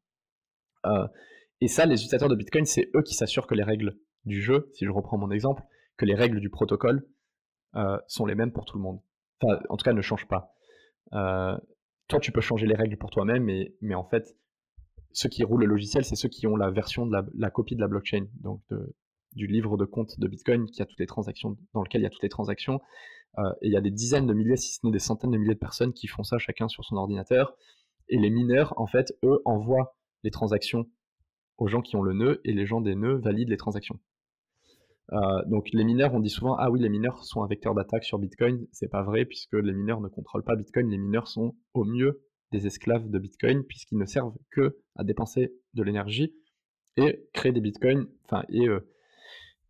S2: Et ça, les utilisateurs de Bitcoin, c'est eux qui s'assurent que les règles du jeu, si je reprends mon exemple, que les règles du protocole sont les mêmes pour tout le monde. Enfin, en tout cas, ne changent pas. Euh, toi, tu peux changer les règles pour toi-même, mais, en fait, ceux qui roulent le logiciel, c'est ceux qui ont la version de la, copie de la blockchain, donc du livre de compte de Bitcoin qui a toutes les transactions, dans lequel il y a toutes les transactions. Euh, et il y a des dizaines de milliers, si ce n'est des centaines de milliers de personnes qui font ça chacun sur son ordinateur. Et les mineurs, en fait, eux, envoient les transactions aux gens qui ont le nœud et les gens des nœuds valident les transactions. Euh, donc les mineurs, on dit souvent ah oui les mineurs sont un vecteur d'attaque sur Bitcoin. C'est pas vrai puisque les mineurs ne contrôlent pas Bitcoin. Les mineurs sont au mieux des esclaves de Bitcoin puisqu'ils ne servent que à dépenser de l'énergie et créer des Bitcoins, enfin et, euh,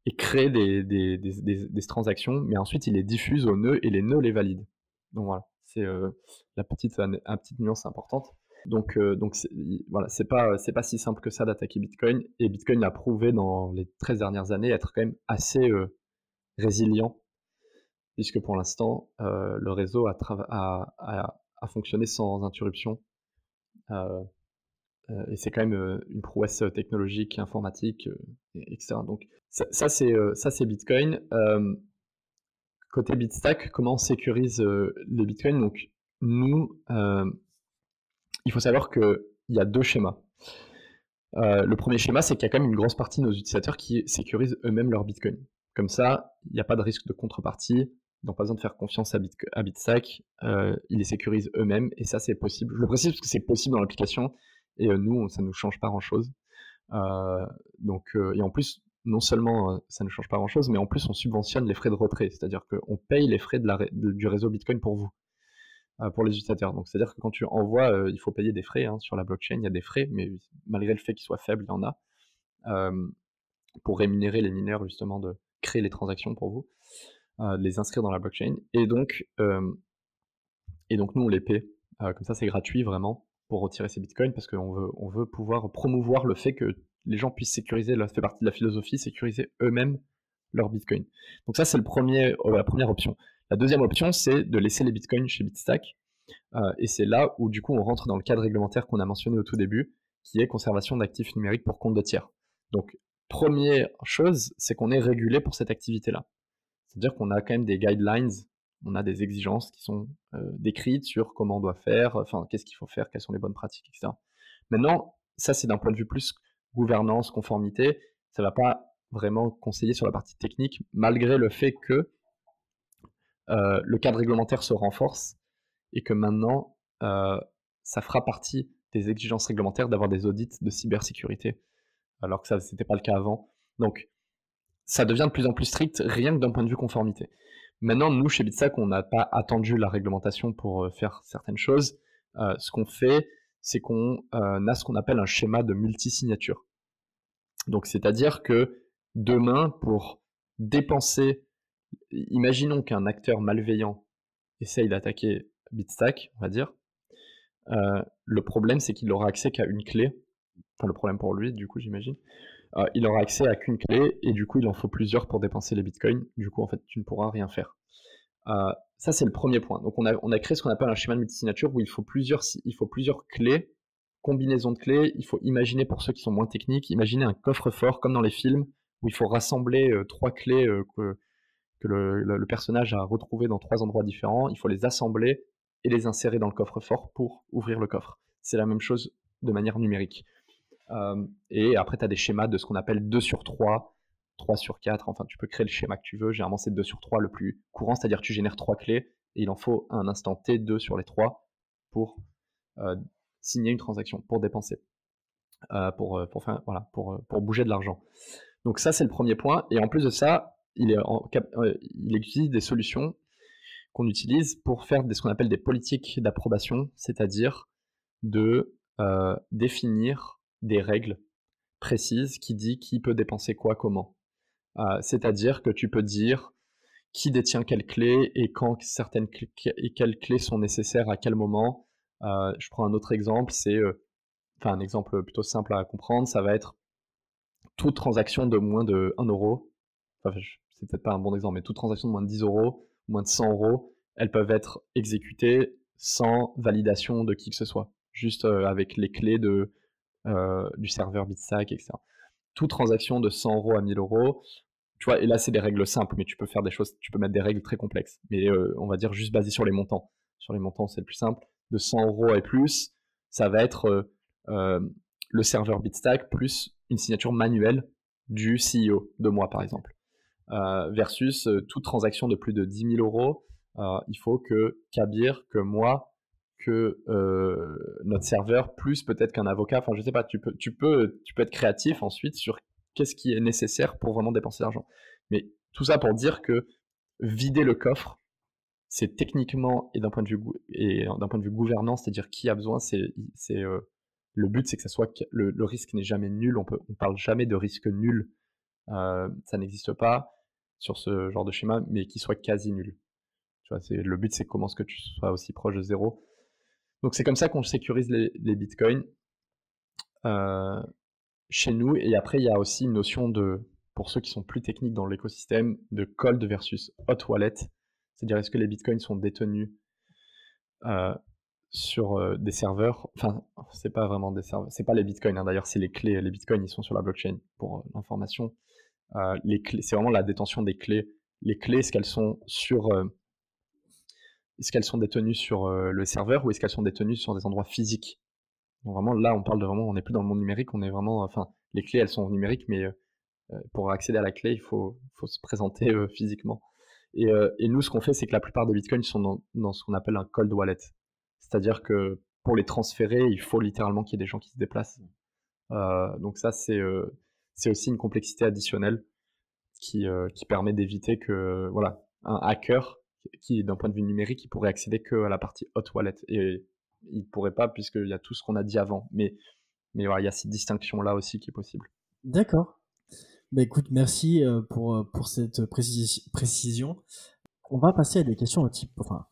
S2: et créer des, des, des, des, transactions, mais ensuite ils les diffusent aux nœuds et les nœuds les valident. Donc voilà, c'est euh, la petite, la petite nuance importante. Donc, euh, donc voilà, c'est pas, c'est pas si simple que ça d'attaquer Bitcoin. Et Bitcoin a prouvé dans les 13 dernières années être quand même assez euh, résilient, puisque pour l'instant, euh, le réseau a, à fonctionner sans interruption. et c'est quand même une prouesse technologique, informatique, etc. Donc ça, ça c'est Bitcoin. côté Bitstack, comment on sécurise les Bitcoins Donc nous, il faut savoir qu'il y a deux schémas. Euh, le premier schéma, c'est qu'il y a quand même une grosse partie de nos utilisateurs qui sécurisent eux-mêmes leur Bitcoin. Comme ça, il n'y a pas de risque de contrepartie, ils pas besoin de faire confiance à, Bitstack, euh, ils les sécurisent eux-mêmes, et ça c'est possible. Je le précise parce que c'est possible dans l'application, et euh, nous, ça ne nous change pas grand-chose. donc, et en plus, non seulement ça ne change pas grand-chose, mais en plus on subventionne les frais de retrait, c'est-à-dire qu'on paye les frais du réseau Bitcoin pour vous. Euh, pour les utilisateurs. Donc c'est-à-dire que quand tu envoies, euh, il faut payer des frais hein, sur la blockchain, il y a des frais, mais malgré le fait qu'ils soient faibles, il y en a, euh, pour rémunérer les mineurs justement de créer les transactions pour vous, de les inscrire dans la blockchain. Et donc, et donc nous on les paie, comme ça c'est gratuit vraiment pour retirer ces bitcoins parce qu'on veut, on veut pouvoir promouvoir le fait que les gens puissent sécuriser, ça fait partie de la philosophie, sécuriser eux-mêmes leur bitcoin. Donc ça c'est le premier, la première option. La deuxième option, c'est de laisser les bitcoins chez Bitstack. Euh, et c'est là où, du coup, on rentre dans le cadre réglementaire qu'on a mentionné au tout début, qui est conservation d'actifs numériques pour compte de tiers. Donc, première chose, c'est qu'on est régulé pour cette activité-là. C'est-à-dire qu'on a quand même des guidelines, on a des exigences qui sont euh, décrites sur comment on doit faire, enfin, qu'est-ce qu'il faut faire, quelles sont les bonnes pratiques, etc. Maintenant, ça, c'est d'un point de vue plus gouvernance, conformité. Ça ne va pas vraiment conseiller sur la partie technique, malgré le fait que euh, le cadre réglementaire se renforce et que maintenant, euh, ça fera partie des exigences réglementaires d'avoir des audits de cybersécurité, alors que ça n'était pas le cas avant. Donc, ça devient de plus en plus strict, rien que d'un point de vue conformité. Maintenant, nous, chez Bitsac, on n'a pas attendu la réglementation pour euh, faire certaines choses. ce qu'on fait, c'est qu'on a ce qu'on appelle un schéma de multisignature. Donc, c'est-à-dire que demain, pour dépenser imaginons qu'un acteur malveillant essaye d'attaquer Bitstack, on va dire. Euh, le problème, c'est qu'il n'aura accès qu'à une clé. Enfin, le problème pour lui, du coup, j'imagine. Euh, il aura accès à qu'une clé et du coup, il en faut plusieurs pour dépenser les bitcoins. Du coup, en fait, tu ne pourras rien faire. Euh, ça, c'est le premier point. Donc, on a, créé ce qu'on appelle un schéma de multisignature où il faut plusieurs, il faut plusieurs clés, combinaisons de clés. Il faut imaginer, pour ceux qui sont moins techniques, imaginer un coffre-fort comme dans les films où il faut rassembler trois clés que le, personnage a retrouvé dans trois endroits différents, il faut les assembler et les insérer dans le coffre-fort pour ouvrir le coffre. C'est la même chose de manière numérique. Euh, et après, tu as des schémas de ce qu'on appelle 2 sur 3, 3 sur 4, enfin tu peux créer le schéma que tu veux, généralement c'est 2 sur 3 le plus courant, c'est-à-dire tu génères trois clés et il en faut un instant T, 2 sur les 3 pour euh, signer une transaction, pour dépenser, euh, pour, pour, faire, voilà, pour, pour bouger de l'argent. Donc ça c'est le premier point, et en plus de ça, en, il existe des solutions qu'on utilise pour faire ce qu'on appelle des politiques d'approbation, c'est-à-dire de euh, définir des règles précises qui dit qui peut dépenser quoi comment. Euh, c'est-à-dire que tu peux dire qui détient quelle clé et quand certaines clés, et quelles clés sont nécessaires à quel moment. Euh, je prends un autre exemple, c'est enfin un exemple plutôt simple à comprendre, ça va être toute transaction de moins de 1 euro. C'est peut-être pas un bon exemple, mais toute transaction de moins de 10 euros, moins de 100 euros, elles peuvent être exécutées sans validation de qui que ce soit, juste euh, avec les clés euh, du serveur Bitstack, etc. Toute transaction de 100 euros à 1000 euros, tu vois, et là c'est des règles simples, mais tu peux faire des choses, tu peux mettre des règles très complexes, mais euh, on va dire juste basées sur les montants. Sur les montants, c'est le plus simple. De 100 euros et plus, ça va être le serveur Bitstack plus une signature manuelle du CEO de moi, par exemple. Euh, versus euh, toute transaction de plus de 10 000 euros, euh, il faut que Kabir, que moi, que notre serveur, plus peut-être qu'un avocat, enfin je sais pas, tu peux, tu, peux, tu peux être créatif ensuite sur qu'est-ce qui est nécessaire pour vraiment dépenser l'argent. Mais tout ça pour dire que vider le coffre, c'est techniquement et d'un point de vue et point de vue gouvernance, c'est-à-dire qui a besoin, c'est le but, c'est que ça soit le, le risque n'est jamais nul. On peut, on parle jamais de risque nul. ça n'existe pas sur ce genre de schéma, mais qui soit quasi nul. Tu vois, c'est, le but, c'est comment est-ce que tu sois aussi proche de zéro. Donc c'est comme ça qu'on sécurise les, bitcoins euh, chez nous. Et après, il y a aussi une notion de, pour ceux qui sont plus techniques dans l'écosystème, de cold versus hot wallet. C'est-à-dire, est-ce que les bitcoins sont détenus euh, sur des serveurs? Enfin, c'est pas vraiment des serveurs, c'est pas les bitcoins. Hein, d'ailleurs, c'est les clés. Les bitcoins, ils sont sur la blockchain pour l'information. Les clés, c'est vraiment la détention des clés. Les clés, est-ce qu'elles sont sur est-ce qu'elles sont détenues sur le serveur ou est-ce qu'elles sont détenues sur des endroits physiques? Vraiment là, on parle de vraiment, on n'est plus dans le monde numérique, on est vraiment, enfin, les clés elles sont numériques, mais pour accéder à la clé, il faut, faut se présenter physiquement. Et, et, nous, ce qu'on fait, c'est que la plupart des bitcoins sont dans, ce qu'on appelle un cold wallet. C'est-à-dire que pour les transférer, il faut littéralement qu'il y ait des gens qui se déplacent. Euh, donc ça, c'est euh, c'est aussi une complexité additionnelle qui, euh, qui permet d'éviter que voilà un hacker qui, d'un point de vue numérique, il pourrait accéder que à la partie hot wallet et il pourrait pas puisqu'il y a tout ce qu'on a dit avant. Mais voilà, il y a cette distinction là aussi qui est possible.
S1: D'accord. Bah écoute, merci pour pour cette précision. On va passer à des questions type, enfin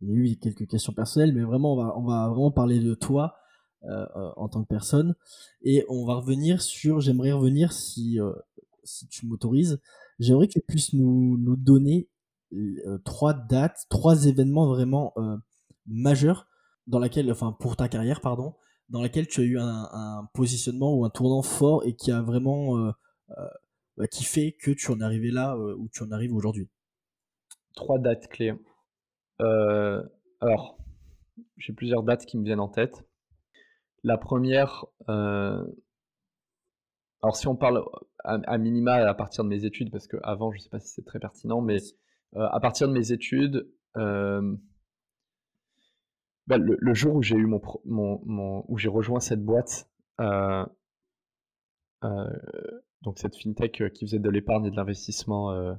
S1: il y a eu quelques questions personnelles, mais vraiment, on va, on va vraiment parler de toi euh, euh, en tant que personne. Et on va revenir sur, j'aimerais revenir, si, euh, si tu m'autorises, j'aimerais que tu puisses nous, nous donner trois dates, trois événements vraiment majeurs dans laquelle, enfin, pour ta carrière, pardon, dans laquelle tu as eu un, positionnement ou un tournant fort et qui a vraiment, qui fait que tu en es arrivé là où tu en arrives aujourd'hui.
S2: Trois dates clés. Euh, alors, j'ai plusieurs dates qui me viennent en tête. La première, euh, alors si on parle à, minima à partir de mes études, parce qu'avant, je ne sais pas si c'est très pertinent, mais euh, à partir de mes études, bah, le, jour où j'ai eu mon, mon, où j'ai rejoint cette boîte, donc cette fintech qui faisait de l'épargne et de l'investissement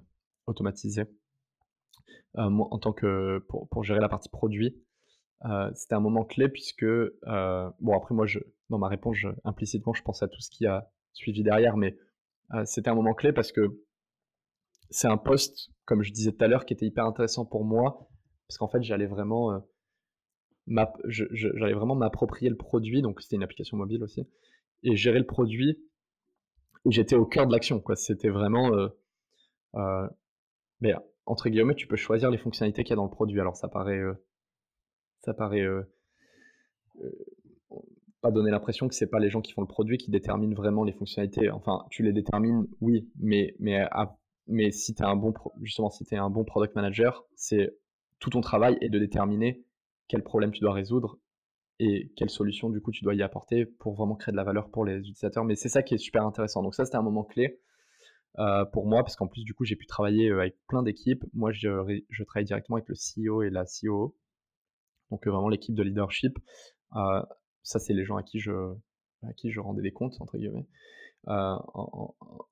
S2: automatisé, euh, en tant que pour, pour, gérer la partie produit. C'était un moment clé puisque bon après moi je dans ma réponse implicitement je pense à tout ce qui a suivi derrière mais c'était un moment clé parce que c'est un poste comme je disais tout à l'heure qui était hyper intéressant pour moi parce qu'en fait j'allais vraiment j'allais vraiment m'approprier le produit donc c'était une application mobile aussi et gérer le produit j'étais au cœur de l'action quoi c'était vraiment mais entre guillemets, tu peux choisir les fonctionnalités qu'il y a dans le produit. Alors ça paraît, ça paraît euh, euh, pas donner l'impression que c'est pas les gens qui font le produit qui déterminent vraiment les fonctionnalités. Enfin, tu les détermines, oui, mais mais si tu un bon justement si es un bon product manager, c'est tout ton travail est de déterminer quel problème tu dois résoudre et quelle solution du coup tu dois y apporter pour vraiment créer de la valeur pour les utilisateurs. Mais c'est ça qui est super intéressant. Donc ça c'était un moment clé. Euh, pour moi, parce qu'en plus, du coup, j'ai pu travailler avec plein d'équipes. Moi, je, je, travaille directement avec le CEO et la COO, donc euh, vraiment l'équipe de leadership. ça, c'est les gens à qui je, à qui je rendais des comptes, entre guillemets.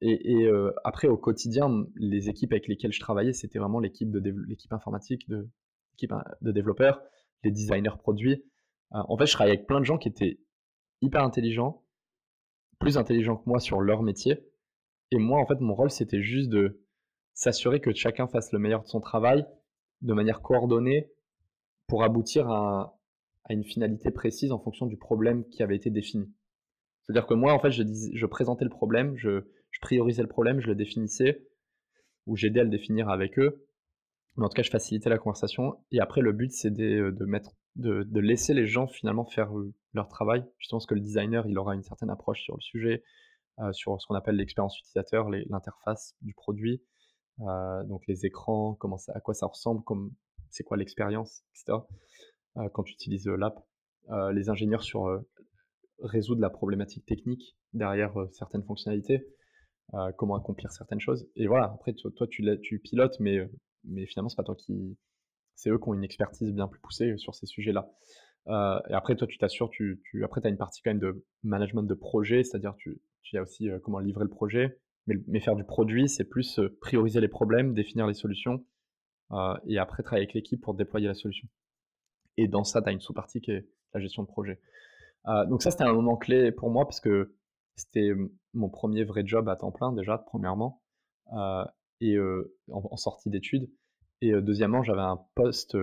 S2: et, et après, au quotidien, les équipes avec lesquelles je travaillais, c'était vraiment l'équipe de l'équipe informatique, de l'équipe de développeurs, les designers produits. en fait, je travaillais avec plein de gens qui étaient hyper intelligents, plus intelligents que moi sur leur métier, et moi, en fait, mon rôle, c'était juste de s'assurer que chacun fasse le meilleur de son travail de manière coordonnée pour aboutir à, une finalité précise en fonction du problème qui avait été défini. C'est-à-dire que moi, en fait, je, je présentais le problème, je, priorisais le problème, je le définissais, ou j'aidais à le définir avec eux. Mais en tout cas, je facilitais la conversation. Et après, le but, c'est de, de, de, laisser les gens finalement faire leur travail. Justement, parce que le designer, il aura une certaine approche sur le sujet, euh, sur ce qu'on appelle l'expérience utilisateur, l'interface du produit, euh, donc les écrans, comment ça, à quoi ça ressemble, comme c'est quoi l'expérience, etc. Euh, quand tu utilises l'app, les ingénieurs sur résoudre la problématique technique derrière certaines fonctionnalités, comment accomplir certaines choses. Et voilà, après toi, tu, tu pilotes, mais, mais finalement c'est pas toi qui, c'est eux qui ont une expertise bien plus poussée sur ces sujets-là. et après, toi, tu t'assures, tu, tu, après, tu as une partie quand même de management de projet, c'est-à-dire tu, il y a aussi euh, comment livrer le projet. Mais, faire du produit, c'est plus euh, prioriser les problèmes, définir les solutions, euh, et après travailler avec l'équipe pour déployer la solution. Et dans ça, tu as une sous-partie qui est la gestion de projet. donc ça, c'était un moment clé pour moi parce que c'était mon premier vrai job à temps plein déjà, premièrement, et en, sortie d'études. Et deuxièmement, j'avais un poste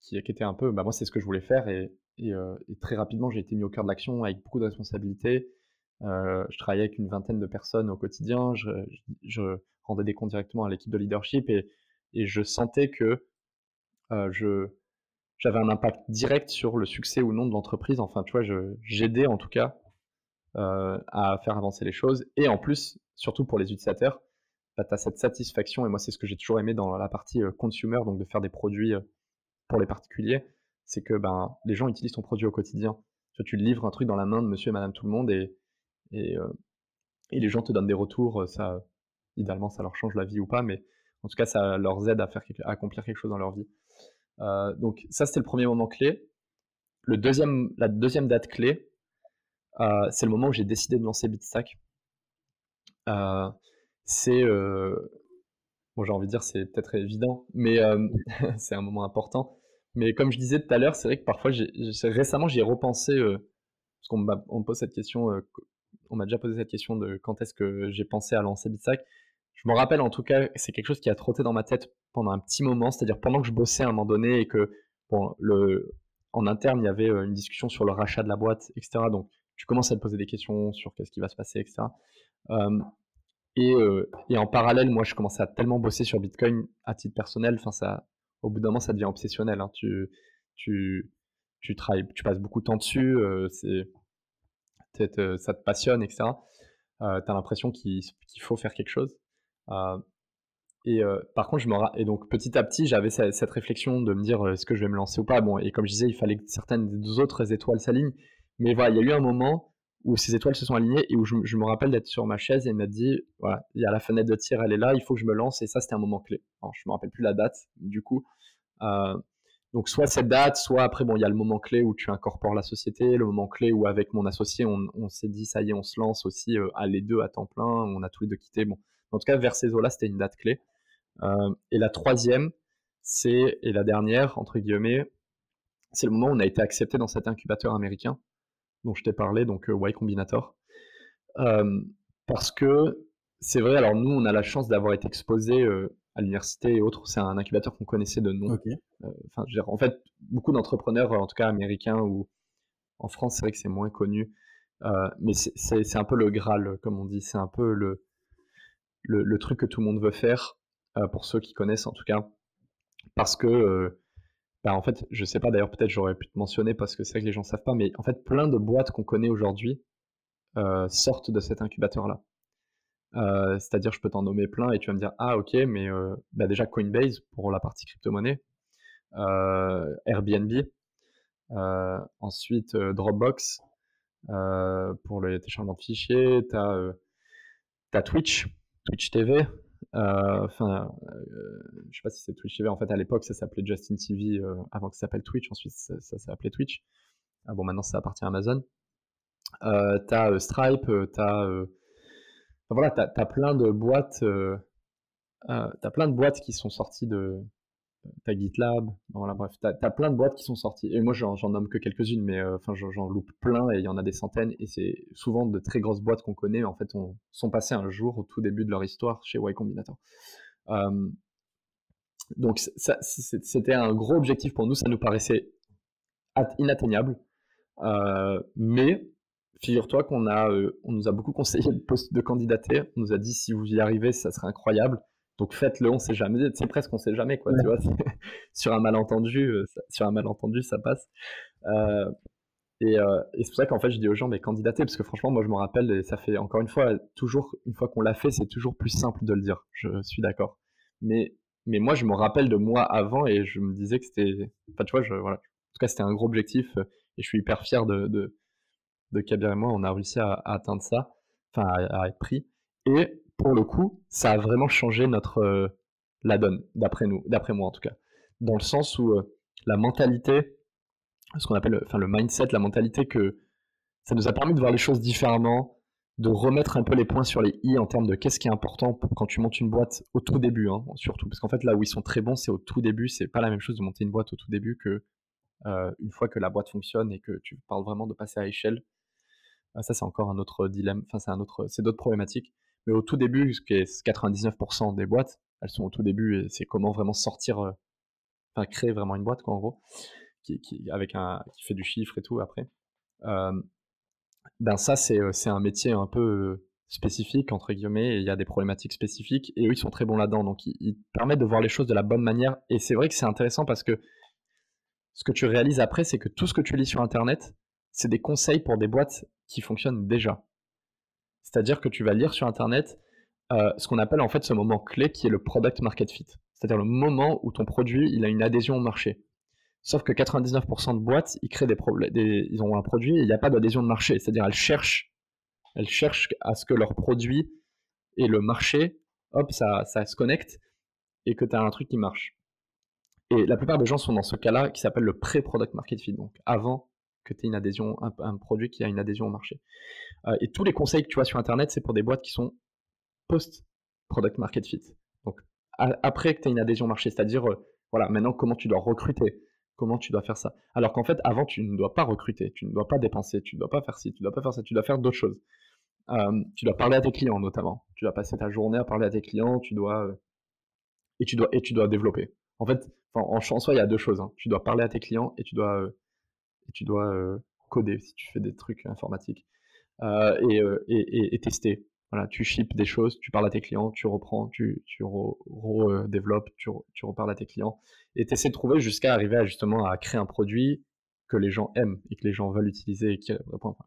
S2: qui, était un peu, bah moi c'est ce que je voulais faire et, très rapidement j'ai été mis au cœur de l'action avec beaucoup de responsabilités euh, je travaillais avec une vingtaine de personnes au quotidien. Je, rendais des comptes directement à l'équipe de leadership et je sentais que euh, j'avais un impact direct sur le succès ou non de l'entreprise. Enfin, tu vois, j'aidais en tout cas euh, à faire avancer les choses. Et en plus, surtout pour les utilisateurs, bah, tu as cette satisfaction, et moi c'est ce que j'ai toujours aimé dans la partie euh, consumer, donc de faire des produits euh, pour les particuliers, c'est que ben, les gens utilisent ton produit au quotidien. Tu, tu livres un truc dans la main de monsieur et madame tout le monde, et, et, et les gens te donnent des retours, ça, idéalement ça leur change la vie ou pas, mais en tout cas ça leur aide à, faire, accomplir quelque chose dans leur vie. Euh, donc ça, c'était le premier moment clé. Le deuxième, la deuxième date clé, euh, c'est le moment où j'ai décidé de lancer Bitstack. Euh, c'est, bon, j'ai envie de dire, c'est peut-être évident, mais c'est un moment important. Mais comme je disais tout à l'heure, c'est vrai que parfois, récemment, j'y ai repensé, parce qu'on me pose cette question, on m'a déjà posé cette question de quand est-ce que j'ai pensé à lancer Bitstack je me rappelle en tout cas, c'est quelque chose qui a trotté dans ma tête pendant un petit moment, c'est-à-dire pendant que je bossais à un moment donné et que en interne, il y avait euh, une discussion sur le rachat de la boîte, etc. Donc, tu commences à te poser des questions sur qu'est-ce qui va se passer, etc. Euh, et, euh, en parallèle, moi, je commençais à tellement bosser sur Bitcoin à titre personnel. Enfin, ça, au bout d'un moment, ça devient obsessionnel. Hein. Tu, travailles, tu passes beaucoup de temps dessus. c'est, ça te passionne, etc. tu as l'impression qu'il faut faire quelque chose. Euh, et euh, par contre, je me et donc petit à petit, j'avais cette, réflexion de me dire euh, est-ce que je vais me lancer ou pas? Bon, et comme je disais, il fallait que certaines autres étoiles s'alignent. Mais voilà, il y a eu un moment où ces étoiles se sont alignées et où je, me rappelle d'être sur ma chaise et m'a dit voilà, il y a la fenêtre de tir, elle est là, il faut que je me lance. Et ça, c'était un moment clé. Alors, je me rappelle plus la date, du coup. donc, soit cette date, soit après, bon, il y a le moment clé où tu incorpores la société, le moment clé où, avec mon associé, on, s'est dit ça y est, on se lance aussi à les deux à temps plein. On a tous les deux quitté. Bon, en tout cas, vers ces eaux-là, c'était une date clé. Euh, et la troisième, c'est, et la dernière, entre guillemets, c'est le moment où on a été accepté dans cet incubateur américain dont je t'ai parlé, donc euh, Y Combinator. Euh, parce que c'est vrai, alors nous, on a la chance d'avoir été exposé à l'université et autres. C'est un incubateur qu'on connaissait de nom. Enfin, en fait, beaucoup d'entrepreneurs, en tout cas américains ou en France, c'est vrai que c'est moins connu. mais c'est un peu le Graal, comme on dit. C'est un peu le, le, truc que tout le monde veut faire, euh, pour ceux qui connaissent en tout cas. Parce que, euh, bah, en fait, je sais pas d'ailleurs, peut-être j'aurais pu te mentionner parce que c'est vrai que les gens savent pas, mais en fait, plein de boîtes qu'on connaît aujourd'hui euh, sortent de cet incubateur-là. C'est-à-dire, je peux t'en nommer plein et tu vas me dire, ah ok, mais bah, déjà Coinbase pour la partie crypto-monnaie, Airbnb, ensuite Dropbox pour le téléchargement de fichiers, tu as, Twitch Twitch TV. Euh, enfin, euh, je sais pas si c'est Twitch TV. En fait, à l'époque, ça s'appelait Justin TV euh, avant que ça s'appelle Twitch. Ensuite, ça, s'appelait Twitch. Ah bon, maintenant, ça appartient à Amazon. t'as Stripe, t'as voilà, t'as as plein de boîtes, t'as plein de boîtes qui sont sorties de, t'as GitLab, voilà, bref, t'as as plein de boîtes qui sont sorties. Et moi, j'en nomme que quelques-unes, mais euh, enfin, j'en loupe plein et il y en a des centaines. Et c'est souvent de très grosses boîtes qu'on connaît, en fait, on, sont passées un jour au tout début de leur histoire chez Y Combinator. Euh, donc, c'était un gros objectif pour nous, ça nous paraissait inatteignable. Euh, mais figure-toi qu'on a, on nous a beaucoup conseillé de, de candidater. On nous a dit si vous y arrivez, ça serait incroyable. Donc faites-le, on sait jamais, c'est presque on sait jamais quoi, tu vois. sur un malentendu, euh, ça, sur un malentendu, ça passe. Euh, et, euh, et c'est pour ça qu'en fait, je dis aux gens, mais candidater, parce que franchement, moi, je me rappelle, et ça fait encore une fois, toujours, une fois qu'on l'a fait, c'est toujours plus simple de le dire. Je suis d'accord. Mais, mais moi, je me rappelle de moi avant, et je me disais que c'était, enfin, tu vois, je, voilà. En tout cas, c'était un gros objectif, et je suis hyper fier de, de, de Kabir et moi, on a réussi à, atteindre ça, enfin, à, à être pris. Et pour le coup, ça a vraiment changé notre euh, la donne, d'après moi en tout cas, dans le sens où euh, la mentalité, ce qu'on appelle, enfin le mindset, la mentalité que ça nous a permis de voir les choses différemment, de remettre un peu les points sur les i en termes de qu'est-ce qui est important quand tu montes une boîte au tout début, hein, surtout parce qu'en fait là où ils sont très bons, c'est au tout début, c'est pas la même chose de monter une boîte au tout début que euh, une fois que la boîte fonctionne et que tu parles vraiment de passer à échelle. Ah, ça c'est encore un autre dilemme, enfin c'est un autre, c'est d'autres problématiques. Mais au tout début, ce qui est 99% des boîtes, elles sont au tout début et c'est comment vraiment sortir, euh, enfin créer vraiment une boîte quoi en gros, qui, avec un, qui fait du chiffre et tout après. Euh, ben ça c'est euh, c'est un métier un peu spécifique entre guillemets et il y a des problématiques spécifiques et eux ils sont très bons là-dedans donc ils, permettent de voir les choses de la bonne manière et c'est vrai que c'est intéressant parce que ce que tu réalises après, c'est que tout ce que tu lis sur Internet, c'est des conseils pour des boîtes qui fonctionnent déjà. C'est-à-dire que tu vas lire sur Internet euh, ce qu'on appelle en fait ce moment clé qui est le product market fit. C'est-à-dire le moment où ton produit il a une adhésion au marché. Sauf que 99% de boîtes, ils créent des problèmes, ils ont un produit et il n'y a pas d'adhésion de marché. C'est-à-dire elles cherchent, elles cherchent à ce que leur produit et le marché, hop, ça, ça se connecte et que tu as un truc qui marche. Et la plupart des gens sont dans ce cas-là qui s'appelle le pré-product market fit, donc avant que tu aies une adhésion, un, produit qui a une adhésion au marché. Euh, et tous les conseils que tu vois sur Internet, c'est pour des boîtes qui sont post-product market fit. Donc après que tu aies une adhésion au marché, c'est-à-dire, euh, voilà, maintenant comment tu dois recruter, comment tu dois faire ça. Alors qu'en fait, avant, tu ne dois pas recruter, tu ne dois pas dépenser, tu ne dois pas faire ci, tu ne dois pas faire ça, tu dois faire d'autres choses. Euh, tu dois parler à tes clients notamment. Tu dois passer ta journée à parler à tes clients, tu dois et tu dois et tu dois développer. En fait, en, soi, il y a deux choses. Hein. Tu dois parler à tes clients et tu dois tu dois coder si tu fais des trucs informatiques et, tester. Voilà, tu ships des choses, tu parles à tes clients, tu reprends, tu, redéveloppes, tu, tu reparles à tes clients et tu essaies de trouver jusqu'à arriver à, justement à créer un produit que les gens aiment et que les gens veulent utiliser et qui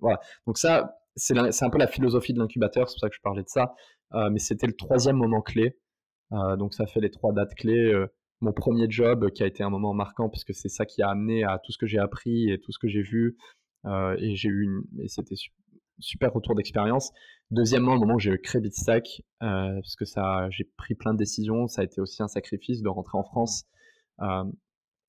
S2: Voilà. Donc ça, c'est un peu la philosophie de l'incubateur, c'est pour ça que je parlais de ça. mais c'était le troisième moment clé. donc ça fait les trois dates clés mon premier job qui a été un moment marquant parce que c'est ça qui a amené à tout ce que j'ai appris et tout ce que j'ai vu euh, et j'ai eu une c'était super retour d'expérience. Deuxièmement, le moment où j'ai créé Bitstack euh, parce que ça j'ai pris plein de décisions, ça a été aussi un sacrifice de rentrer en France euh,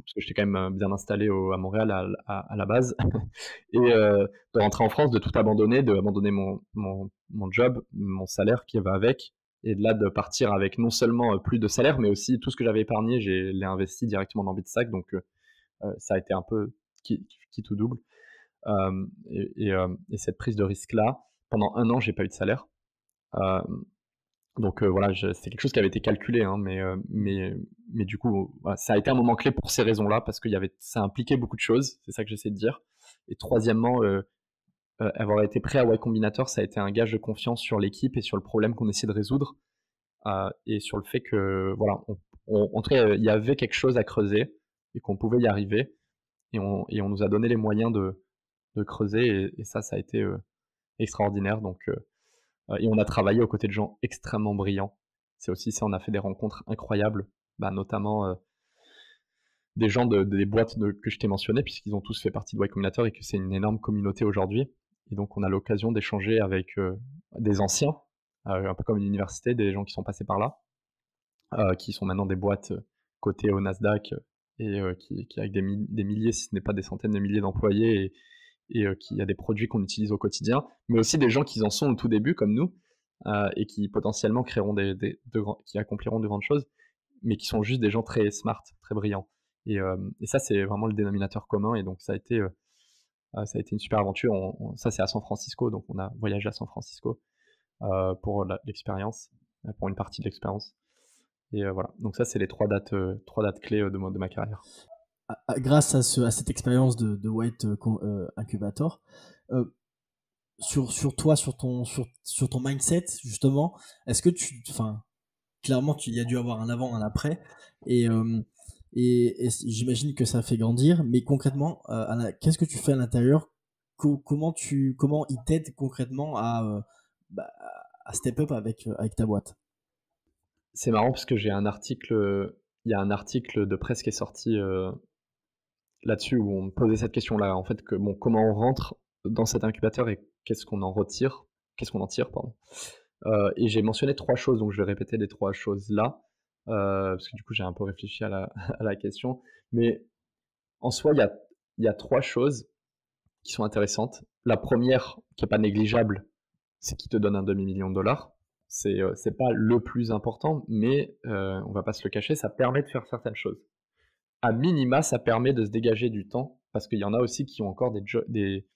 S2: parce que j'étais quand même bien installé à Montréal à, à, la base et euh, de rentrer en France, de tout abandonner, de abandonner mon, mon, mon job, mon salaire qui va avec et de là de partir avec non seulement euh, plus de salaire, mais aussi tout ce que j'avais épargné, j'ai l'ai investi directement dans Bitstack, donc euh, euh, ça a été un peu qui, qui tout double. et, et, cette prise de risque là, pendant un an, j'ai pas eu de salaire. donc voilà, c'est quelque chose qui avait été calculé, hein, mais, mais, mais du coup, ça a été un moment clé pour ces raisons-là, parce que y avait, ça impliquait beaucoup de choses, c'est ça que j'essaie de dire. Et troisièmement, euh, avoir été prêt à Y Combinator, ça a été un gage de confiance sur l'équipe et sur le problème qu'on essaie de résoudre. Euh, et sur le fait que, voilà, en tout cas, il y avait quelque chose à creuser et qu'on pouvait y arriver. Et on, et on, nous a donné les moyens de, de creuser. Et, ça, ça a été euh, extraordinaire. Donc, et on a travaillé aux côtés de gens extrêmement brillants. C'est aussi ça, on a fait des rencontres incroyables, bah, notamment des gens de, des boîtes que je t'ai mentionnées, puisqu'ils ont tous fait partie de Y Combinator et que c'est une énorme communauté aujourd'hui. Et donc, on a l'occasion d'échanger avec euh, des anciens, euh, un peu comme une université, des gens qui sont passés par là, euh, qui sont maintenant des boîtes cotées au Nasdaq et qui, avec des, milliers, si ce n'est pas des centaines de milliers d'employés et, qui a des produits qu'on utilise au quotidien, mais aussi des gens qui en sont au tout début, comme nous, et qui potentiellement créeront des, qui accompliront de grandes choses, mais qui sont juste des gens très smart, très brillants. Et, ça, c'est vraiment le dénominateur commun. Et donc, ça a été ça a été une super aventure. ça, c'est à San Francisco, donc on a voyagé à San Francisco euh, pour l'expérience, euh, pour une partie de l'expérience. Et voilà. Donc ça, c'est les trois dates, trois dates clés de, ma carrière.
S1: Grâce à, ce, à cette expérience de, White Incubator, sur, toi, sur ton, sur, sur ton mindset, justement, est-ce que tu, enfin, clairement, il y a dû avoir un avant, un après, et et, j'imagine que ça fait grandir. Mais concrètement, euh, qu'est-ce que tu fais à l'intérieur? Comment tu, comment il t'aide concrètement à, euh, bah, à step up avec euh, avec ta boîte?
S2: C'est marrant parce que j'ai un article, il y a un article de presse qui est sorti là-dessus où on me posait cette question-là. En fait, bon, comment on rentre dans cet incubateur et qu'est-ce qu'on en retire, qu'est-ce qu'on en tire, pardon? et j'ai mentionné trois choses, donc je vais répéter les trois choses là. Euh, parce que du coup j'ai un peu réfléchi à la, question. Mais en soi, il y a, trois choses qui sont intéressantes. La première, qui est pas négligeable, c'est qui te donne un demi-million de dollars. C'est euh, c'est pas le plus important, mais euh, on va pas se le cacher, ça permet de faire certaines choses. À minima, ça permet de se dégager du temps, parce qu'il y en a aussi qui ont encore des...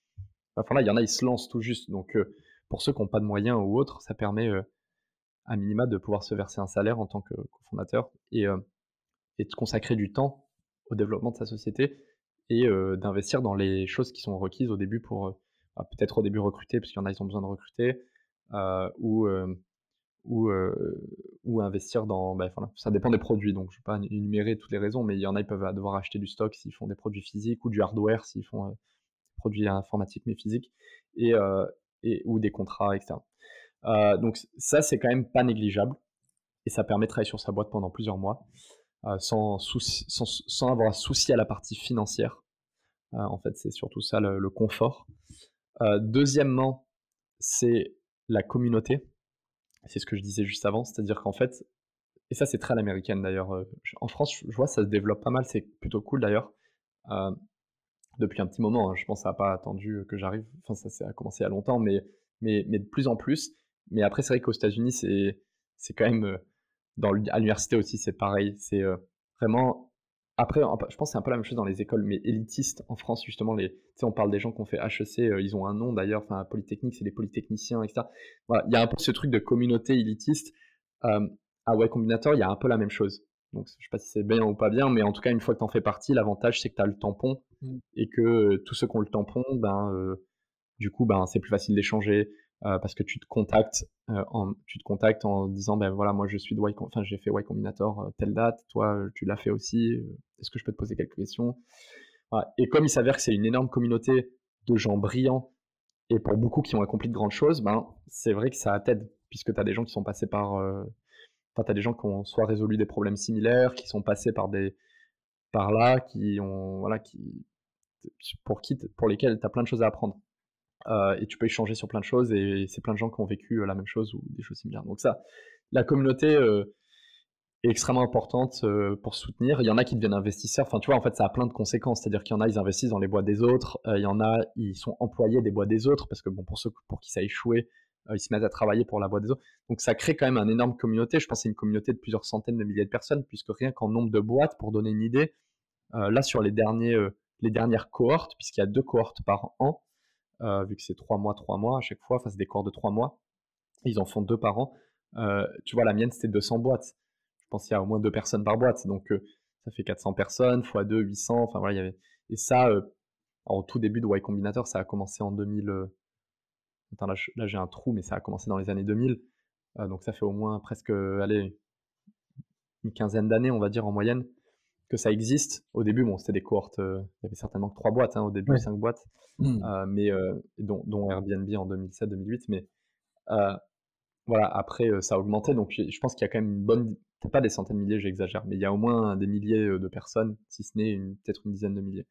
S2: Enfin là, il y en a, ils se lancent tout juste. Donc euh, pour ceux qui n'ont pas de moyens ou autres, ça permet à minima de pouvoir se verser un salaire en tant que cofondateur et, euh, de consacrer du temps au développement de sa société et euh, d'investir dans les choses qui sont requises au début pour euh, bah, peut-être au début recruter parce qu'il y en a ils ont besoin de recruter ou ou, investir dans. Bah, ça dépend des produits, donc je ne vais pas énumérer toutes les raisons, mais il y en a, ils peuvent devoir acheter du stock s'ils font des produits physiques ou du hardware s'ils font produits informatiques mais physiques, et, ou des contrats, etc. donc ça, c'est quand même pas négligeable, et ça permet de travailler sur sa boîte pendant plusieurs mois. sans, sans, sans, avoir à souci à la partie financière. en fait, c'est surtout ça le confort. deuxièmement, c'est la communauté. C'est ce que je disais juste avant, c'est-à-dire qu'en fait, et ça c'est très à l'américaine d'ailleurs, euh, en France je vois ça se développe pas mal, c'est plutôt cool d'ailleurs, euh, depuis un petit moment, hein. je pense que ça n'a pas attendu que j'arrive, enfin ça, ça a commencé il y a longtemps, mais, mais, mais de plus en plus, mais après c'est vrai qu'aux États-Unis c'est, c'est quand même, euh, dans, à l'université aussi c'est pareil, c'est vraiment après, je pense que c'est un peu la même chose dans les écoles, mais élitistes en France, justement. Les, on parle des gens qui ont fait HEC, euh, ils ont un nom d'ailleurs, enfin, Polytechnique, c'est des polytechniciens, etc. Voilà, il y a un peu ce truc de communauté élitiste. Euh, à Y Combinator, il y a un peu la même chose. Donc, je sais pas si c'est bien ou pas bien, mais en tout cas, une fois que tu en fais partie, l'avantage, c'est que tu as le tampon mmh. et que euh, tous ceux qui ont le tampon, ben, du coup, ben, c'est plus facile d'échanger. Euh, parce que tu te contactes euh, en tu te contactes en disant ben voilà moi je suis de y enfin j'ai fait Y Combinator euh, telle date toi tu l'as fait aussi est-ce que je peux te poser quelques questions? Et comme il s'avère que c'est une énorme communauté de gens brillants et pour beaucoup qui ont accompli de grandes choses ben c'est vrai que ça t'aide puisque tu as des gens qui sont passés par enfin tu as des gens qui ont soit résolu des problèmes similaires qui sont passés par là qui ont voilà qui pour qui pour lesquels tu as plein de choses à apprendre euh, et tu peux échanger sur plein de choses et c'est plein de gens qui ont vécu euh, la même chose ou des choses similaires. Donc ça, la communauté euh, est extrêmement importante pour soutenir. Il y en a qui deviennent investisseurs. Enfin, tu vois, en fait, ça a plein de conséquences. C'est-à-dire qu'il y en a, ils investissent dans les boîtes des autres. il y en a, ils sont employés des boîtes des autres parce que bon, pour ceux pour qui ça a échoué, ils se mettent à travailler pour la boîte des autres. Donc ça crée quand même une énorme communauté. Je pense c'est une communauté de plusieurs centaines de milliers de personnes, puisque rien qu'en nombre de boîtes, pour donner une idée, là sur les derniers, les dernières cohortes, puisqu'il y a deux cohortes par an, euh, vu que c'est trois mois, trois mois à chaque fois, enfin c'est des cours de trois mois, ils en font deux par an. Euh, tu vois, la mienne c'était 200 boîtes. Je pense qu'il y a au moins deux personnes par boîte, donc euh, ça fait 400 personnes, x 2, 800, enfin voilà, il y avait... Et ça, au tout début de Y Combinator, ça a commencé en 2000... Attends, là, j'ai un trou, mais ça a commencé dans les années 2000, donc ça fait au moins presque, allez, une quinzaine d'années, on va dire, en moyenne que ça existe. Au début, bon, c'était des cohortes, il y avait certainement que trois boîtes, hein, au début, cinq boîtes. Mmh. Euh, mais euh, dont, Airbnb en 2007-2008. Mais euh, voilà, après, ça a augmenté. Donc, je pense qu'il y a quand même une bonne, peut-être pas des centaines de milliers, j'exagère, mais il y a au moins des milliers de personnes, si ce n'est peut-être une dizaine de milliers.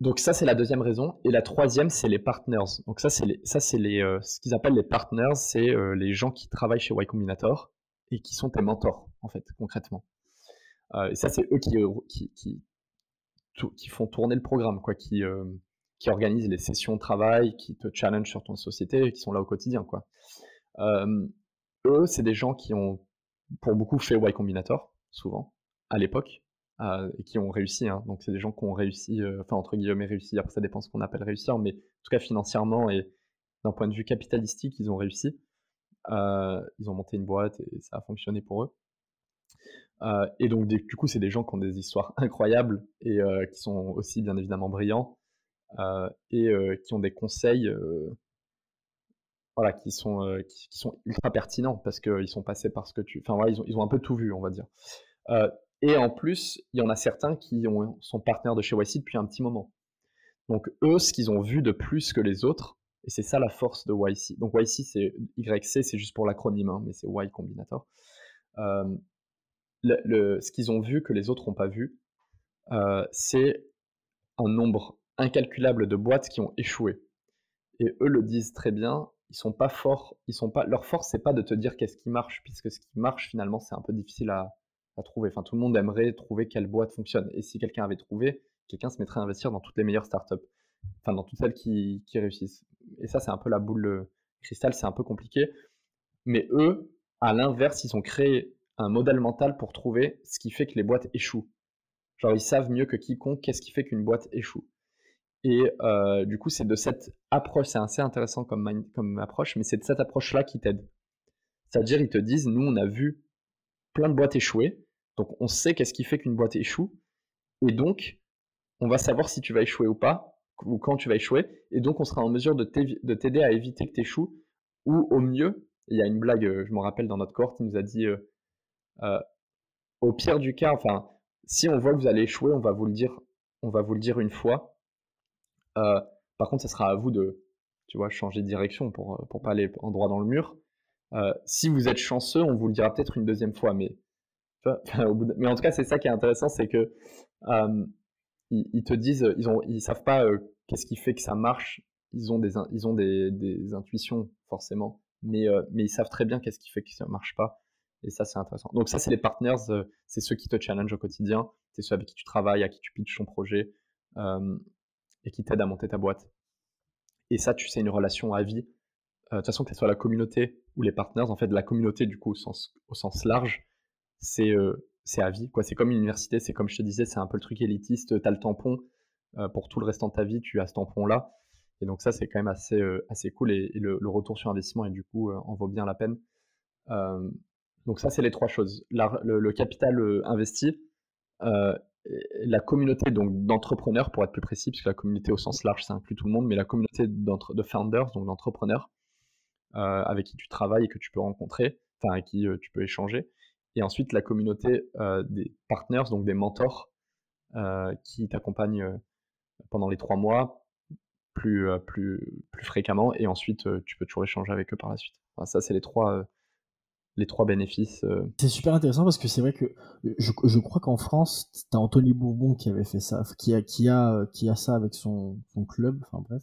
S2: donc ça, c'est la deuxième raison. Et la troisième, c'est les partners. Donc ça, c'est ça, c'est les, ce qu'ils appellent les partners, c'est les gens qui travaillent chez Y Combinator et qui sont tes mentors, en fait, concrètement. et ça, c'est eux qui, qui, qui font tourner le programme, quoi, qui, euh, qui organisent les sessions de travail, qui te challenge sur ton société, qui sont là au quotidien, quoi. Euh, eux, c'est des gens qui ont, pour beaucoup, fait Y Combinator, souvent, à l'époque, euh, et qui ont réussi. Hein. Donc, c'est des gens qui ont réussi, enfin, entre guillemets, réussi. Après, ça dépend ce qu'on appelle réussir, mais en tout cas, financièrement et d'un point de vue capitalistique, ils ont réussi. ils ont monté une boîte et ça a fonctionné pour eux. Euh, et donc, du coup, c'est des gens qui ont des histoires incroyables et euh, qui sont aussi bien évidemment brillants euh, et qui ont des conseils voilà, qui, sont, ultra pertinents parce qu'ils sont passés par ce que tu. Enfin, voilà, ils ont, un peu tout vu, on va dire. et en plus, il y en a certains qui ont, sont partenaires de chez YC depuis un petit moment. Donc, eux, ce qu'ils ont vu de plus que les autres, et c'est ça la force de YC. Donc, YC, c'est YC, c'est juste pour l'acronyme, hein, mais c'est Y Combinator ce qu'ils ont vu que les autres n'ont pas vu, euh, c'est un nombre incalculable de boîtes qui ont échoué. Et eux le disent très bien, ils sont pas forts, ils sont pas, leur force c'est pas de te dire qu'est-ce qui marche, puisque ce qui marche finalement c'est un peu difficile à, trouver. Enfin, tout le monde aimerait trouver quelle boîte fonctionne. Et si quelqu'un avait trouvé, quelqu'un se mettrait à investir dans toutes les meilleures startups, enfin dans toutes celles qui, qui réussissent. Et ça c'est un peu la boule cristal, c'est un peu compliqué. Mais eux, à l'inverse, ils ont créé un modèle mental pour trouver ce qui fait que les boîtes échouent. Genre, ils savent mieux que quiconque qu'est-ce qui fait qu'une boîte échoue. Et euh, du coup, c'est de cette approche, c'est assez intéressant comme, comme approche, mais c'est de cette approche-là qui t'aide. C'est-à-dire, ils te disent, nous, on a vu plein de boîtes échouer, donc on sait qu'est-ce qui fait qu'une boîte échoue, et donc, on va savoir si tu vas échouer ou pas, ou quand tu vas échouer, et donc on sera en mesure de t'aider à éviter que tu échoues ou au mieux, il y a une blague, je me rappelle dans notre cohorte, il nous a dit au pire du cas, enfin, si on voit que vous allez échouer, on va vous le dire, on va vous le dire une fois. par contre, ce sera à vous de, tu vois, changer de direction pour pour pas aller en droit dans le mur. si vous êtes chanceux, on vous le dira peut-être une deuxième fois, mais mais en tout cas, c'est ça qui est intéressant, c'est que ils, te disent, ils ont, ils savent pas qu'est-ce qui fait que ça marche. Ils ont des, ils ont des, des intuitions forcément, mais mais ils savent très bien qu'est-ce qui fait que ça marche pas. Et ça, c'est intéressant. Donc ça, c'est les partners, c'est ceux qui te challenge au quotidien, c'est ceux avec qui tu travailles, à qui tu pitches ton projet et qui t'aident à monter ta boîte. Et ça, tu sais, une relation à vie. de toute façon, que ce soit la communauté ou les partners, en fait, la communauté, du coup, au sens, large, c'est c'est à vie. C'est comme une université, c'est comme je te disais, c'est un peu le truc élitiste. Tu as le tampon pour tout le restant de ta vie, tu as ce tampon-là. Et donc ça, c'est quand même assez, assez cool et, le, retour sur investissement, et du coup, en vaut bien la peine. Donc ça, c'est les trois choses. le, capital investi, la communauté d'entrepreneurs, pour être plus précis, puisque la communauté au sens large, ça inclut tout le monde, mais la communauté de founders, donc d'entrepreneurs, avec qui tu travailles et que tu peux rencontrer, enfin avec qui tu peux échanger et ensuite la communauté euh, des partners, donc des mentors, euh, qui t'accompagnent euh, pendant les trois mois plus, plus, plus fréquemment, et ensuite tu peux toujours échanger avec eux par la suite. ça, c'est les trois, les trois bénéfices.
S1: C'est super intéressant parce que c'est vrai que je, je crois qu'en France, tu as Anthony Bourbon qui avait fait ça, qui a, qui a, qui a ça avec son, club, enfin bref.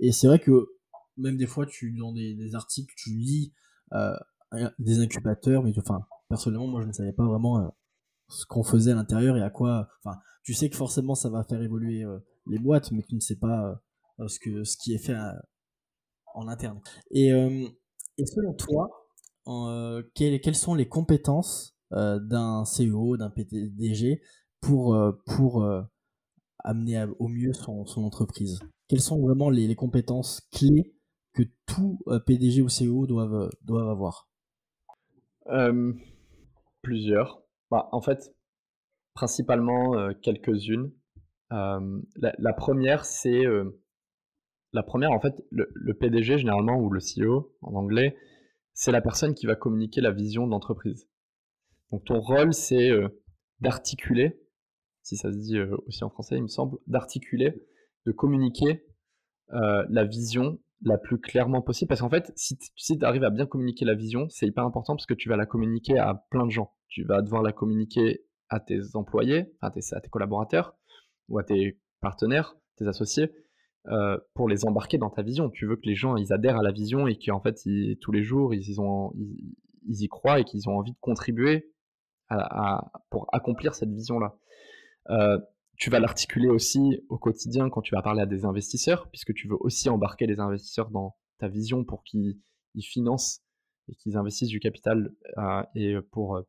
S1: Et c'est vrai que même des fois, tu dans des, des articles, tu lis des incubateurs, mais enfin, personnellement, moi, je ne savais pas vraiment euh, ce qu'on faisait à l'intérieur et à quoi. Enfin, tu sais que forcément, ça va faire évoluer euh, les boîtes, mais tu ne sais pas euh, ce que ce qui est fait en interne. Et selon toi, quelles, quelles, sont les compétences d'un CEO, d'un PDG pour pour amener au mieux son, entreprise? Quelles sont vraiment les, compétences clés que tout PDG ou CEO doivent, doivent avoir?
S2: Plusieurs. Bah, en fait, principalement euh, quelques-unes. Euh, la, première, c'est euh, la première, en fait, le, PDG généralement ou le CEO en anglais, c'est la personne qui va communiquer la vision de l'entreprise. Donc ton rôle, c'est d'articuler, si ça se dit aussi en français, il me semble, d'articuler, de communiquer la vision la plus clairement possible. Parce qu'en fait, si tu arrives à bien communiquer la vision, c'est hyper important parce que tu vas la communiquer à plein de gens. Tu vas devoir la communiquer à tes employés, à tes, à tes collaborateurs ou à tes partenaires, tes associés, euh, pour les embarquer dans ta vision. Tu veux que les gens ils adhèrent à la vision et qu'en fait tous les jours ils, y croient et qu'ils ont envie de contribuer pour accomplir cette vision-là. Euh, tu vas l'articuler aussi au quotidien quand tu vas parler à des investisseurs, puisque tu veux aussi embarquer les investisseurs dans ta vision pour qu'ils financent et qu'ils investissent du capital euh, et pour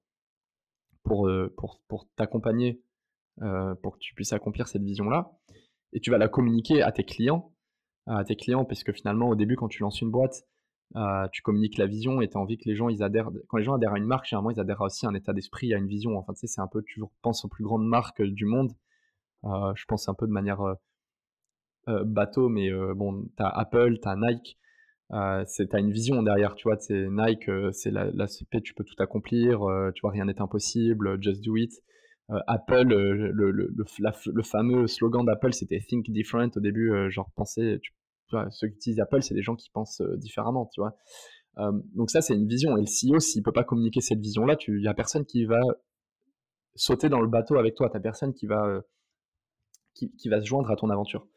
S2: t'accompagner pour que tu puisses accomplir cette vision-là. Et tu vas la communiquer à tes clients, à tes clients, puisque finalement, au début, quand tu lances une boîte, tu communiques la vision et tu as envie que les gens adhèrent. Quand les gens adhèrent à une marque, généralement, ils adhèrent aussi à un état d'esprit, à une vision. Enfin, tu sais, c'est un peu, tu penses aux plus grandes marques du monde euh, je pense un peu de manière euh, euh, bateau, mais bon, tu as Apple, tu as Nike. Euh, tu as une vision derrière, tu vois, c'est Nike, c'est la, la, CP, tu peux tout accomplir, tu vois, rien n'est impossible, just do it. Apple, le, le, le, fameux slogan d'Apple, c'était Think Different au début, genre penser, tu, vois, ceux qui utilisent Apple, c'est des gens qui pensent différemment, tu vois. donc ça, c'est une vision, et le CEO, s'il peut pas communiquer cette vision-là, il y a personne qui va sauter dans le bateau avec toi, t'as personne qui va qui, va se joindre à ton aventure.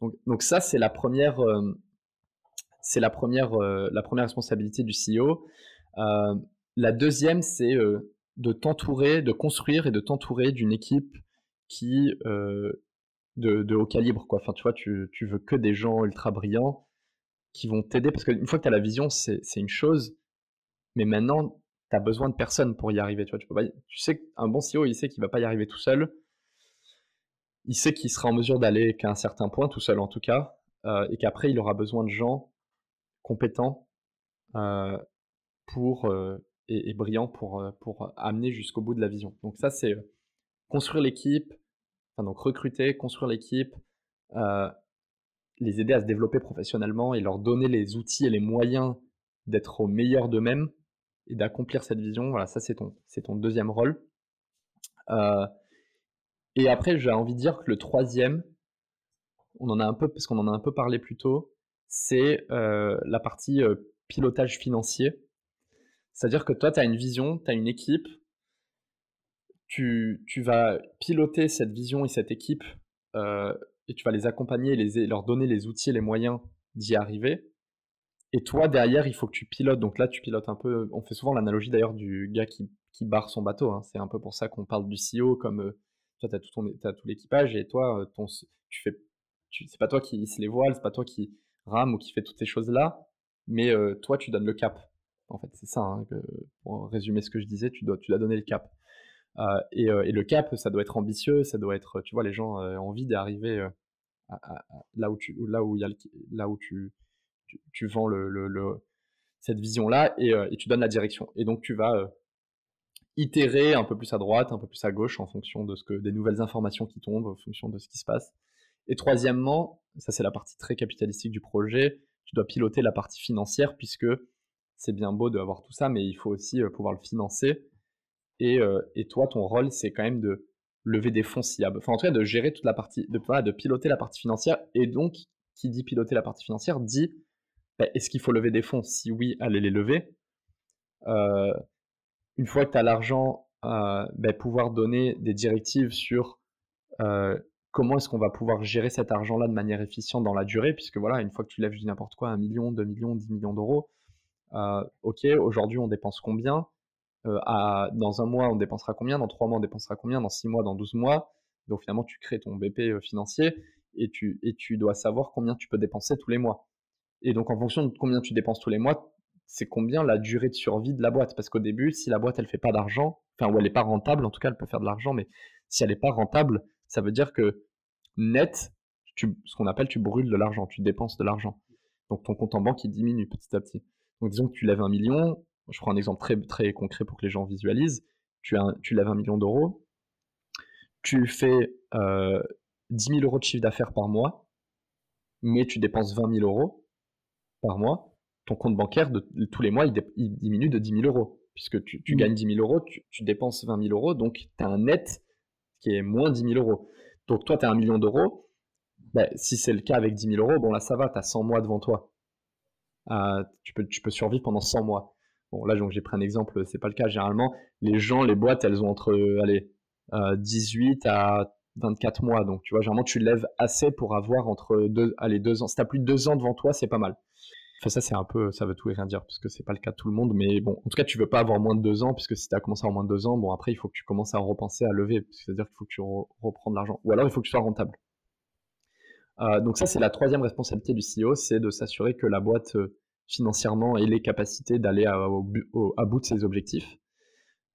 S2: Donc, donc ça, c'est la première, euh, c'est la première, euh, la première responsabilité du CEO. Euh, la deuxième, c'est de t'entourer, de construire et de t'entourer d'une équipe qui de, haut calibre. Quoi. Enfin, tu veux que des gens ultra brillants qui vont t'aider parce qu'une fois que tu as la vision, c'est une chose, mais maintenant, tu as besoin de personnes pour y arriver. Tu sais qu'un bon CEO, il sait qu'il va pas y arriver tout seul il sait qu'il sera en mesure d'aller qu'à un certain point, tout seul en tout cas, euh, et qu'après il aura besoin de gens compétents euh, pour, euh, et, brillants pour, pour amener jusqu'au bout de la vision. Donc ça c'est construire l'équipe, enfin donc recruter, construire l'équipe, les aider à se développer professionnellement et leur donner les outils et les moyens d'être au meilleur d'eux-mêmes et d'accomplir cette vision. Voilà, ça c'est ton, ton deuxième rôle. Euh, et après, j'ai envie de dire que le troisième, on en a un peu, parce qu'on en a un peu parlé plus tôt, c'est euh, la partie euh, pilotage financier. C'est-à-dire que toi, tu as une vision, tu as une équipe, tu, tu, vas piloter cette vision et cette équipe et tu vas les accompagner, les, leur donner les outils et les moyens d'y arriver. Et toi, derrière, il faut que tu pilotes. Donc là, tu pilotes un peu. On fait souvent l'analogie d'ailleurs du gars qui, qui barre son bateau. Hein. C'est un peu pour ça qu'on parle du CEO comme euh, toi, tu as tout, tout l'équipage et toi, euh, ton, tu fais. C'est pas toi qui hisse les voiles, c'est pas toi qui rame ou qui fait toutes ces choses-là, mais euh, toi, tu donnes le cap. En fait, c'est ça. Hein, pour résumer ce que je disais, tu dois, tu donner le cap. Et, et, le cap, ça doit être ambitieux, ça doit être, tu vois, les gens ont envie d'arriver là où tu, là où il y a là où tu, tu, vends le, le, cette vision-là et, et, tu donnes la direction. Et donc tu vas itérer un peu plus à droite, un peu plus à gauche en fonction de ce que des nouvelles informations qui tombent, en fonction de ce qui se passe. Et troisièmement, ça c'est la partie très capitalistique du projet, tu dois piloter la partie financière puisque c'est bien beau d'avoir tout ça, mais il faut aussi pouvoir le financer. Et, toi, ton rôle, c'est quand même de lever des fonds enfin en tout cas de gérer toute la partie, de, piloter la partie financière. Et donc, qui dit piloter la partie financière dit, bah, est-ce qu'il faut lever des fonds? Si oui, allez les lever. Une fois que tu as l'argent, ben, pouvoir donner des directives sur comment est-ce qu'on va pouvoir gérer cet argent-là de manière efficiente dans la durée, puisque voilà, une fois que tu lèves, n'importe quoi, un million, deux millions, dix millions d'euros, ok, aujourd'hui on dépense combien? À, Dans un mois on dépensera combien? Dans trois mois on dépensera combien? Dans six mois, dans douze mois? Donc finalement tu crées ton BP financier et tu, et tu dois savoir combien tu peux dépenser tous les mois. Et donc en fonction de combien tu dépenses tous les mois, c'est combien la durée de survie de la boîte? Parce qu'au début, si la boîte elle fait pas d'argent, enfin ou elle est pas rentable, en tout cas elle peut faire de l'argent, mais si elle n'est pas rentable, ça veut dire que net, ce qu'on appelle tu brûles de l'argent, tu dépenses de l'argent. Donc ton compte en banque il diminue petit à petit. Donc disons que tu lèves un million, je prends un exemple très, très concret pour que les gens visualisent, tu, as, tu lèves un million d'euros, tu fais euh, 10 000 euros de chiffre d'affaires par mois, mais tu dépenses 20 000 euros par mois, ton compte bancaire, de, tous les mois, il, diminue de 10 000 euros. Puisque tu, mmh. gagnes 10 000 euros, tu, dépenses 20 000 euros, donc tu as un net qui est moins 10 000 euros. Donc toi, tu as un million d'euros. Ben, si c'est le cas avec 10 000 euros, bon là, ça va, tu as 100 mois devant toi. Tu, peux, survivre pendant 100 mois. Bon, là, j'ai pris un exemple, c'est pas le cas. Généralement, les gens, les boîtes, elles ont entre allez, 18 euh, à 24 mois. Donc, tu vois, généralement, tu lèves assez pour avoir entre deux, allez, deux ans. Si tu as plus de deux ans devant toi, c'est pas mal ça, c'est un peu, ça veut tout et rien dire, puisque c'est pas le cas de tout le monde. Mais bon, en tout cas, tu veux pas avoir moins de deux ans, puisque si tu as commencé à avoir moins de deux ans, bon, après, il faut que tu commences à repenser à lever, c'est-à-dire qu'il faut que tu reprends de l'argent. Ou alors, il faut que tu sois rentable. Euh, donc ça, c'est la troisième responsabilité du CEO, c'est de s'assurer que la boîte euh, financièrement ait les capacités d'aller à, bout de ses objectifs,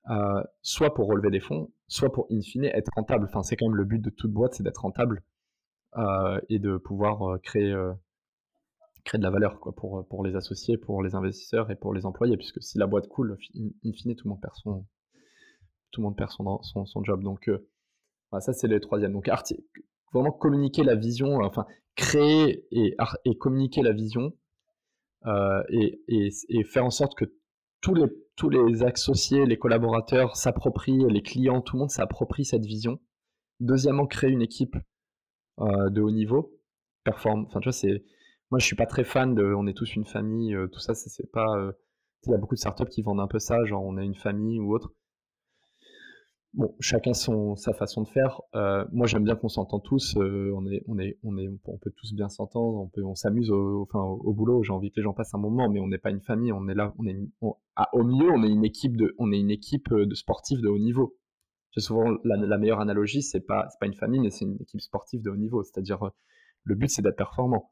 S2: euh, soit pour relever des fonds, soit pour in fine être rentable. Enfin, c'est quand même le but de toute boîte, c'est d'être rentable et de pouvoir créer créer de la valeur quoi, pour, pour les associés, pour les investisseurs et pour les employés, puisque si la boîte coule, in, fine, tout le monde perd son, tout le monde perd son, son, job. Donc, ça, c'est le troisième. Donc, vraiment communiquer la vision, enfin, créer et, communiquer la vision euh, et, et, faire en sorte que tous les, tous les associés, les collaborateurs s'approprient, les clients, tout le monde s'approprie cette vision. Deuxièmement, créer une équipe euh, de haut niveau. Perform enfin, tu vois, c'est moi, je suis pas très fan de on est tous une famille, euh, tout ça, c'est pas. Euh, il y a beaucoup de startups qui vendent un peu ça, genre on est une famille ou autre. Bon, chacun son, sa façon de faire. Euh, moi, j'aime bien qu'on s'entend tous. on est, on est, on est, on peut tous bien s'entendre. On on s'amuse au, enfin, au, boulot. J'ai envie que les gens passent un moment, mais on n'est pas une famille. On est là, on est, au mieux, on est une équipe de, on est une équipe de sportifs de haut niveau. J'ai souvent la, meilleure analogie, c'est pas, c'est pas une famille, mais c'est une équipe sportive de haut niveau. C'est-à-dire, le but, c'est d'être performant.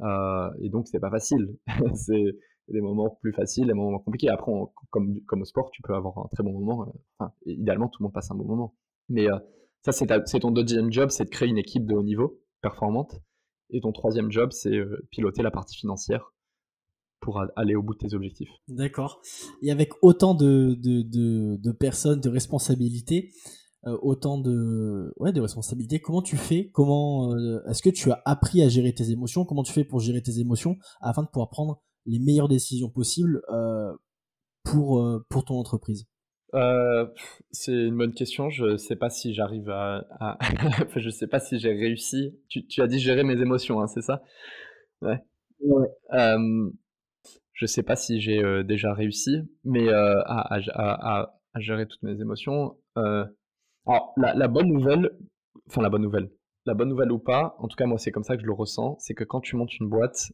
S2: Euh, et donc, c'est pas facile. c'est des moments plus faciles, des moments compliqués. Après, comme, au sport, tu peux avoir un très bon moment. Euh, idéalement, tout le monde passe un bon moment. Mais euh, ça, c'est ton deuxième job, c'est de créer une équipe de haut niveau, performante. Et ton troisième job, c'est piloter la partie financière pour aller au bout de tes objectifs.
S1: D'accord. Et avec autant de, personnes, de responsabilités, euh, autant de, ouais, de responsabilités. Comment tu fais? Comment euh, est-ce que tu as appris à gérer tes émotions? Comment tu fais pour gérer tes émotions afin de pouvoir prendre les meilleures décisions possibles pour, pour ton entreprise?
S2: C'est une bonne question. Je sais pas si j'arrive à, je sais pas si j'ai réussi. Tu, tu, as dit gérer mes émotions, hein, c'est ça? Ouais. ouais. je sais pas si j'ai déjà réussi, mais à, à, à, gérer toutes mes émotions. alors, la, la, bonne nouvelle, enfin la bonne nouvelle, la bonne nouvelle ou pas, en tout cas moi c'est comme ça que je le ressens, c'est que quand tu montes une boîte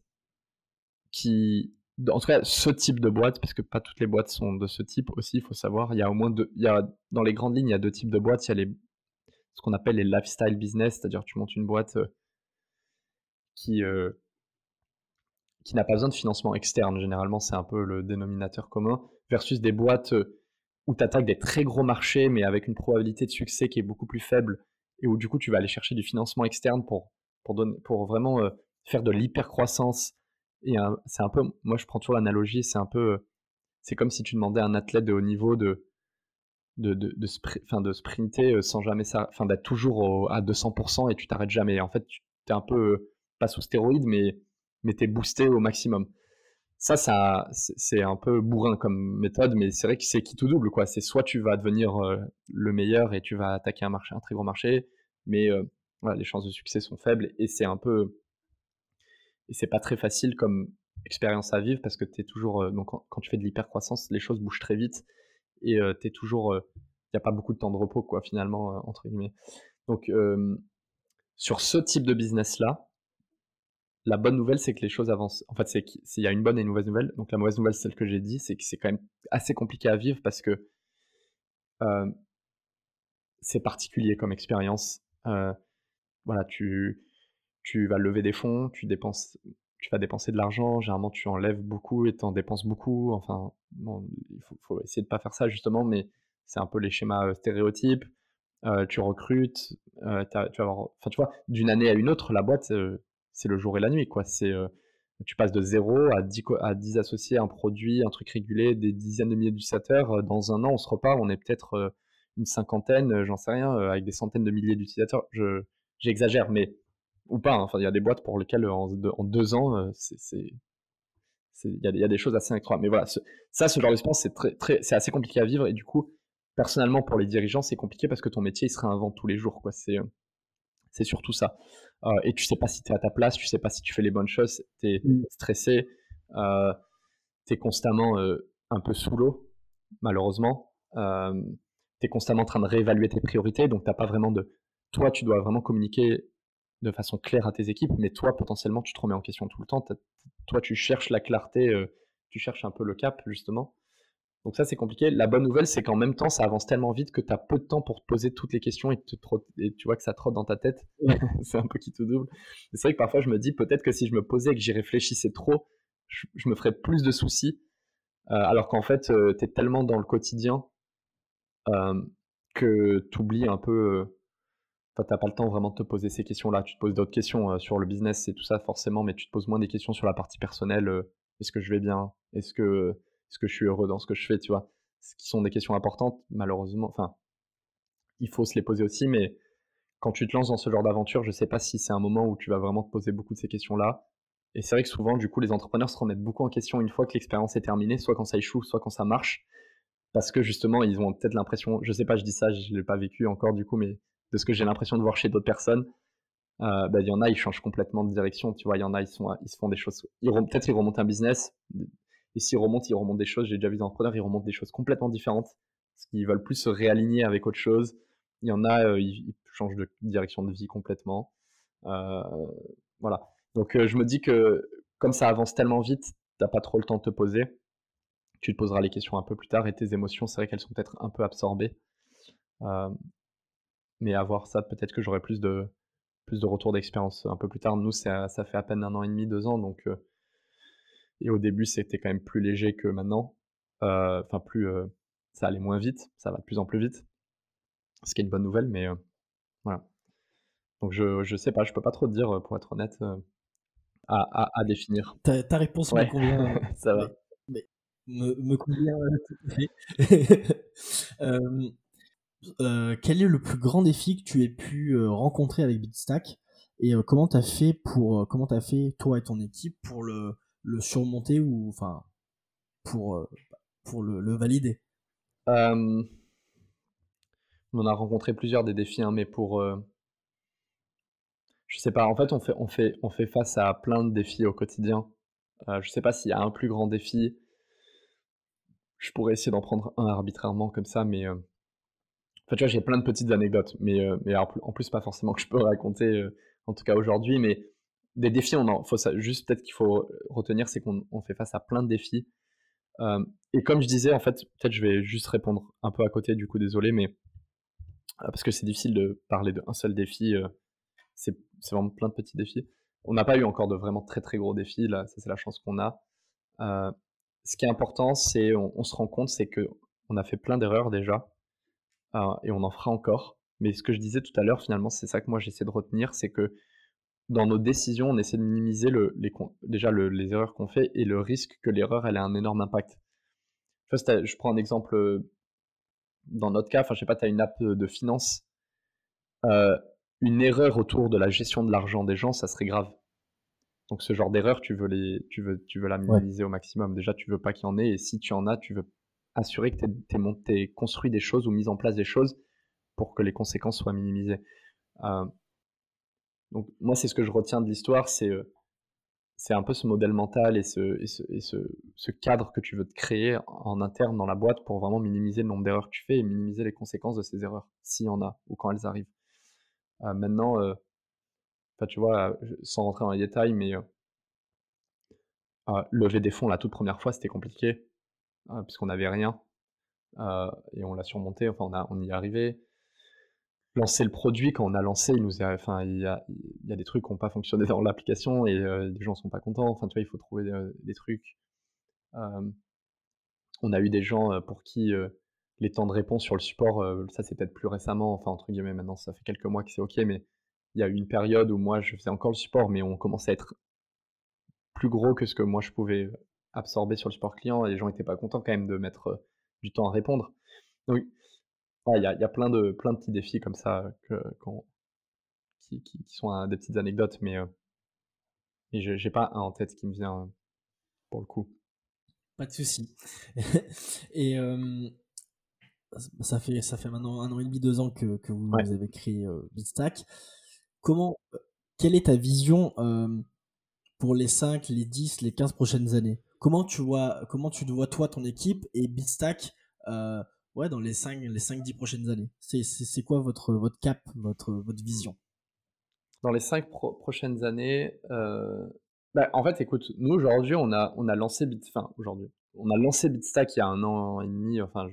S2: qui, en tout cas ce type de boîte, parce que pas toutes les boîtes sont de ce type aussi, il faut savoir, il y a au moins deux, il y a, dans les grandes lignes il y a deux types de boîtes, il y a les, ce qu'on appelle les lifestyle business, c'est-à-dire tu montes une boîte euh, qui euh, qui n'a pas besoin de financement externe, généralement c'est un peu le dénominateur commun, versus des boîtes euh, où tu attaques des très gros marchés mais avec une probabilité de succès qui est beaucoup plus faible et où du coup tu vas aller chercher du financement externe pour, pour, donner, pour vraiment faire de l'hyper-croissance. C'est un peu, moi je prends toujours l'analogie, c'est un peu, c'est comme si tu demandais à un athlète de haut niveau de, de, de, de, sprinter euh, sans jamais ça, enfin d'être toujours à 200% et tu t'arrêtes jamais. En fait, tu es un peu, euh, pas sous stéroïde, mais, mais tu es boosté au maximum. Ça, ça c'est un peu bourrin comme méthode, mais c'est vrai que c'est qui tout double, quoi. C'est soit tu vas devenir le meilleur et tu vas attaquer un marché, un très gros marché, mais euh, les chances de succès sont faibles et c'est un peu et c'est pas très facile comme expérience à vivre parce que tu es toujours euh, donc quand tu fais de l'hypercroissance les choses bougent très vite et euh, tu es toujours il n'y a pas beaucoup de temps de repos quoi finalement entre guillemets. Donc sur ce type de business là la bonne nouvelle c'est que les choses avancent. En fait c'est qu'il y a une bonne et une mauvaise nouvelle. Donc la mauvaise nouvelle celle que j'ai dit c'est que c'est quand même assez compliqué à vivre parce que c'est particulier comme expérience. Euh, voilà, tu, tu vas lever des fonds, tu dépenses, tu vas dépenser de l'argent. Généralement, tu enlèves beaucoup et tu en dépenses beaucoup. Enfin, il faut, essayer de pas faire ça justement, mais c'est un peu les schémas euh, stéréotypes. Euh, tu recrutes, tu vas avoir, enfin, tu vois, d'une année à une autre, la boîte, c'est le jour et la nuit, quoi. C'est tu passes de 0 à 10, à 10 associés, un produit, un truc régulé, des dizaines de milliers d'utilisateurs. Dans un an, on se repart, on est peut-être une cinquantaine, euh, j'en sais rien, euh, avec des centaines de milliers d'utilisateurs. Je, j'exagère, mais ou pas. Hein. Enfin, il y a des boîtes pour lesquelles en, deux ans, euh, c'est, il y, y, a des choses assez incroyables. Mais voilà, ça, ce genre d'expérience, c'est très, très, c'est assez compliqué à vivre et du coup, personnellement, pour les dirigeants, c'est compliqué parce que ton métier, il se réinvente tous les jours, quoi. C'est, c'est surtout ça. et tu sais pas si tu es à ta place, tu sais pas si tu fais les bonnes choses, tu es mm. stressé, euh, tu es constamment un peu sous l'eau, malheureusement tu es constamment en train de réévaluer tes priorités, donc t'as pas vraiment de... Toi, tu dois vraiment communiquer de façon claire à tes équipes, mais toi, potentiellement, tu te remets en question tout le temps. Toi, tu cherches la clarté, euh, tu cherches un peu le cap, justement. Donc ça, c'est compliqué. La bonne nouvelle, c'est qu'en même temps, ça avance tellement vite que tu as peu de temps pour te poser toutes les questions et, te et tu vois que ça trotte dans ta tête. c'est un peu qui te double. C'est vrai que parfois, je me dis peut-être que si je me posais et que j'y réfléchissais trop, je, me ferais plus de soucis. Euh, alors qu'en fait, euh, tu es tellement dans le quotidien que tu oublies un peu. Enfin, t'as pas le temps vraiment de te poser ces questions-là. Tu te poses d'autres questions sur le business et tout ça, forcément, mais tu te poses moins des questions sur la partie personnelle. est-ce que je vais bien? Est-ce que, est-ce que je suis heureux dans ce que je fais Tu vois? Ce qui sont des questions importantes, malheureusement. Enfin, il faut se les poser aussi, mais quand tu te lances dans ce genre d'aventure, je sais pas si c'est un moment où tu vas vraiment te poser beaucoup de ces questions-là. Et c'est vrai que souvent, du coup, les entrepreneurs se remettent beaucoup en question une fois que l'expérience est terminée, soit quand ça échoue, soit quand ça marche parce que justement ils ont peut-être l'impression, je sais pas, je dis ça, je l'ai pas vécu encore du coup, mais de ce que j'ai l'impression de voir chez d'autres personnes, euh, bah, il y en a ils changent complètement de direction, tu vois, il y en a ils se font des choses, peut-être ils remontent un business, et s'ils remontent, ils remontent des choses. J'ai déjà vu des entrepreneurs, ils remontent des choses complètement différentes, parce qu'ils veulent plus se réaligner avec autre chose. Il y en a, euh, ils, changent de direction de vie complètement. Euh, voilà. Donc je me dis que comme ça avance tellement vite, t'as pas trop le temps de te poser tu te poseras les questions un peu plus tard et tes émotions, c'est vrai qu'elles sont peut-être un peu absorbées. Euh, mais à voir ça, peut-être que j'aurai plus de, plus de retours d'expérience un peu plus tard. Nous, ça, ça, fait à peine un an et demi, deux ans, donc euh, et au début, c'était quand même plus léger que maintenant. Euh, enfin, plus, ça allait moins vite, ça va de plus en plus vite, ce qui est une bonne nouvelle, mais voilà. Donc je, je sais pas, je peux pas trop te dire, pour être honnête, à, à, définir.
S1: Ta, ta réponse me convient.
S2: ça va
S1: me, me convient tout à fait. euh, quel est le plus grand défi que tu aies pu euh, rencontrer avec Bitstack et euh, comment t'as fait pour comment t'as fait toi et ton équipe pour le le surmonter ou enfin pour pour le, valider?
S2: On a rencontré plusieurs des défis, hein, mais pour je sais pas. En fait, on fait on fait on fait face à plein de défis au quotidien. je sais pas s'il y a un plus grand défi. Je pourrais essayer d'en prendre un arbitrairement comme ça, mais Enfin, tu vois, j'ai plein de petites anecdotes, mais, euh, mais en plus, pas forcément que je peux raconter, euh, en tout cas aujourd'hui, mais des défis, on en, faut juste peut-être qu'il faut retenir, c'est qu'on fait face à plein de défis. Euh, et comme je disais, en fait, peut-être je vais juste répondre un peu à côté, du coup, désolé, mais parce que c'est difficile de parler d'un seul défi, c'est vraiment plein de petits défis. On n'a pas eu encore de vraiment très très gros défis, là, ça c'est la chance qu'on a. ce qui est important, c'est on, on se rend compte, c'est que on a fait plein d'erreurs déjà, et on en fera encore. Mais ce que je disais tout à l'heure, finalement, c'est ça que moi j'essaie de retenir, c'est que dans nos décisions, on essaie de minimiser le, les, déjà les erreurs qu'on fait et le risque que l'erreur elle ait un énorme impact. Je, prends un exemple euh, dans notre cas, enfin je sais pas, tu as une app de finance, euh, une erreur autour de la gestion de l'argent des gens, ça serait grave. Donc ce genre d'erreur, tu veux les, tu veux, tu veux la minimiser au maximum. Déjà, tu veux pas qu'il y en ait, et si tu en as, tu veux assurer que tu as construit des choses ou mis en place des choses pour que les conséquences soient minimisées. Euh, donc moi, c'est ce que je retiens de l'histoire, c'est euh, c'est un peu ce modèle mental et, ce, cadre que tu veux te créer en interne dans la boîte pour vraiment minimiser le nombre d'erreurs que tu fais et minimiser les conséquences de ces erreurs, s'il y en a ou quand elles arrivent. Euh, maintenant, tu vois, sans rentrer dans les détails, mais lever des fonds la toute première fois, c'était compliqué. Hein, puisqu'on n'avait rien. Et on l'a surmonté, enfin on, a, on y est arrivé. Lancer le produit, quand on a lancé, il nous a, enfin, il y a, des trucs qui n'ont pas fonctionné dans l'application et euh, les gens sont pas contents. Enfin, tu vois, il faut trouver des, trucs. On a eu des gens pour qui les temps de réponse sur le support, ça c'est peut-être plus récemment, enfin entre guillemets maintenant ça fait quelques mois que c'est ok, mais il y a eu une période où moi je faisais encore le support, mais on commençait à être plus gros que ce que moi je pouvais absorbé sur le support client et les gens n'étaient pas contents quand même de mettre euh, du temps à répondre. Donc, il y, a, plein, de, plein de petits défis comme ça que, qui, qui, sont des petites anecdotes, mais euh, je n'ai pas un en tête qui me vient pour le coup.
S1: Pas de souci. et ça, fait, ça fait maintenant un an et demi, deux ans que, que vous, avez créé euh, Bitstack. Comment, quelle est ta vision pour les 5, les 10, les 15 prochaines années? Comment tu vois, comment tu vois toi ton équipe et Bitstack euh, ouais, dans les 5, les 5 10 prochaines années? C'est quoi votre, votre cap, votre, votre vision?
S2: Dans les 5 prochaines années, euh, bah, en fait, écoute, nous aujourd'hui, on a, on a lancé Bit, aujourd'hui, on a lancé Bitstack il y a un an et demi, enfin,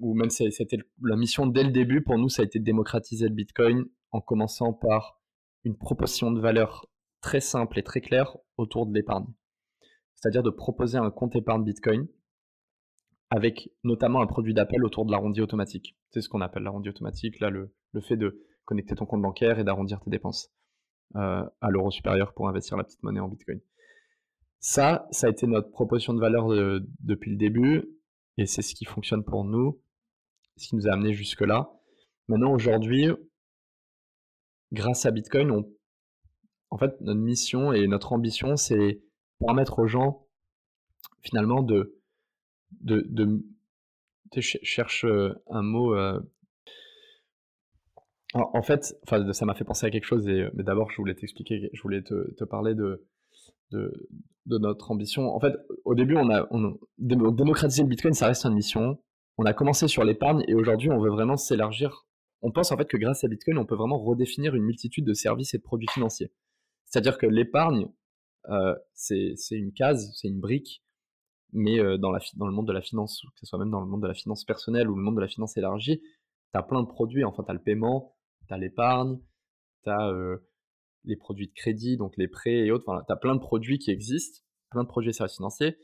S2: ou même c'était la mission dès le début pour nous, ça a été de démocratiser le Bitcoin en commençant par une proposition de valeur très simple et très claire autour de l'épargne c'est-à-dire de proposer un compte épargne Bitcoin avec notamment un produit d'appel autour de l'arrondi automatique. C'est ce qu'on appelle l'arrondi automatique, là, le, fait de connecter ton compte bancaire et d'arrondir tes dépenses euh, à l'euro supérieur pour investir la petite monnaie en Bitcoin. Ça, ça a été notre proposition de valeur depuis le début et c'est ce qui fonctionne pour nous, ce qui nous a amené jusque-là. Maintenant, aujourd'hui, grâce à Bitcoin, en fait, notre mission et notre ambition, c'est permettre aux gens finalement de de, je cherche euh, un mot euh, en fait ça m'a fait penser à quelque chose et mais d'abord je voulais t'expliquer je voulais te, parler de, de, notre ambition. En fait au début on a démocratiser le bitcoin ça reste une mission. On a commencé sur l'épargne et aujourd'hui on veut vraiment s'élargir. On pense en fait que grâce à bitcoin on peut vraiment redéfinir une multitude de services et de produits financiers. C'est à dire que l'épargne euh, c'est une case, c'est une brique, mais euh, dans, la, dans le monde de la finance, que ce soit même dans le monde de la finance personnelle ou le monde de la finance élargie, tu as plein de produits. Enfin, tu as le paiement, tu as l'épargne, tu as euh, les produits de crédit, donc les prêts et autres. Enfin, tu as plein de produits qui existent, plein de produits et services financiers.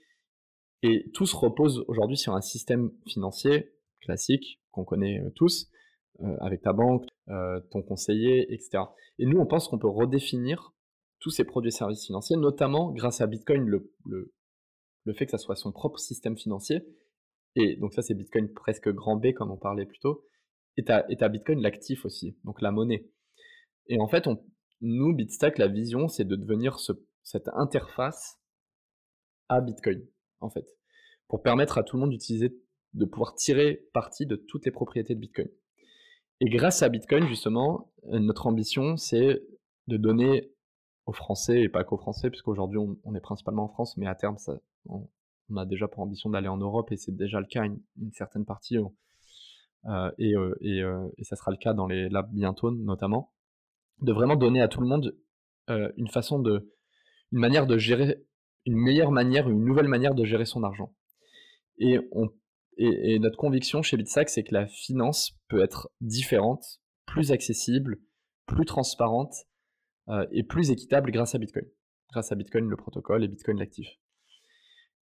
S2: Et tout se repose aujourd'hui sur un système financier classique qu'on connaît tous, avec ta banque, ton conseiller, etc. Et nous, on pense qu'on peut redéfinir tous ces produits et services financiers, notamment grâce à Bitcoin, le, fait que ça soit son propre système financier. Et donc ça, c'est Bitcoin presque grand B, comme on parlait plus tôt. Et tu as, Bitcoin l'actif aussi, donc la monnaie. Et en fait, nous, Bitstack, la vision, c'est de devenir ce, cette interface à Bitcoin, en fait, pour permettre à tout le monde d'utiliser, de pouvoir tirer parti de toutes les propriétés de Bitcoin. Et grâce à Bitcoin, justement, euh, notre ambition, c'est de donner aux Français, et pas qu'aux Français, puisqu'aujourd'hui on, est principalement en France, mais à terme, ça, on, a déjà pour ambition d'aller en Europe, et c'est déjà le cas une, certaine partie, euh, et, euh, et, et, ça sera le cas dans les labs bientôt, notamment, de vraiment donner à tout le monde une façon de, une manière de gérer, une meilleure manière, une nouvelle manière de gérer son argent. Et on et, notre conviction chez Bitsack, c'est que la finance peut être différente, plus accessible, plus transparente euh, et plus équitable grâce à Bitcoin. Grâce à Bitcoin, le protocole et Bitcoin l'actif.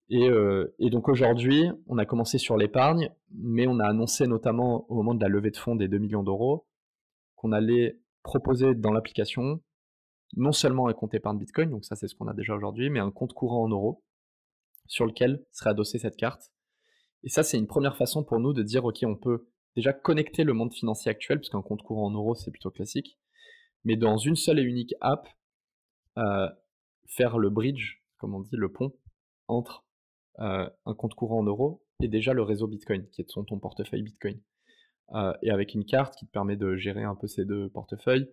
S2: Et, euh, et, donc aujourd'hui, on a commencé sur l'épargne, mais on a annoncé notamment au moment de la levée de fonds des 2 millions d'euros qu'on allait proposer dans l'application non seulement un compte épargne Bitcoin, donc ça c'est ce qu'on a déjà aujourd'hui, mais un compte courant en euros sur lequel serait adossée cette carte et ça, c'est une première façon pour nous de dire, OK, on peut déjà connecter le monde financier actuel, puisqu'un compte courant en euros, c'est plutôt classique, mais dans une seule et unique app, euh, faire le bridge, comme on dit, le pont, entre euh, un compte courant en euros et déjà le réseau Bitcoin, qui est ton, portefeuille Bitcoin. Euh, et avec une carte qui te permet de gérer un peu ces deux portefeuilles.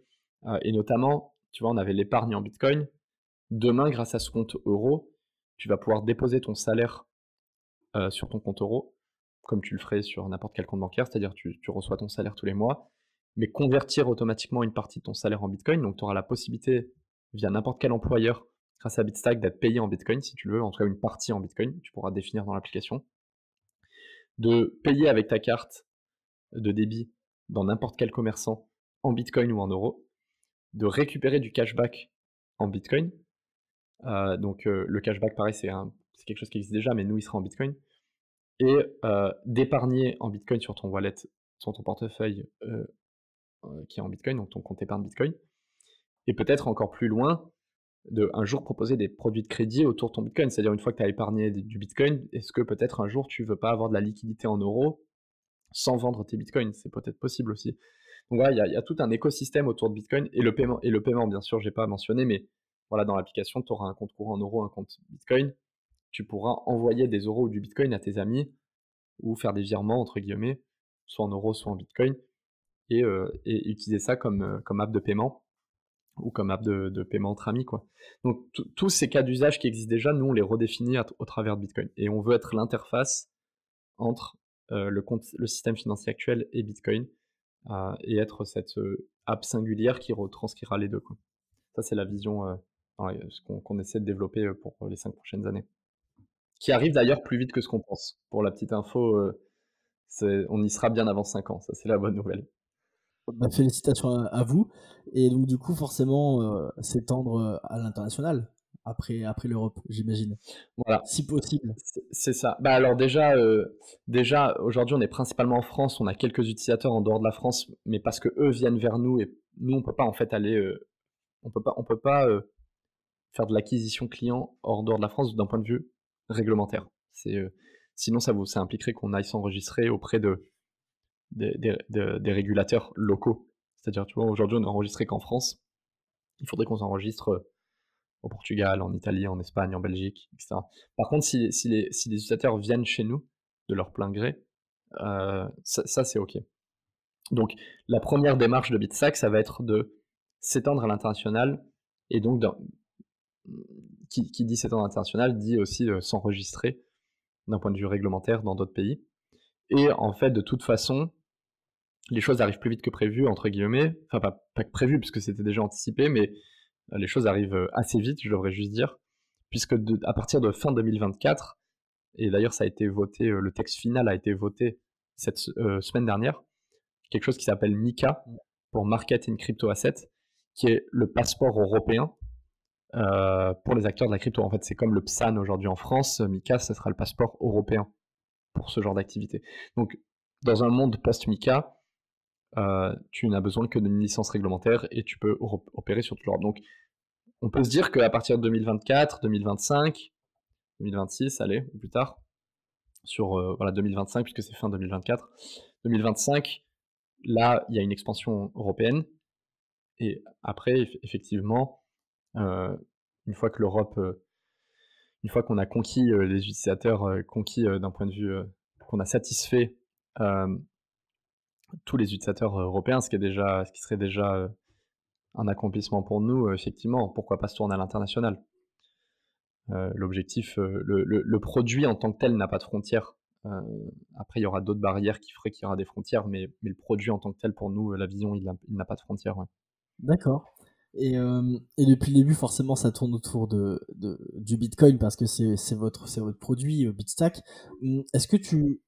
S2: et notamment, tu vois, on avait l'épargne en Bitcoin. Demain, grâce à ce compte euro, tu vas pouvoir déposer ton salaire sur ton compte euro, comme tu le ferais sur n'importe quel compte bancaire, c'est-à-dire tu reçois ton salaire tous les mois, mais convertir automatiquement une partie de ton salaire en Bitcoin, donc tu auras la possibilité via n'importe quel employeur grâce à Bitstack d'être payé en Bitcoin si tu le veux, en tout cas une partie en Bitcoin, tu pourras définir dans l'application, de payer avec ta carte de débit dans n'importe quel commerçant en Bitcoin ou en euros, de récupérer du cashback en Bitcoin. Euh, donc euh, le cashback, pareil, c'est quelque chose qui existe déjà, mais nous, il sera en Bitcoin. Et euh, d'épargner en Bitcoin sur ton wallet, sur ton portefeuille qui est en Bitcoin, donc ton compte épargne Bitcoin, et peut-être encore plus loin, de un jour proposer des produits de crédit autour de ton Bitcoin, c'est-à-dire une fois que tu as épargné du Bitcoin, est-ce que peut-être un jour tu veux pas avoir de la liquidité en euros sans vendre tes Bitcoins? C'est peut-être possible aussi. Donc voilà, il y, a tout un écosystème autour de Bitcoin et le paiement, et le paiement bien sûr, j'ai pas mentionné, mais voilà, dans l'application, tu auras un compte courant en euros, un compte Bitcoin, tu pourras envoyer des euros ou du bitcoin à tes amis ou faire des virements, entre guillemets, soit en euros, soit en bitcoin, et, euh, utiliser ça comme, euh, comme app de paiement ou comme app de, paiement entre amis. Quoi. Donc tous ces cas d'usage qui existent déjà, nous on les redéfinit au travers de Bitcoin. Et on veut être l'interface entre euh, le, compte, le système financier actuel et Bitcoin et être cette app singulière qui retranscrira les deux. Ça c'est la vision qu'on essaie de développer pour les cinq prochaines années qui arrive d'ailleurs plus vite que ce qu'on pense. Pour la petite info, on y sera bien avant 5 ans, ça c'est la bonne nouvelle.
S1: Bah, félicitations à, vous. Et donc du coup, forcément, euh, s'étendre euh, à l'international après, après l'Europe, j'imagine. Voilà. Si possible.
S2: C'est ça. Bah alors déjà, déjà aujourd'hui, on est principalement en France. On a quelques utilisateurs en dehors de la France, mais parce que eux viennent vers nous et nous, on peut pas en fait aller, on peut pas, on peut pas faire de l'acquisition client hors dehors de la France d'un point de vue réglementaire. C'est, euh, sinon, ça, vous, ça impliquerait qu'on aille s'enregistrer auprès de, des, régulateurs locaux. C'est-à-dire, tu vois, aujourd'hui, on est enregistré qu'en France. Il faudrait qu'on s'enregistre euh, au Portugal, en Italie, en Espagne, en Belgique, etc. Par contre, si, si, les, si les utilisateurs viennent chez nous de leur plein gré, euh, ça, c'est OK. Donc, la première démarche de Bitsack, ça va être de s'étendre à l'international et donc qui, dit cet ordre international dit aussi euh, s'enregistrer d'un point de vue réglementaire dans d'autres pays. Et en fait, de toute façon, les choses arrivent plus vite que prévu, entre guillemets. Enfin, pas, pas que prévu, puisque c'était déjà anticipé, mais euh, les choses arrivent euh, assez vite, je devrais juste dire. Puisque à partir de fin 2024, et d'ailleurs ça a été voté, le texte final a été voté cette semaine dernière, quelque chose qui s'appelle MICA, pour Market in Crypto Asset, qui est le passeport européen euh, pour les acteurs de la crypto. En fait, c'est comme le PSAN aujourd'hui en France, MICA, ce sera le passeport européen pour ce genre d'activité. Donc, dans un monde post-MICA, euh, tu n'as besoin que d'une licence réglementaire et tu peux opérer sur toute l'Europe. Donc, on peut se dire qu'à partir de 2024, 2025, 2026, allez, ou plus tard, sur euh, voilà 2025 puisque c'est fin 2024, 2025, là, il y a une expansion européenne et après, effectivement, euh, une fois que l'Europe, une fois qu'on a conquis les utilisateurs, conquis d'un point de vue qu'on a satisfait tous les utilisateurs européens, ce qui, est déjà, ce qui serait déjà un accomplissement pour nous, effectivement, pourquoi pas se tourner à l'international? L'objectif, le, produit en tant que tel n'a pas de frontières. après, il y aura d'autres barrières qui feraient qu'il y aura des frontières, mais, mais, le produit en tant que tel, pour nous, la vision, il n'a pas de frontières.
S1: D'accord. Et, et, depuis le début, forcément, ça tourne autour de, de du Bitcoin parce que c'est votre, votre produit, Bitstack. Hum, est-ce que tu,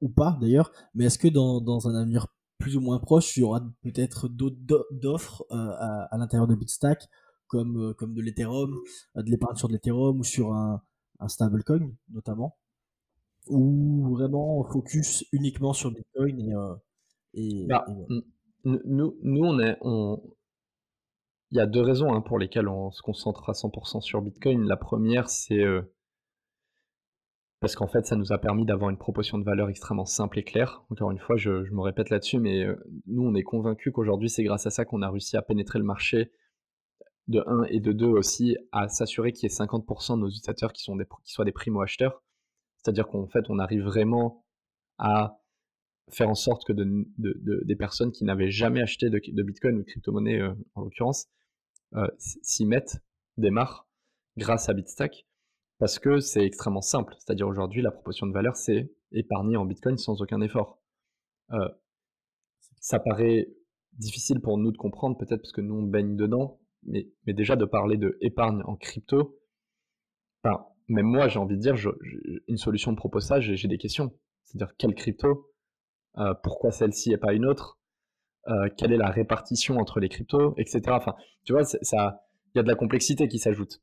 S1: ou pas d'ailleurs, mais est-ce que dans, dans, un avenir plus ou moins proche, il y aura peut-être d'autres offres euh, à, à l'intérieur de Bitstack, comme, euh, comme de l'Ethereum, euh, de l'épargne sur de l'Ethereum ou sur un, un stablecoin notamment, ou vraiment focus uniquement sur Bitcoin et, et,
S2: bah, nous, nous, on est, on... il y a deux raisons hein, pour lesquelles on se concentre à 100% sur Bitcoin. La première, c'est parce qu'en fait, ça nous a permis d'avoir une proposition de valeur extrêmement simple et claire. Encore une fois, je, me répète là-dessus, mais euh, nous, on est convaincus qu'aujourd'hui, c'est grâce à ça qu'on a réussi à pénétrer le marché de 1 et de 2 aussi, à s'assurer qu'il y ait 50% de nos utilisateurs qui, sont des, qui soient des primo-acheteurs. C'est-à-dire qu'en fait, on arrive vraiment à faire en sorte que des personnes qui n'avaient jamais acheté de, Bitcoin ou de crypto-monnaie, euh, en l'occurrence, euh, s'y mettent, démarrent grâce à Bitstack. Parce que c'est extrêmement simple. C'est-à-dire aujourd'hui, la proposition de valeur, c'est épargner en Bitcoin sans aucun effort. Euh, ça paraît difficile pour nous de comprendre, peut-être parce que nous, on baigne dedans, mais, déjà de parler de épargne en crypto, même moi, j'ai envie de dire, une solution me propose ça, j'ai des questions. C'est-à-dire, quelle crypto euh, Pourquoi celle-ci et pas une autre euh, Quelle est la répartition entre les cryptos Etc. Enfin, tu vois, il y a de la complexité qui s'ajoute.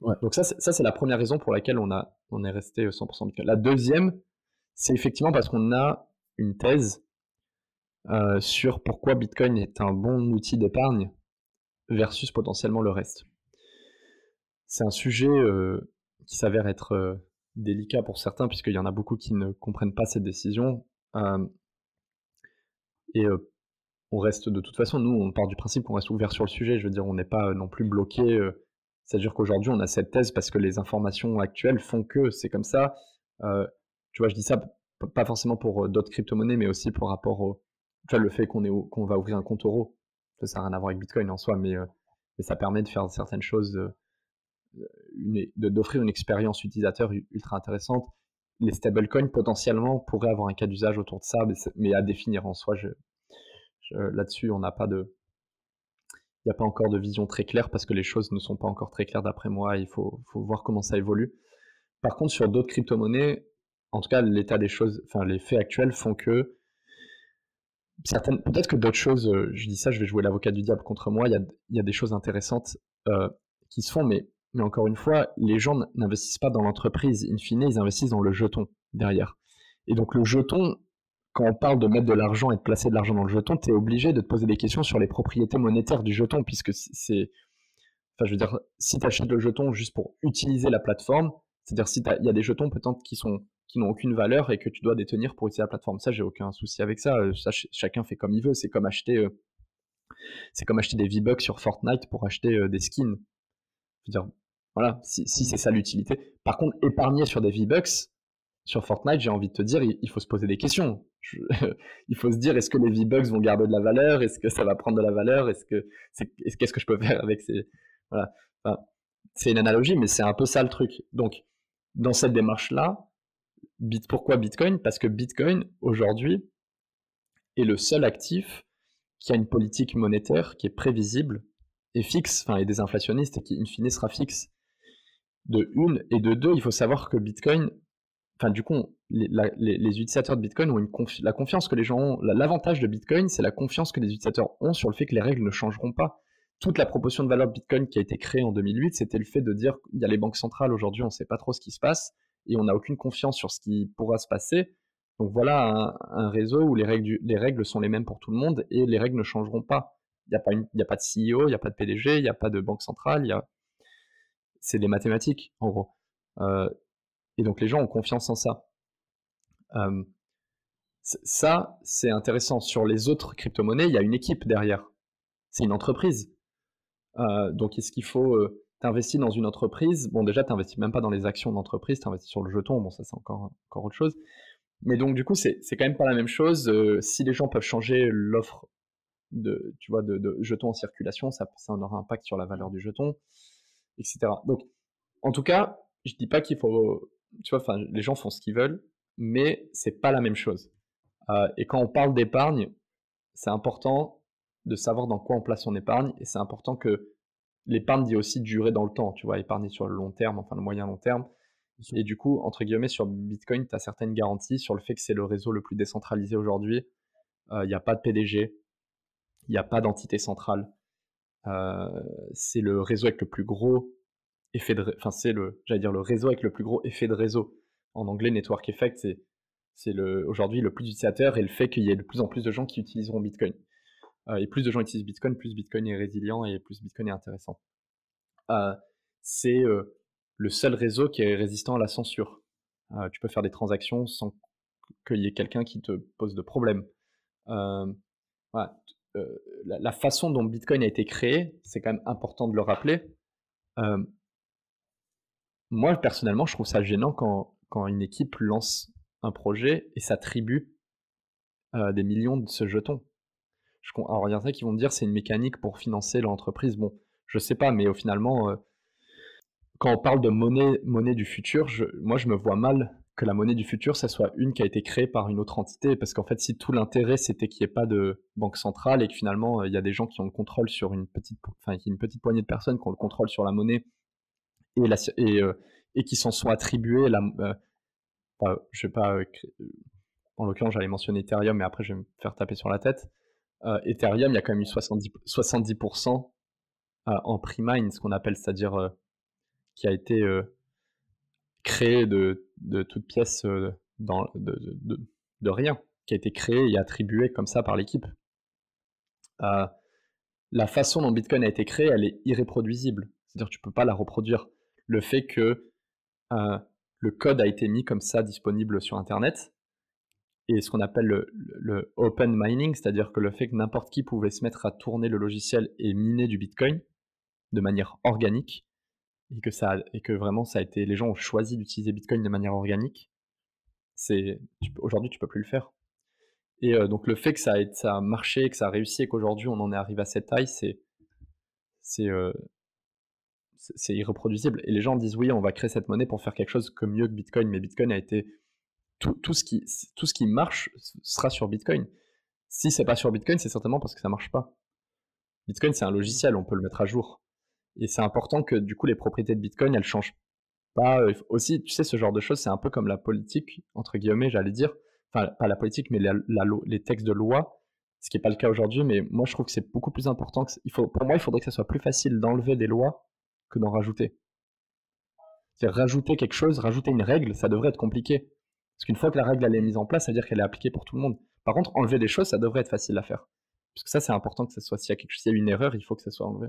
S2: Donc ça, c'est la première raison pour laquelle on est resté 100% Bitcoin. La deuxième, c'est effectivement parce qu'on a une thèse euh, sur pourquoi Bitcoin est un bon outil d'épargne versus potentiellement le reste. C'est un sujet euh, qui s'avère être euh, délicat pour certains, puisqu'il y en a beaucoup qui ne comprennent pas cette décision. et on reste de toute façon, nous, on part du principe qu'on reste ouvert sur le sujet. Je veux dire, on n'est pas non plus bloqué c'est-à-dire qu'aujourd'hui, on a cette thèse parce que les informations actuelles font que c'est comme ça. Euh, tu vois, je dis ça pas forcément pour euh, d'autres crypto-monnaies, mais aussi pour rapport au, tu vois, le fait qu'on qu'on va ouvrir un compte euro. Ça n'a rien à voir avec Bitcoin en soi, mais, euh, mais ça permet de faire certaines choses, d'offrir une expérience utilisateur ultra intéressante. Les stablecoins potentiellement pourraient avoir un cas d'usage autour de ça, mais, à définir en soi. Là-dessus, on n'a pas de, n'y a pas encore de vision très claire parce que les choses ne sont pas encore très claires d'après moi. Il faut, voir comment ça évolue. Par contre, sur d'autres crypto-monnaies, en tout cas, l'état des choses, enfin, les faits actuels font que certaines, peut-être que d'autres choses, euh, je dis ça, je vais jouer l'avocat du diable contre moi. Il y a, des choses intéressantes euh, qui se font, mais, mais encore une fois, les gens n'investissent pas dans l'entreprise. In fine, ils investissent dans le jeton derrière. Et donc, le jeton, quand on parle de mettre de l'argent et de placer de l'argent dans le jeton, tu es obligé de te poser des questions sur les propriétés monétaires du jeton, puisque c'est. Enfin, je veux dire, si tu achètes le jeton juste pour utiliser la plateforme, c'est-à-dire si il y a des jetons peut-être qui qui n'ont aucune valeur et que tu dois détenir pour utiliser la plateforme. Ça, j'ai aucun souci avec ça. Euh, ça chacun fait comme il veut. C'est comme acheter, euh, c'est comme acheter des V-Bucks sur Fortnite pour acheter euh, des skins. Je veux dire, voilà, si, si c'est ça l'utilité. Par contre, épargner sur des V-Bucks, sur Fortnite, j'ai envie de te dire, il, faut se poser des questions. il faut se dire, est-ce que les V-Bucks vont garder de la valeur? Est-ce que ça va prendre de la valeur? Est-ce que qu'est-ce que je peux faire avec ces voilà C'est une analogie, mais c'est un peu ça le truc. Donc, dans cette démarche-là, Bit, pourquoi Bitcoin? Parce que Bitcoin aujourd'hui est le seul actif qui a une politique monétaire qui est prévisible et fixe, enfin et désinflationniste et qui in fine sera fixe. De une et de deux, il faut savoir que Bitcoin enfin du coup, les, utilisateurs de Bitcoin ont une la confiance que les gens ont. L'avantage de Bitcoin, c'est la confiance que les utilisateurs ont sur le fait que les règles ne changeront pas. Toute la proposition de valeur de Bitcoin qui a été créée en 2008, c'était le fait de dire il y a les banques centrales aujourd'hui, on ne sait pas trop ce qui se passe et on n'a aucune confiance sur ce qui pourra se passer. Donc voilà un, réseau où les règles, les règles sont les mêmes pour tout le monde et les règles ne changeront pas. Il n'y a, pas de CEO, il n'y a pas de PDG, il n'y a pas de banque centrale, c'est des mathématiques en gros. Euh, et donc les gens ont confiance en ça. Ça, c'est intéressant. Sur les autres crypto-monnaies, il y a une équipe derrière. C'est une entreprise. Donc est-ce qu'il faut... Euh, investis dans une entreprise, bon déjà tu n'investis même pas dans les actions d'entreprise, tu investis sur le jeton, bon ça c'est encore, autre chose. Mais donc du coup c'est quand même pas la même chose. Si les gens peuvent changer l'offre de, tu vois, de, jetons en circulation, ça, ça aura un impact sur la valeur du jeton, etc. Donc en tout cas, je dis pas qu'il faut, tu vois, enfin les gens font ce qu'ils veulent, mais c'est pas la même chose. Euh, et quand on parle d'épargne, c'est important de savoir dans quoi on place son épargne, et c'est important que l'épargne dit aussi durer dans le temps, tu vois, épargner sur le long terme, enfin le moyen long terme. Et du coup, entre guillemets, sur Bitcoin, tu as certaines garanties sur le fait que c'est le réseau le plus décentralisé aujourd'hui. Il n'y a pas de PDG, il n'y a pas d'entité centrale. Euh, c'est le réseau avec le plus gros effet de, enfin c'est le, j'allais dire le réseau avec le plus gros effet de réseau. En anglais, network effect, c'est c'est le aujourd'hui le plus d'utilisateurs et le fait qu'il y ait de plus en plus de gens qui utiliseront Bitcoin. Euh, et plus de gens utilisent Bitcoin, plus Bitcoin est résilient et plus Bitcoin est intéressant. Euh, c'est euh, le seul réseau qui est résistant à la censure. tu peux faire des transactions sans qu'il y ait quelqu'un qui te pose de problème. la, façon dont Bitcoin a été créé, c'est quand même important de le rappeler. Moi, personnellement, je trouve ça gênant quand, quand une équipe lance un projet et s'attribue des millions de ce jeton. Alors, il y en a qui vont me dire c'est une mécanique pour financer l'entreprise. Bon, je sais pas, mais finalement, euh, quand on parle de monnaie, monnaie du futur, moi, je me vois mal que la monnaie du futur, ça soit une qui a été créée par une autre entité. Parce qu'en fait, si tout l'intérêt, c'était qu'il n'y ait pas de banque centrale et que finalement, il y a des gens qui ont le contrôle sur une petite, enfin, une petite poignée de personnes qui ont le contrôle sur la monnaie euh, et qui s'en sont attribués euh, pas, en l'occurrence, j'allais mentionner Ethereum, mais après, je vais me faire taper sur la tête. Euh, Ethereum, il y a quand même eu 70%, 70% euh, en pre-mine, ce qu'on appelle, c'est-à-dire euh, qui a été créé de, de toutes pièces dans, de, rien, qui a été créé et attribué comme ça par l'équipe. la façon dont Bitcoin a été créé, elle est irréproduisible. C'est-à-dire que tu peux pas la reproduire. Le fait que le code a été mis comme ça disponible sur Internet, et ce qu'on appelle le, open mining, c'est-à-dire que le fait que n'importe qui pouvait se mettre à tourner le logiciel et miner du Bitcoin de manière organique, et que, ça, et que vraiment ça a été, les gens ont choisi d'utiliser Bitcoin de manière organique, c'est aujourd'hui tu peux plus le faire. Et euh, donc le fait que ça a, ça a marché, que ça a réussi et qu'aujourd'hui on en est arrivé à cette taille, c'est c'est euh, c'est irreproduisible. Et les gens disent oui, on va créer cette monnaie pour faire quelque chose comme mieux que Bitcoin, mais Bitcoin a été tout, ce qui, tout ce qui marche sera sur Bitcoin. Si c'est pas sur Bitcoin, c'est certainement parce que ça marche pas. Bitcoin, c'est un logiciel, on peut le mettre à jour. Et c'est important que du coup les propriétés de Bitcoin, elles changent pas. Euh, aussi, tu sais, ce genre de choses, c'est un peu comme la politique, entre guillemets, j'allais dire. Enfin, pas la politique, mais les textes de loi, ce qui n'est pas le cas aujourd'hui. Mais moi, je trouve que c'est beaucoup plus important. Que il faut, pour moi, il faudrait que ça soit plus facile d'enlever des lois que d'en rajouter. C'est rajouter quelque chose, rajouter une règle, ça devrait être compliqué. Parce qu'une fois que la règle elle est mise en place, ça veut dire qu'elle est appliquée pour tout le monde. Par contre, enlever des choses, ça devrait être facile à faire. Parce que ça, c'est important que ça soit. S'il y a une erreur, il faut que ça soit enlevé.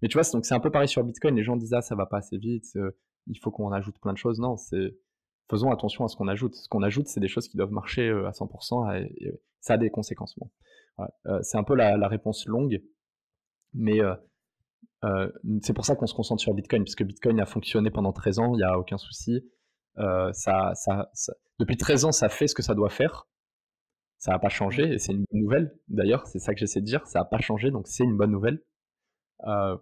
S2: Mais tu vois, donc c'est un peu pareil sur Bitcoin. Les gens disent ah ça va pas assez vite, euh, il faut qu'on ajoute plein de choses. Non, c'est faisons attention à ce qu'on ajoute. Ce qu'on ajoute, c'est des choses qui doivent marcher euh, à 100% et, ça a des conséquences. Euh, c'est un peu la, réponse longue, mais c'est pour ça qu'on se concentre sur Bitcoin, puisque Bitcoin a fonctionné pendant 13 ans, il n'y a aucun souci. ça, ça, depuis 13 ans, ça fait ce que ça doit faire. Ça n'a pas changé, et c'est une bonne nouvelle. D'ailleurs, c'est ça que j'essaie de dire. Ça n'a pas changé, donc c'est une bonne nouvelle. Euh,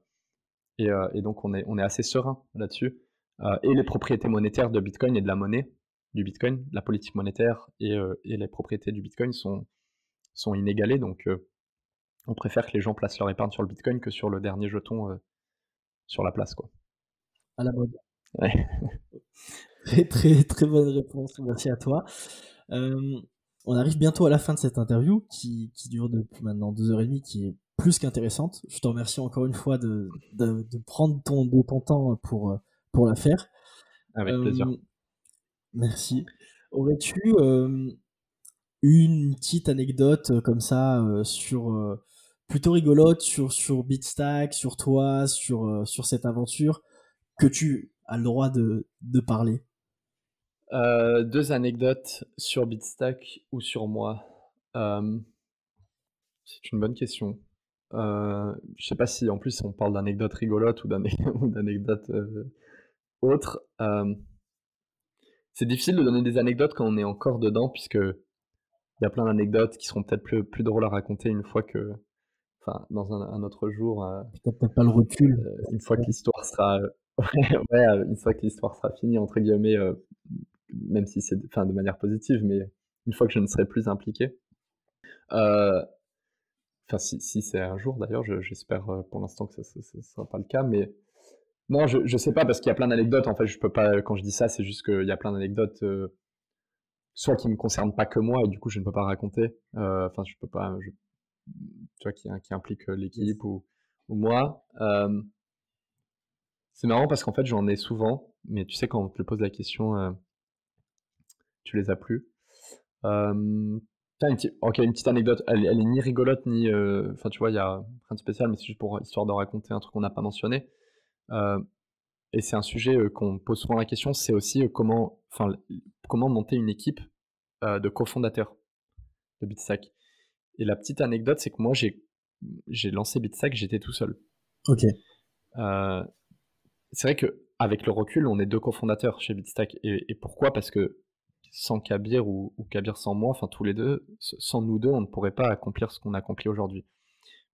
S2: euh, et, donc, on est, on est assez serein là-dessus. Euh, et les propriétés monétaires de Bitcoin et de la monnaie du Bitcoin, la politique monétaire et, les propriétés du Bitcoin sont, sont inégalées. Donc, on préfère que les gens placent leur épargne sur le Bitcoin que sur le dernier jeton sur la place. Quoi.
S1: À la mode. Ouais. Très, très, très bonne réponse. Merci à toi. Euh, on arrive bientôt à la fin de cette interview qui, qui dure depuis maintenant deux heures et demie, qui est plus qu'intéressante. Je te remercie encore une fois de, de, de prendre ton, de ton temps pour, pour la faire.
S2: Avec euh, plaisir.
S1: Merci. Aurais-tu euh, une petite anecdote comme ça sur plutôt rigolote sur sur Bitstack, sur toi, sur sur cette aventure que tu as le droit de, de parler
S2: euh, deux anecdotes sur Bitstack ou sur moi. Euh, c'est une bonne question. euh, je sais pas si en plus on parle d'anecdotes rigolotes ou d'anecdotes euh, autres. Euh, c'est difficile de donner des anecdotes quand on est encore dedans, puisque il y a plein d'anecdotes qui seront peut-être plus, plus drôles à raconter une fois que, enfin, dans un, autre jour. Euh,
S1: peut-être pas le recul.
S2: une fois que l'histoire sera, ouais, une fois que l'histoire sera finie entre guillemets, même si c'est, enfin, de manière positive, mais une fois que je ne serai plus impliqué. Euh, Enfin, si, si c'est un jour d'ailleurs, j'espère euh, pour l'instant que ce ne sera pas le cas, mais non, je, je sais pas parce qu'il y a plein d'anecdotes. En fait, je peux pas. Quand je dis ça, c'est juste qu'il y a plein d'anecdotes, euh, soit qui me concernent pas que moi et du coup je ne peux pas raconter. Euh, enfin, je peux pas. Tu vois, qui, qui implique l'équipe ou, ou, moi. c'est marrant parce qu'en fait, j'en ai souvent, mais tu sais quand on te pose la question, tu les as plus. Tiens, ok, une petite anecdote. Elle, est ni rigolote, ni. Euh, enfin, tu vois, il y a rien de spécial, mais c'est juste pour histoire de raconter un truc qu'on n'a pas mentionné. Euh, et c'est un sujet euh, qu'on pose souvent la question c'est aussi comment, comment monter une équipe de cofondateurs de Bitstack. Et la petite anecdote, c'est que moi, j'ai, lancé Bitstack, j'étais tout seul.
S1: Ok.
S2: c'est vrai qu'avec le recul, on est deux cofondateurs chez Bitstack. Et, et pourquoi? Parce que sans Kabir ou, Kabir sans moi, enfin tous les deux, sans nous deux, on ne pourrait pas accomplir ce qu'on accomplit aujourd'hui.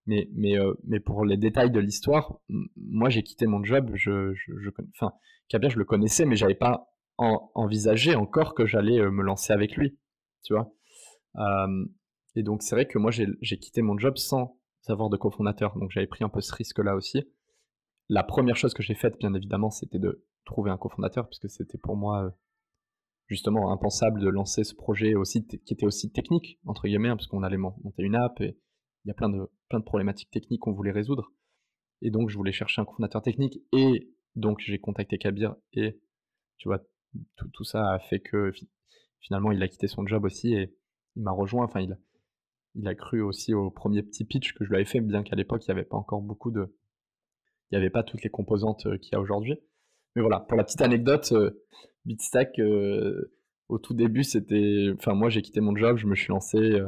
S2: Mais, mais, euh, mais pour les détails de l'histoire, moi j'ai quitté mon job, je, je, enfin, Kabir je le connaissais, mais j'avais pas envisagé encore que j'allais euh, me lancer avec lui, tu vois? Et donc c'est vrai que moi j'ai quitté mon job sans avoir de cofondateur, donc j'avais pris un peu ce risque-là aussi. La première chose que j'ai faite, bien évidemment, c'était de trouver un cofondateur, puisque c'était pour moi euh, justement impensable de lancer ce projet aussi qui était aussi technique entre guillemets hein, parce qu'on allait monter une app et il y a plein de plein de problématiques techniques qu'on voulait résoudre et donc je voulais chercher un cofondateur technique et donc j'ai contacté Kabir et tu vois tout, tout, ça a fait que finalement il a quitté son job aussi et il m'a rejoint enfin il il a cru aussi au premier petit pitch que je lui avais fait bien qu'à l'époque il n'y avait pas encore beaucoup de il n'y avait pas toutes les composantes euh, qu'il y a aujourd'hui mais voilà pour la petite anecdote euh, Bitstack, euh, au tout début, c'était. Enfin, moi, j'ai quitté mon job, je me suis lancé.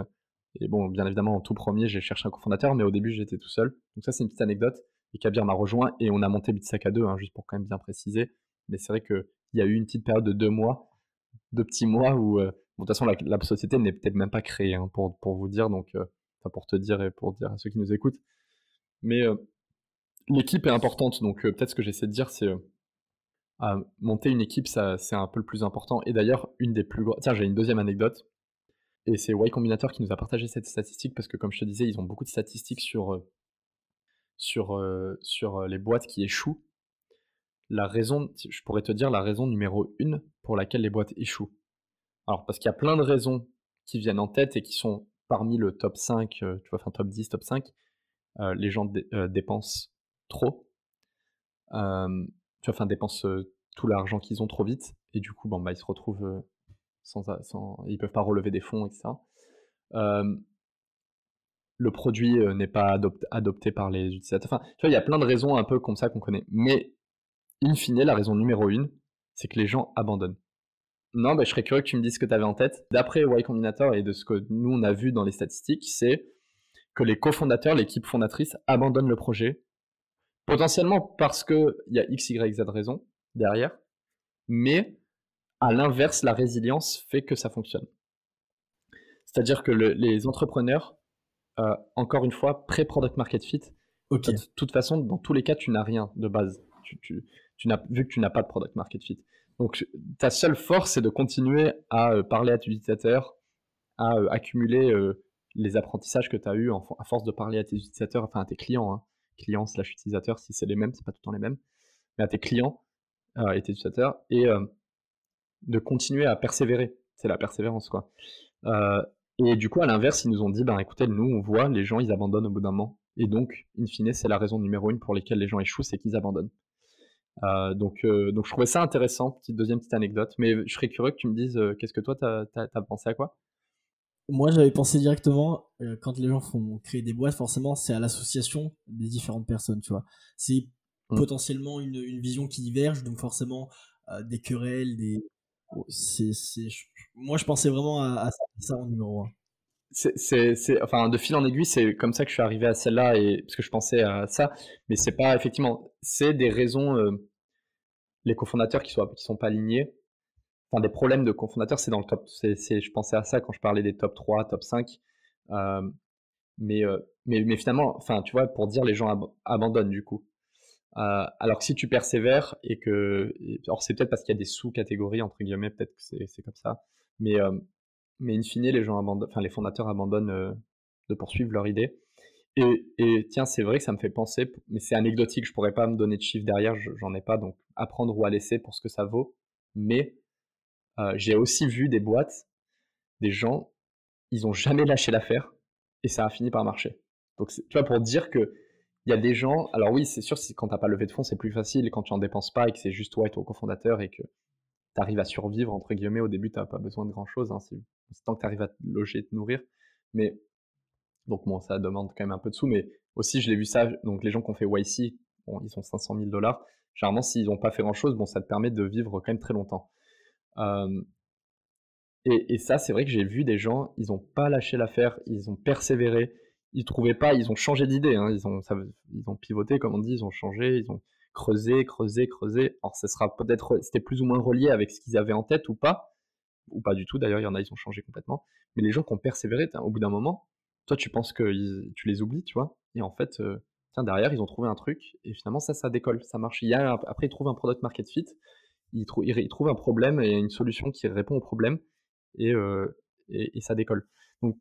S2: Et bon, bien évidemment, en tout premier, j'ai cherché un cofondateur, mais au début, j'étais tout seul. Donc, ça, c'est une petite anecdote. Et Kabir m'a rejoint et on a monté Bitstack à deux, hein, juste pour quand même bien préciser. Mais c'est vrai qu'il y a eu une petite période de deux mois, deux petits mois où. Bon, de toute façon, la, société n'est peut-être même pas créée, hein, pour, pour vous dire, donc. Enfin, pour te dire et pour dire à ceux qui nous écoutent. Mais l'équipe est importante, donc peut-être ce que j'essaie de dire, c'est monter une équipe, ça, c'est un peu le plus important. Et d'ailleurs, une des plus grandes. Tiens, j'ai une deuxième anecdote. Et c'est Y Combinator qui nous a partagé cette statistique parce que, comme je te disais, ils ont beaucoup de statistiques sur, euh, sur, euh, sur euh, les boîtes qui échouent. La raison, je pourrais te dire la raison numéro une pour laquelle les boîtes échouent. Alors, parce qu'il y a plein de raisons qui viennent en tête et qui sont parmi le top 5, tu vois, enfin top 10, top 5. les gens dépensent trop tu vois, enfin, dépensent euh, tout l'argent qu'ils ont trop vite, et du coup, bon, bah, ils se retrouvent euh, sans, sans, ils peuvent pas relever des fonds, etc. le produit euh, n'est pas adopté par les utilisateurs. Enfin, tu vois, il y a plein de raisons un peu comme ça qu'on connaît. Mais, in fine, la raison numéro une, c'est que les gens abandonnent. Non, bah, je serais curieux que tu me dises ce que tu avais en tête. D'après Y Combinator et de ce que nous on a vu dans les statistiques, c'est que les cofondateurs, l'équipe fondatrice, abandonnent le projet Potentiellement parce qu'il y a X, Y, Z raisons derrière, mais à l'inverse, la résilience fait que ça fonctionne. C'est-à-dire que les entrepreneurs, euh, encore une fois, pré-product market fit, de toute façon, dans tous les cas, tu n'as rien de base. Tu, tu, tu vu que tu n'as pas de product market fit. Donc, ta seule force, c'est de continuer à euh, parler à tes utilisateurs, à euh, accumuler les apprentissages que tu as eu à force de parler à tes utilisateurs, enfin à tes clients. Hein clients slash utilisateurs, si c'est les mêmes, c'est pas tout le temps les mêmes, mais à tes clients euh, et tes utilisateurs, et euh, de continuer à persévérer. C'est la persévérance, quoi. Euh, et du coup, à l'inverse, ils nous ont dit, ben écoutez, nous, on voit, les gens, ils abandonnent au bout d'un moment. Et donc, in fine, c'est la raison numéro une pour laquelle les gens échouent, c'est qu'ils abandonnent. Donc, donc, je trouvais ça intéressant, petite deuxième petite anecdote. Mais je serais curieux que tu me dises, qu'est-ce que toi, t'as as, pensé à quoi?
S1: Moi, j'avais pensé directement, euh, quand les gens font créer des boîtes, forcément, c'est à l'association des différentes personnes, tu vois. C'est mmh. potentiellement une, une, vision qui diverge, donc forcément, euh, des querelles, des. Oh, c'est, c'est... Moi, je pensais vraiment à, ça en numéro un.
S2: Enfin, de fil en aiguille, c'est comme ça que je suis arrivé à celle-là et parce que je pensais à ça, mais c'est pas effectivement, c'est des raisons, euh, les cofondateurs qui sont qui sont pas alignés, enfin des problèmes de cofondateurs, c'est dans le top, c'est, je pensais à ça quand je parlais des top 3, top 5, euh, mais, euh, mais mais finalement, enfin, tu vois, pour dire les gens abandonnent du coup. alors que si tu persévères et que, alors c'est peut-être parce qu'il y a des sous-catégories entre guillemets, peut-être que c'est, c'est comme ça, mais mais in fine, les gens les fondateurs abandonnent euh, de poursuivre leur idée. Et, et tiens, c'est vrai que ça me fait penser, mais c'est anecdotique, je pourrais pas me donner de chiffres derrière, j'en ai pas, donc apprendre ou à laisser pour ce que ça vaut. Mais euh, j'ai aussi vu des boîtes, des gens, ils ont jamais lâché l'affaire et ça a fini par marcher. Donc tu vois, pour dire que il y a des gens, alors oui, c'est sûr, quand t'as pas levé de fonds, c'est plus facile, quand tu en dépenses pas et que c'est juste toi et ton cofondateur et que tu à survivre, entre guillemets, au début, tu n'as pas besoin de grand-chose, hein, c'est tant que tu arrives à te loger, te nourrir. Mais, donc bon, ça demande quand même un peu de sous, mais aussi, je l'ai vu ça, donc les gens qui ont fait YC, bon, ils ont 500 000 dollars. Généralement, s'ils n'ont pas fait grand-chose, bon, ça te permet de vivre quand même très longtemps. et, et, ça, c'est vrai que j'ai vu des gens, ils n'ont pas lâché l'affaire, ils ont persévéré, ils trouvaient pas, ils ont changé d'idée, hein, ils, ont, ils ont pivoté, comme on dit, ils ont changé, ils ont creuser, creuser, creuser. Alors, ce sera peut-être, c'était plus ou moins relié avec ce qu'ils avaient en tête ou pas, ou pas du tout. D'ailleurs, il y en a, ils ont changé complètement. Mais les gens qui ont persévéré, au bout d'un moment, toi, tu penses que tu les oublies, tu vois. Et en fait, euh, tiens, derrière, ils ont trouvé un truc, et finalement, ça, ça décolle, ça marche. Il y a, après, ils trouvent un product market fit, ils, trouvent, ils, trouvent un problème et une solution qui répond au problème, et, euh, et, ça décolle. Donc,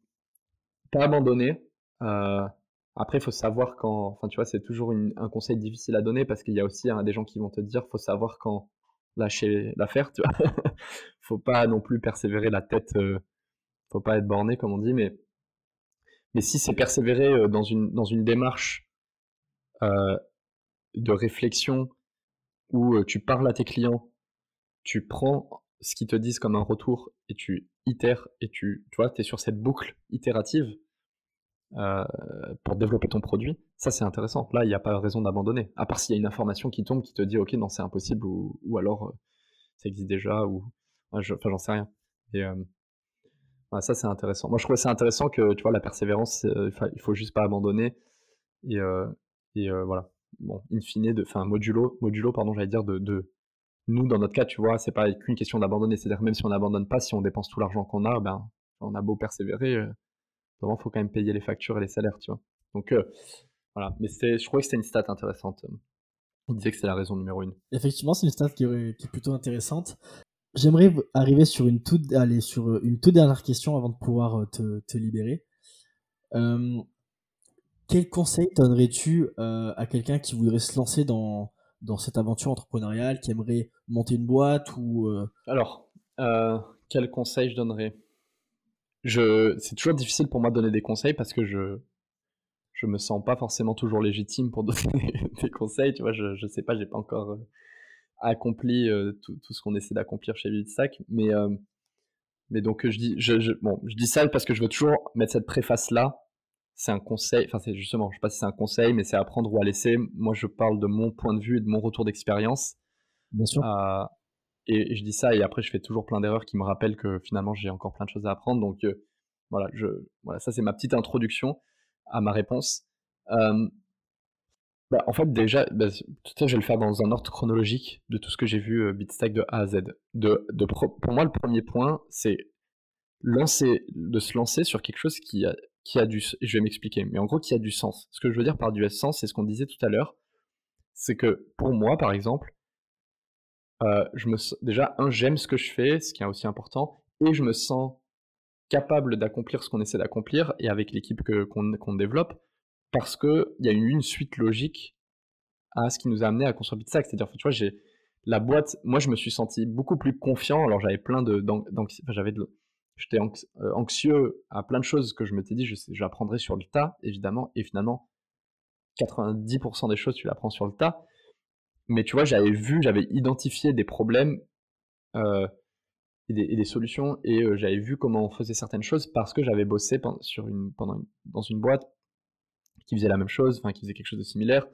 S2: pas abandonner. Euh, après, il faut savoir quand. Enfin, tu vois, c'est toujours un conseil difficile à donner parce qu'il y a aussi hein, des gens qui vont te dire faut savoir quand lâcher l'affaire, tu vois. faut pas non plus persévérer la tête. Euh, faut pas être borné, comme on dit, mais. Mais si c'est persévérer euh, dans une, dans une démarche euh, de réflexion où tu parles à tes clients, tu prends ce qu'ils te disent comme un retour et tu itères et tu, tu vois, tu es sur cette boucle itérative, euh, pour développer ton produit, ça c'est intéressant. Là, il n'y a pas raison d'abandonner. À part s'il y a une information qui tombe qui te dit, ok, non, c'est impossible, ou, ou alors euh, ça existe déjà, ou enfin, j'en sais rien. Et euh, ça c'est intéressant. Moi, je trouvais ça intéressant que, tu vois, la persévérance, il faut juste pas abandonner. Et, et voilà. Bon, in fine, enfin, modulo, modulo, pardon, j'allais dire de, de nous, dans notre cas, tu vois, c'est pas qu'une question d'abandonner. C'est-à-dire même si on n'abandonne pas, si on dépense tout l'argent qu'on a, ben, on a beau persévérer, il faut quand même payer les factures et les salaires, tu vois. Donc euh, voilà, mais je trouvais que c'était une stat intéressante. Il disait que c'est la raison numéro une.
S1: Effectivement, c'est une stat qui est, plutôt intéressante. J'aimerais arriver sur une toute, aller sur une toute dernière question avant de pouvoir euh, te, te libérer. Euh, quel conseil donnerais-tu à quelqu'un qui voudrait se lancer dans, dans cette aventure entrepreneuriale, qui aimerait monter une boîte ou
S2: Alors, quel conseil je donnerais? Je, c'est toujours difficile pour moi de donner des conseils parce que je, je me sens pas forcément toujours légitime pour donner des conseils. Tu vois, je, je sais pas, j'ai pas encore euh, accompli euh, tout, tout, ce qu'on essaie d'accomplir chez Vidstack, mais euh, mais donc je dis, je, je, bon, je dis ça parce que je veux toujours mettre cette préface là. C'est un conseil, enfin c'est justement, je sais pas si c'est un conseil, mais c'est apprendre ou à laisser. Moi, je parle de mon point de vue et de mon retour d'expérience.
S1: Bien sûr.
S2: Et, je dis ça, et après, je fais toujours plein d'erreurs qui me rappellent que finalement, j'ai encore plein de choses à apprendre. Donc, euh, voilà, ça, c'est ma petite introduction à ma réponse. Bah, en fait, déjà, bah, tout ça, je vais le faire dans un ordre chronologique de tout ce que j'ai vu Bitstack de A à Z. De pour moi, le premier point, c'est lancer, de se lancer sur quelque chose qui a, qui a du, je vais m'expliquer, mais en gros, qui a du sens. Ce que je veux dire par du sens, c'est ce qu'on disait tout à l'heure, c'est que pour moi, par exemple, euh, je me déjà, un, j'aime ce que je fais, ce qui est aussi important, et je me sens capable d'accomplir ce qu'on essaie d'accomplir, et avec l'équipe qu'on développe, parce qu'il y a eu une suite logique à ce qui nous a amené à construire Bitsack. C'est-à-dire, tu vois, j'ai la boîte, moi je me suis senti beaucoup plus confiant, alors j'avais plein de, j'avais j'étais euh, anxieux à plein de choses que je m'étais dit, j'apprendrai sur le tas, évidemment, et finalement, 90% des choses, tu l'apprends sur le tas mais tu vois, j'avais vu, j'avais identifié des problèmes euh, et, des, solutions, et euh, j'avais vu comment on faisait certaines choses parce que j'avais bossé pendant dans une boîte qui faisait la même chose, enfin qui faisait quelque chose de similaire,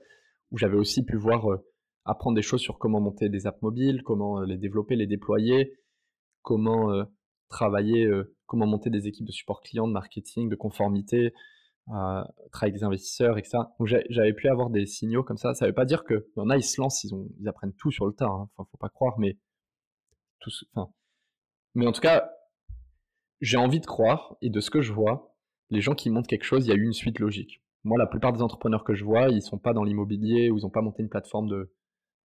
S2: où j'avais aussi pu voir euh, apprendre des choses sur comment monter des apps mobiles, comment les développer, les déployer, comment travailler, comment monter des équipes de support client, de marketing, de conformité, travailler avec des investisseurs, etc. Donc j'avais pu avoir des signaux comme ça. Ça ne veut pas dire qu'il y en a, ils se lancent, ils, apprennent tout sur le tas. Hein. Enfin, faut pas croire, mais tout, enfin, mais en tout cas, j'ai envie de croire, et de ce que je vois, les gens qui montent quelque chose, il y a eu une suite logique. Moi, la plupart des entrepreneurs que je vois, ils sont pas dans l'immobilier ou ils n'ont pas monté une plateforme de,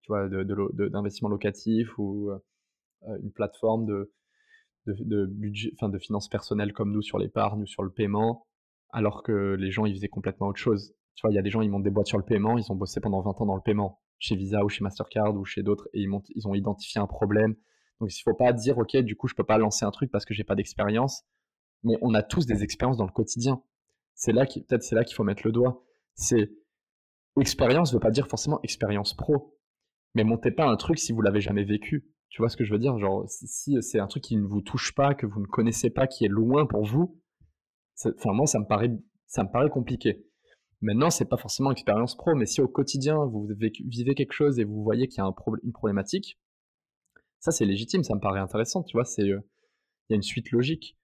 S2: tu vois, d'investissement locatif ou euh, une plateforme de, de, budget, enfin de finances personnelles comme nous sur l'épargne ou sur le paiement, alors que les gens ils faisaient complètement autre chose. Tu vois, il y a des gens ils montent des boîtes sur le paiement, ils ont bossé pendant 20 ans dans le paiement, chez Visa ou chez Mastercard ou chez d'autres, et ils, montent, ils ont identifié un problème. Donc il faut pas dire ok du coup je peux pas lancer un truc parce que j'ai pas d'expérience, mais on a tous des expériences dans le quotidien. C'est là qui peut-être c'est là qu'il faut mettre le doigt. C'est expérience veut pas dire forcément expérience pro, mais montez pas un truc si vous l'avez jamais vécu. Tu vois ce que je veux dire? Genre, si c'est un truc qui ne vous touche pas, que vous ne connaissez pas, qui est loin pour vous, enfin moi ça me paraît, compliqué. Maintenant, c'est pas forcément expérience pro, mais si au quotidien vous vivez quelque chose et vous voyez qu'il y a un une problématique, ça c'est légitime, ça me paraît intéressant. Tu vois, c'est euh, il y a une suite logique.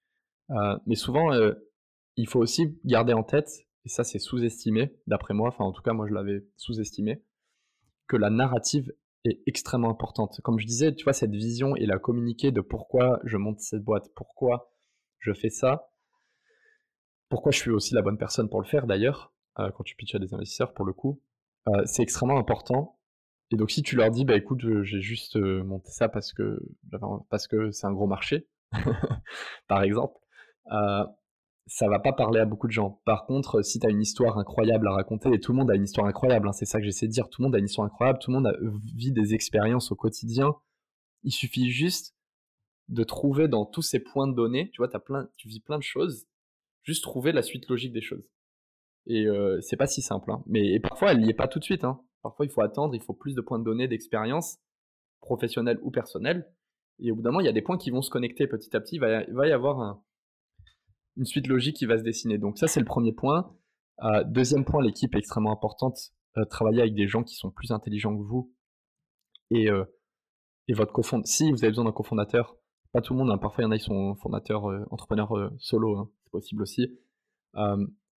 S2: Euh, mais souvent, euh, il faut aussi garder en tête, et ça c'est sous-estimé, d'après moi, enfin en tout cas moi je l'avais sous-estimé, que la narrative est extrêmement importante. Comme je disais, tu vois, cette vision et la communiquer de pourquoi je monte cette boîte, pourquoi je fais ça, pourquoi je suis aussi la bonne personne pour le faire d'ailleurs, euh, quand tu pitches à des investisseurs pour le coup, euh, c'est extrêmement important. Et donc si tu leur dis, bah écoute, j'ai juste euh, monté ça parce que parce que c'est un gros marché, par exemple, ça va pas parler à beaucoup de gens. Par contre, si tu as une histoire incroyable à raconter, et tout le monde a une histoire incroyable, hein, c'est ça que j'essaie de dire, tout le monde a une histoire incroyable, tout le monde vit des expériences au quotidien, il suffit juste de trouver dans tous ces points de données, tu vois, as plein, tu vis plein de choses, juste trouver la suite logique des choses. Et euh, c'est pas si simple, hein. mais parfois elle n'y est pas tout de suite. Hein. Parfois il faut attendre, il faut plus de points de données, d'expérience, professionnelle ou personnelle. Et au bout d'un moment, il y a des points qui vont se connecter petit à petit. il va y avoir un, une suite logique qui va se dessiner. Donc ça, c'est le premier point. Euh, deuxième point, l'équipe est extrêmement importante. Euh, travailler avec des gens qui sont plus intelligents que vous. Et, euh, et votre cofondateur, si vous avez besoin d'un cofondateur, pas tout le monde, hein, parfois il y en a qui sont fondateurs, entrepreneurs solo, hein, possible aussi.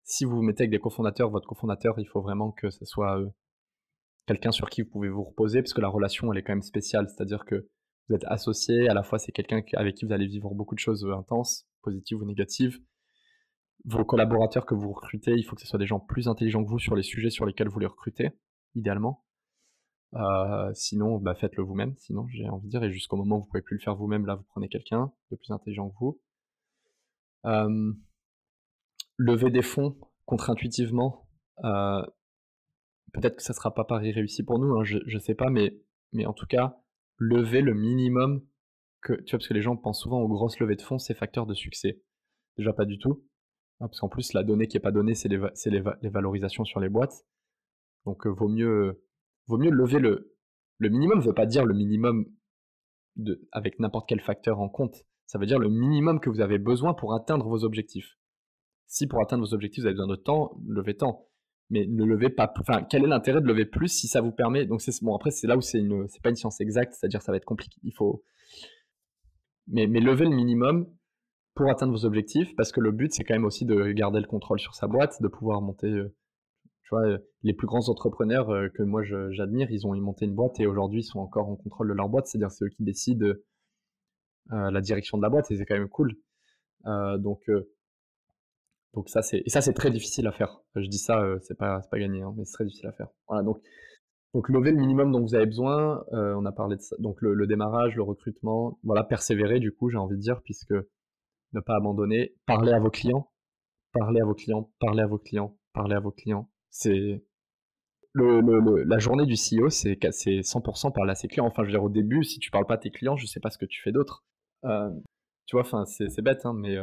S2: si vous vous mettez avec des cofondateurs, votre cofondateur, il faut vraiment que ce soit quelqu'un sur qui vous pouvez vous reposer, parce que la relation, elle est quand même spéciale. C'est-à-dire que vous êtes associé, à la fois c'est quelqu'un avec qui vous allez vivre beaucoup de choses intenses, positives ou négatives. Vos collaborateurs que vous recrutez, il faut que ce soit des gens plus intelligents que vous sur les sujets sur lesquels vous les recrutez, idéalement. Sinon, bah, faites-le vous-même. Sinon, j'ai envie de dire, et jusqu'au moment où vous pouvez plus le faire vous-même, là, vous prenez quelqu'un de plus intelligent que vous. Lever des fonds contre-intuitivement. Euh, peut-être que ça sera pas pari réussi pour nous, hein, je, ne sais pas, mais, mais en tout cas, lever le minimum que, tu vois, parce que les gens pensent souvent aux grosses levées de fonds, c'est facteur de succès. Déjà pas du tout. Hein, parce qu'en plus, la donnée qui est pas donnée, c'est les, les, valorisations sur les boîtes. Donc, euh, vaut mieux, vaut mieux lever le, le minimum. veut pas dire le minimum de, avec n'importe quel facteur en compte. Ça veut dire le minimum que vous avez besoin pour atteindre vos objectifs. Si pour atteindre vos objectifs, vous avez besoin de temps, levez temps mais ne levez pas. Enfin, quel est l'intérêt de lever plus si ça vous permet Donc c'est bon. Après, c'est là où c'est une, c'est pas une science exacte, c'est-à-dire ça va être compliqué. Il faut, mais mais lever le minimum pour atteindre vos objectifs, parce que le but c'est quand même aussi de garder le contrôle sur sa boîte, de pouvoir monter. Euh, tu vois, euh, les plus grands entrepreneurs euh, que moi j'admire, ils ont monté une boîte et aujourd'hui ils sont encore en contrôle de leur boîte, c'est-à-dire c'est eux qui décident la direction de la boîte et c'est quand même cool. donc donc ça c'est et ça c'est très difficile à faire. Je dis ça, euh, c'est pas pas gagné, hein, mais c'est très difficile à faire. Voilà donc donc lever le minimum dont vous avez besoin. Euh, on a parlé de ça. Donc le, démarrage, le recrutement, voilà persévérer du coup j'ai envie de dire puisque ne pas abandonner, parler à vos clients, parler à vos clients, parler à vos clients, parler à vos clients. C'est le, la journée du CEO, c'est 100% parler à ses clients. Enfin, je veux dire, au début, si tu parles pas à tes clients, je sais pas ce que tu fais d'autre. Euh, tu vois, enfin, c'est bête, hein, mais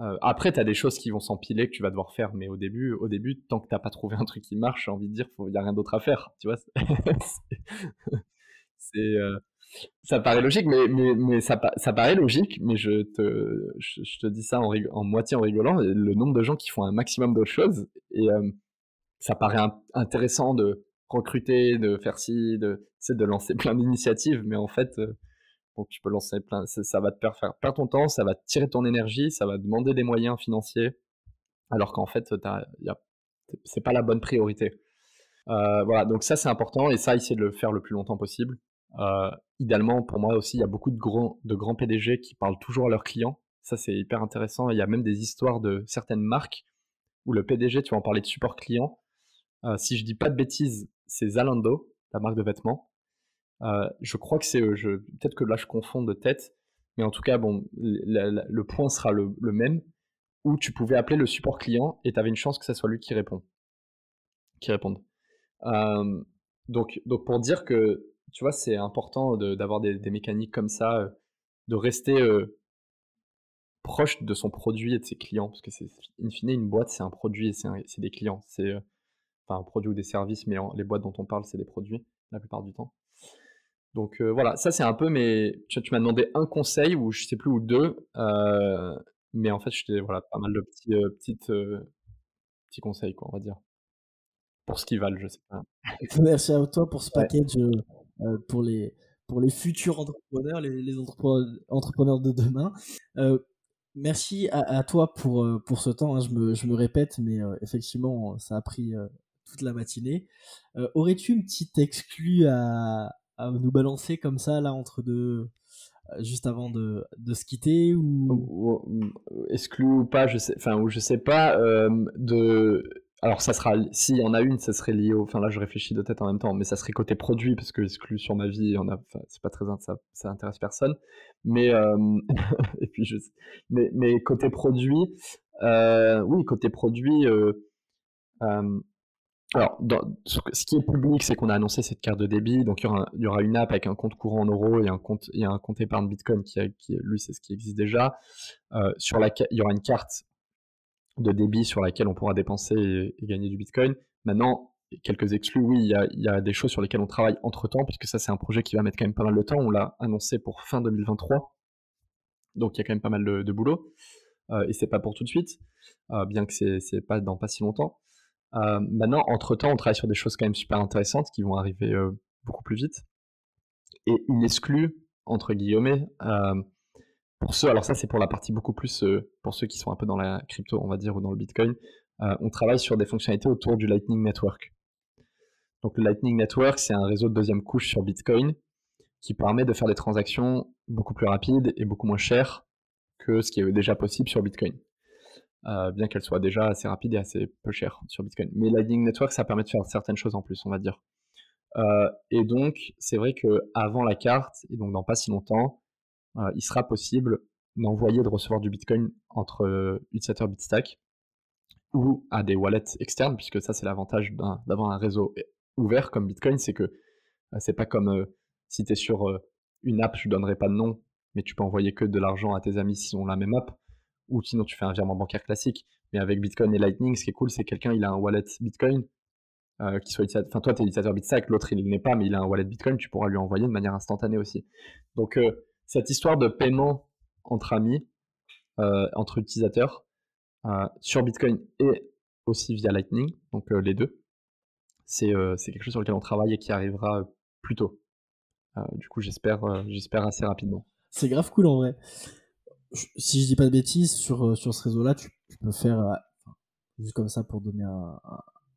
S2: euh, après, tu as des choses qui vont s'empiler que tu vas devoir faire, mais au début, au début tant que t'as pas trouvé un truc qui marche, j'ai envie de dire, il n'y a rien d'autre à faire. Tu vois, c'est, euh, ça paraît logique, mais, mais, mais ça, paraît logique, mais je te, je, te dis ça en, en, moitié en rigolant. Le nombre de gens qui font un maximum d'autres choses, et euh, ça paraît intéressant de recruter, de faire ci, de, de lancer plein d'initiatives, mais en fait, Donc tu peux lancer plein, ça, va te faire, perdre ton temps, ça va tirer ton énergie, ça va demander des moyens financiers, alors qu'en fait, c'est pas la bonne priorité. Euh, voilà, donc ça c'est important et ça, essayer de le faire le plus longtemps possible. Euh, idéalement, pour moi aussi, il y a beaucoup de grands, de grands PDG qui parlent toujours à leurs clients. Ça, c'est hyper intéressant. Il y a même des histoires de certaines marques où le PDG, tu vas en parler de support client. Euh, si je dis pas de bêtises, c'est Zalando, la marque de vêtements. Euh, je crois que c'est eux. Peut-être que là, je confonds de tête. Mais en tout cas, bon, le, point sera le, même où tu pouvais appeler le support client et tu avais une chance que ce soit lui qui répond. Qui réponde. Euh, donc, donc, pour dire que, tu vois, c'est important d'avoir des, mécaniques comme ça, de rester proche de son produit et de ses clients, parce que c'est in fine une boîte, c'est un produit et c'est des clients. C'est enfin un produit ou des services, mais les boîtes dont on parle, c'est des produits la plupart du temps. Donc euh, voilà, ça c'est un peu, mais tu, m'as demandé un conseil ou je sais plus ou deux, euh, mais en fait je t'ai voilà pas mal de petits euh, petites petits conseils quoi, on va dire. Pour ce qu'ils valent, je sais pas.
S1: Merci à toi pour ce package pour les pour les futurs entrepreneurs, les, les entrepreneurs de demain. merci à, toi pour, pour ce temps. Hein. Je, me, je, me, répète, mais effectivement, ça a pris toute la matinée. Aurais-tu une petite exclue à, à nous balancer comme ça là entre deux euh, juste avant de, de se quitter ou
S2: exclu ou pas je sais enfin ou je sais pas euh, de alors ça sera s'il y en a une ça serait lié au enfin là je réfléchis de tête en même temps mais ça serait côté produit parce que exclu sur ma vie on a c'est pas très ça ça intéresse personne. Mais euh, et puis je mais mais côté produit oui côté produit alors, ce qui est public, c'est qu'on a annoncé cette carte de débit. Donc, il y, aura, une app avec un compte courant en euros et un compte, et un compte épargne Bitcoin qui, qui lui, c'est ce qui existe déjà. Euh, sur il y aura une carte de débit sur laquelle on pourra dépenser et, gagner du Bitcoin. Maintenant, quelques exclus, oui, il y, a, des choses sur lesquelles on travaille entre temps, puisque ça, c'est un projet qui va mettre quand même pas mal de temps. On l'a annoncé pour fin 2023. Donc, il y a quand même pas mal de, boulot. Euh, et c'est pas pour tout de suite, euh, bien que c'est pas dans pas si longtemps. Euh, maintenant, entre-temps, on travaille sur des choses quand même super intéressantes qui vont arriver euh, beaucoup plus vite. Et une exclue, entre guillemets, euh, pour ceux, alors ça c'est pour la partie beaucoup plus, pour ceux qui sont un peu dans la crypto, on va dire, ou dans le Bitcoin, on travaille sur des fonctionnalités autour du Lightning Network. Donc le Lightning Network, c'est un réseau de deuxième couche sur Bitcoin qui permet de faire des transactions beaucoup plus rapides et beaucoup moins chères que ce qui est déjà possible sur Bitcoin. Euh, bien qu'elle soit déjà assez rapide et assez peu chère sur Bitcoin. Mais Lightning Network, ça permet de faire certaines choses en plus, on va dire. Euh, et donc, c'est vrai que avant la carte, et donc dans pas si longtemps, euh, il sera possible d'envoyer et de recevoir du Bitcoin entre utilisateurs Bitstack ou à des wallets externes, puisque ça, c'est l'avantage d'avoir un réseau ouvert comme Bitcoin, c'est que c'est pas comme si tu es sur une app, je donnerai pas de nom, mais tu peux envoyer que de l'argent à tes amis si ont la même app ou sinon tu fais un virement bancaire classique. Mais avec Bitcoin et Lightning, ce qui est cool, c'est quelqu'un, il a un wallet Bitcoin, euh, qui soit enfin toi, tu es utilisateur Bitstack, l'autre, il n'est pas, mais il a un wallet Bitcoin, tu pourras lui envoyer de manière instantanée aussi. Donc, euh, cette histoire de paiement entre amis, euh, entre utilisateurs, sur Bitcoin et aussi via Lightning, donc les deux, c'est quelque chose sur lequel on travaille et qui arrivera plus tôt. du coup, j'espère j'espère assez rapidement.
S1: C'est grave cool en vrai si je dis pas de bêtises, sur, euh, sur ce réseau-là, tu, peux faire, euh, juste comme ça pour donner un,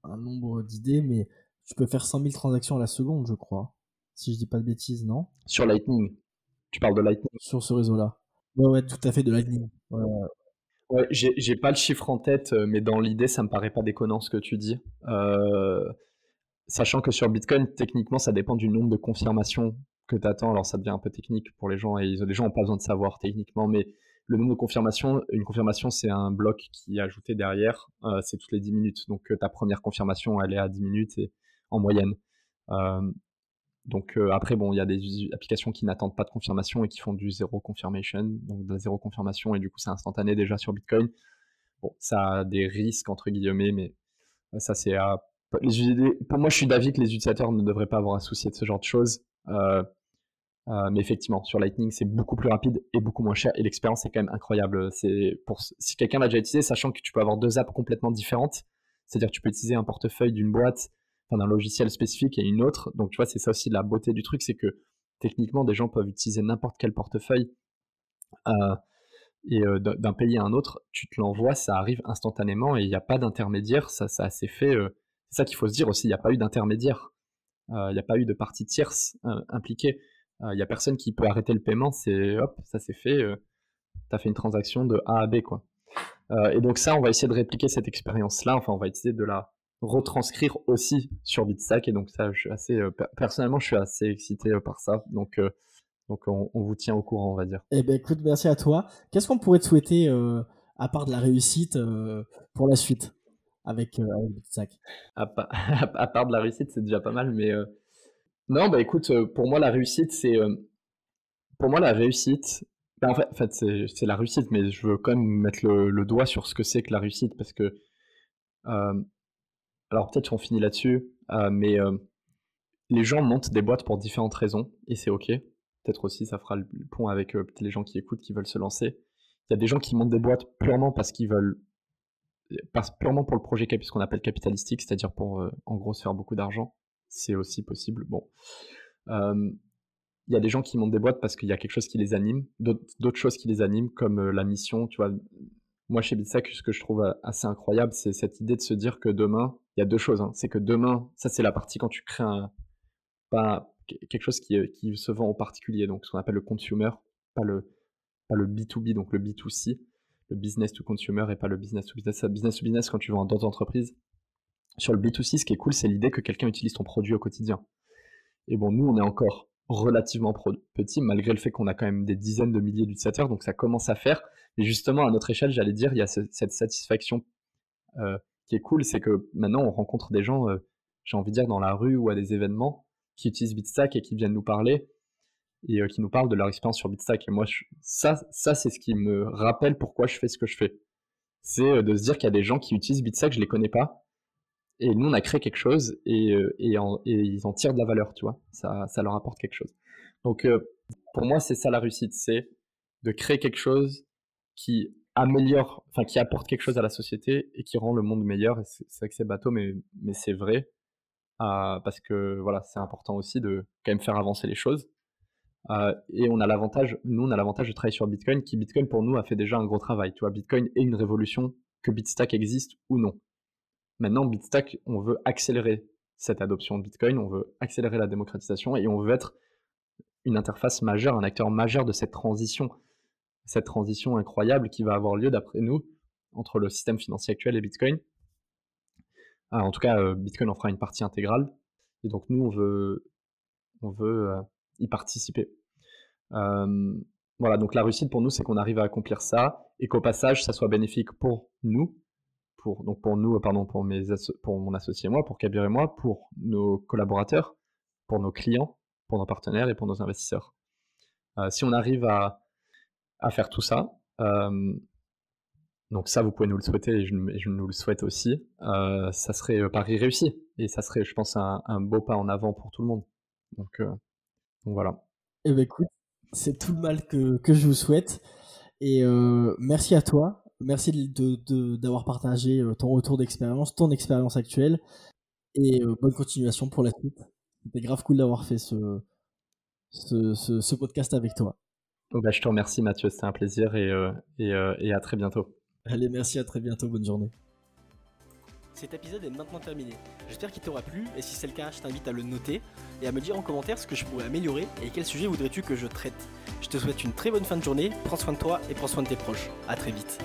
S1: un, nombre d'idées, mais tu peux faire 100 000 transactions à la seconde, je crois. Si je dis pas de bêtises, non?
S2: Sur Lightning. Tu parles de Lightning
S1: Sur ce réseau-là. Ouais, ouais, tout à fait, de Lightning. Ouais,
S2: ouais. j'ai pas le chiffre en tête, euh, mais dans l'idée, ça me paraît pas déconnant ce que tu dis. sachant que sur Bitcoin, techniquement, ça dépend du nombre de confirmations que tu attends. Alors ça devient un peu technique pour les gens et les gens n'ont pas besoin de savoir techniquement, mais le nombre de confirmations, une confirmation c'est un bloc qui est ajouté derrière, euh, c'est toutes les 10 minutes. Donc euh, ta première confirmation elle est à 10 minutes et, en moyenne. Euh, donc après bon, il y a des applications qui n'attendent pas de confirmation et qui font du zéro confirmation, donc de la zéro confirmation et du coup c'est instantané déjà sur Bitcoin. Bon, ça a des risques entre guillemets, mais ça c'est à les, moi, je suis d'avis que les utilisateurs ne devraient pas avoir à soucier de ce genre de choses. Mais effectivement, sur Lightning, c'est beaucoup plus rapide et beaucoup moins cher. Et l'expérience est quand même incroyable. C'est pour si quelqu'un l'a déjà utilisé, sachant que tu peux avoir deux apps complètement différentes. C'est-à-dire que tu peux utiliser un portefeuille d'une boîte, d'un logiciel spécifique et une autre. Donc tu vois, c'est ça aussi la beauté du truc, c'est que techniquement, des gens peuvent utiliser n'importe quel portefeuille et d'un pays à un autre, tu te l'envoies, ça arrive instantanément et il n'y a pas d'intermédiaire, ça, ça s'est fait. c'est ça qu'il faut se dire aussi, il n'y a pas eu d'intermédiaire, il n'y a pas eu de partie tierce impliquée, il n'y a personne qui peut arrêter le paiement, c'est hop, ça s'est fait, tu as fait une transaction de A à B quoi. et donc ça, on va essayer de répliquer cette expérience-là, enfin on va essayer de la retranscrire aussi sur Bitstack et donc ça, je suis assez, personnellement, je suis assez excité par ça, donc donc on, vous tient au courant, on va dire.
S1: Eh ben écoute, merci à toi. Qu'est-ce qu'on pourrait te souhaiter euh, à part de la réussite euh, pour la suite avec, euh, avec
S2: à, à, part de la réussite, c'est déjà pas mal, mais non, bah écoute, pour moi la réussite, c'est pour moi la réussite. Bah, en fait, en fait c'est la réussite, mais je veux quand même mettre le, doigt sur ce que c'est que la réussite parce que alors peut-être qu'on finit là-dessus, mais les gens montent des boîtes pour différentes raisons et c'est ok peut-être aussi ça fera le pont avec euh, les gens qui écoutent, qui veulent se lancer. Il y a des gens qui montent des boîtes purement parce qu'ils veulent, purement pour le projet ce qu'on appelle capitalistique, c'est-à-dire pour euh, en gros se faire beaucoup d'argent. C'est aussi possible. Bon. il y a des gens qui montent des boîtes parce qu'il y a quelque chose qui les anime, d'autres choses qui les animent, comme la mission. Tu vois, moi chez Bitsack, ce que je trouve assez incroyable, c'est cette idée de se dire que demain, il y a deux choses. Hein. C'est que demain, ça c'est la partie quand tu crées pas, quelque chose qui, qui, se vend en particulier, donc ce qu'on appelle le consumer, pas le, pas le B2B, donc le B2C, le business to consumer et pas le business to business. Business to business quand tu vends dans entreprises. Sur le B2C, ce qui est cool, c'est l'idée que quelqu'un utilise ton produit au quotidien. Et bon, nous, on est encore relativement petit, malgré le fait qu'on a quand même des dizaines de milliers d'utilisateurs, donc ça commence à faire. Mais justement, à notre échelle, j'allais dire, il y a cette satisfaction euh, qui est cool, c'est que maintenant, on rencontre des gens, euh, j'ai envie de dire, dans la rue ou à des événements, qui utilisent Bitstack et qui viennent nous parler et euh, qui nous parlent de leur expérience sur Bitstack. Et moi, ça, ça c'est ce qui me rappelle pourquoi je fais ce que je fais. C'est de se dire qu'il y a des gens qui utilisent Bitstack, je les connais pas. Et nous, on a créé quelque chose et, euh, et, ils en tirent de la valeur, tu vois. Ça, ça leur apporte quelque chose. Donc, pour moi, c'est ça la réussite, c'est de créer quelque chose qui améliore, enfin qui apporte quelque chose à la société et qui rend le monde meilleur. C'est vrai que c'est bateau, mais, c'est vrai parce que voilà, c'est important aussi de quand même faire avancer les choses. Euh, et on a l'avantage, nous on a l'avantage de travailler sur Bitcoin, qui Bitcoin pour nous a fait déjà un gros travail. Tu vois, Bitcoin est une révolution, que Bitstack existe ou non. Maintenant, Bitstack, on veut accélérer cette adoption de Bitcoin, on veut accélérer la démocratisation et on veut être une interface majeure, un acteur majeur de cette transition, cette transition incroyable qui va avoir lieu d'après nous entre le système financier actuel et Bitcoin. Ah, en tout cas, euh, Bitcoin en fera une partie intégrale. Et donc nous, on veut, on veut euh, y participer. voilà, donc la réussite pour nous, c'est qu'on arrive à accomplir ça et qu'au passage, ça soit bénéfique pour nous, pour, donc pour nous, pardon, pour, mes pour mon associé et moi, pour Kabir et moi, pour nos collaborateurs, pour nos clients, pour nos partenaires et pour nos investisseurs. Euh, si on arrive à, à faire tout ça, donc ça, vous pouvez nous le souhaiter et je, nous le souhaite aussi. Euh, ça serait euh, Paris réussi et ça serait, je pense, un, beau pas en avant pour tout le monde. Donc, euh, voilà.
S1: Eh ben écoute, c'est tout le mal que, je vous souhaite. Et merci à toi. Merci d'avoir de, partagé ton retour d'expérience, ton expérience actuelle. Et bonne continuation pour la suite. C'était grave cool d'avoir fait ce, ce, podcast avec toi.
S2: Bah, je te remercie Mathieu, c'était un plaisir et, et à très bientôt.
S1: Allez, merci, à très bientôt, bonne journée.
S3: Cet épisode est maintenant terminé. J'espère qu'il t'aura plu et si c'est le cas, je t'invite à le noter et à me dire en commentaire ce que je pourrais améliorer et quel sujet voudrais-tu que je traite. Je te souhaite une très bonne fin de journée, prends soin de toi et prends soin de tes proches. A très vite.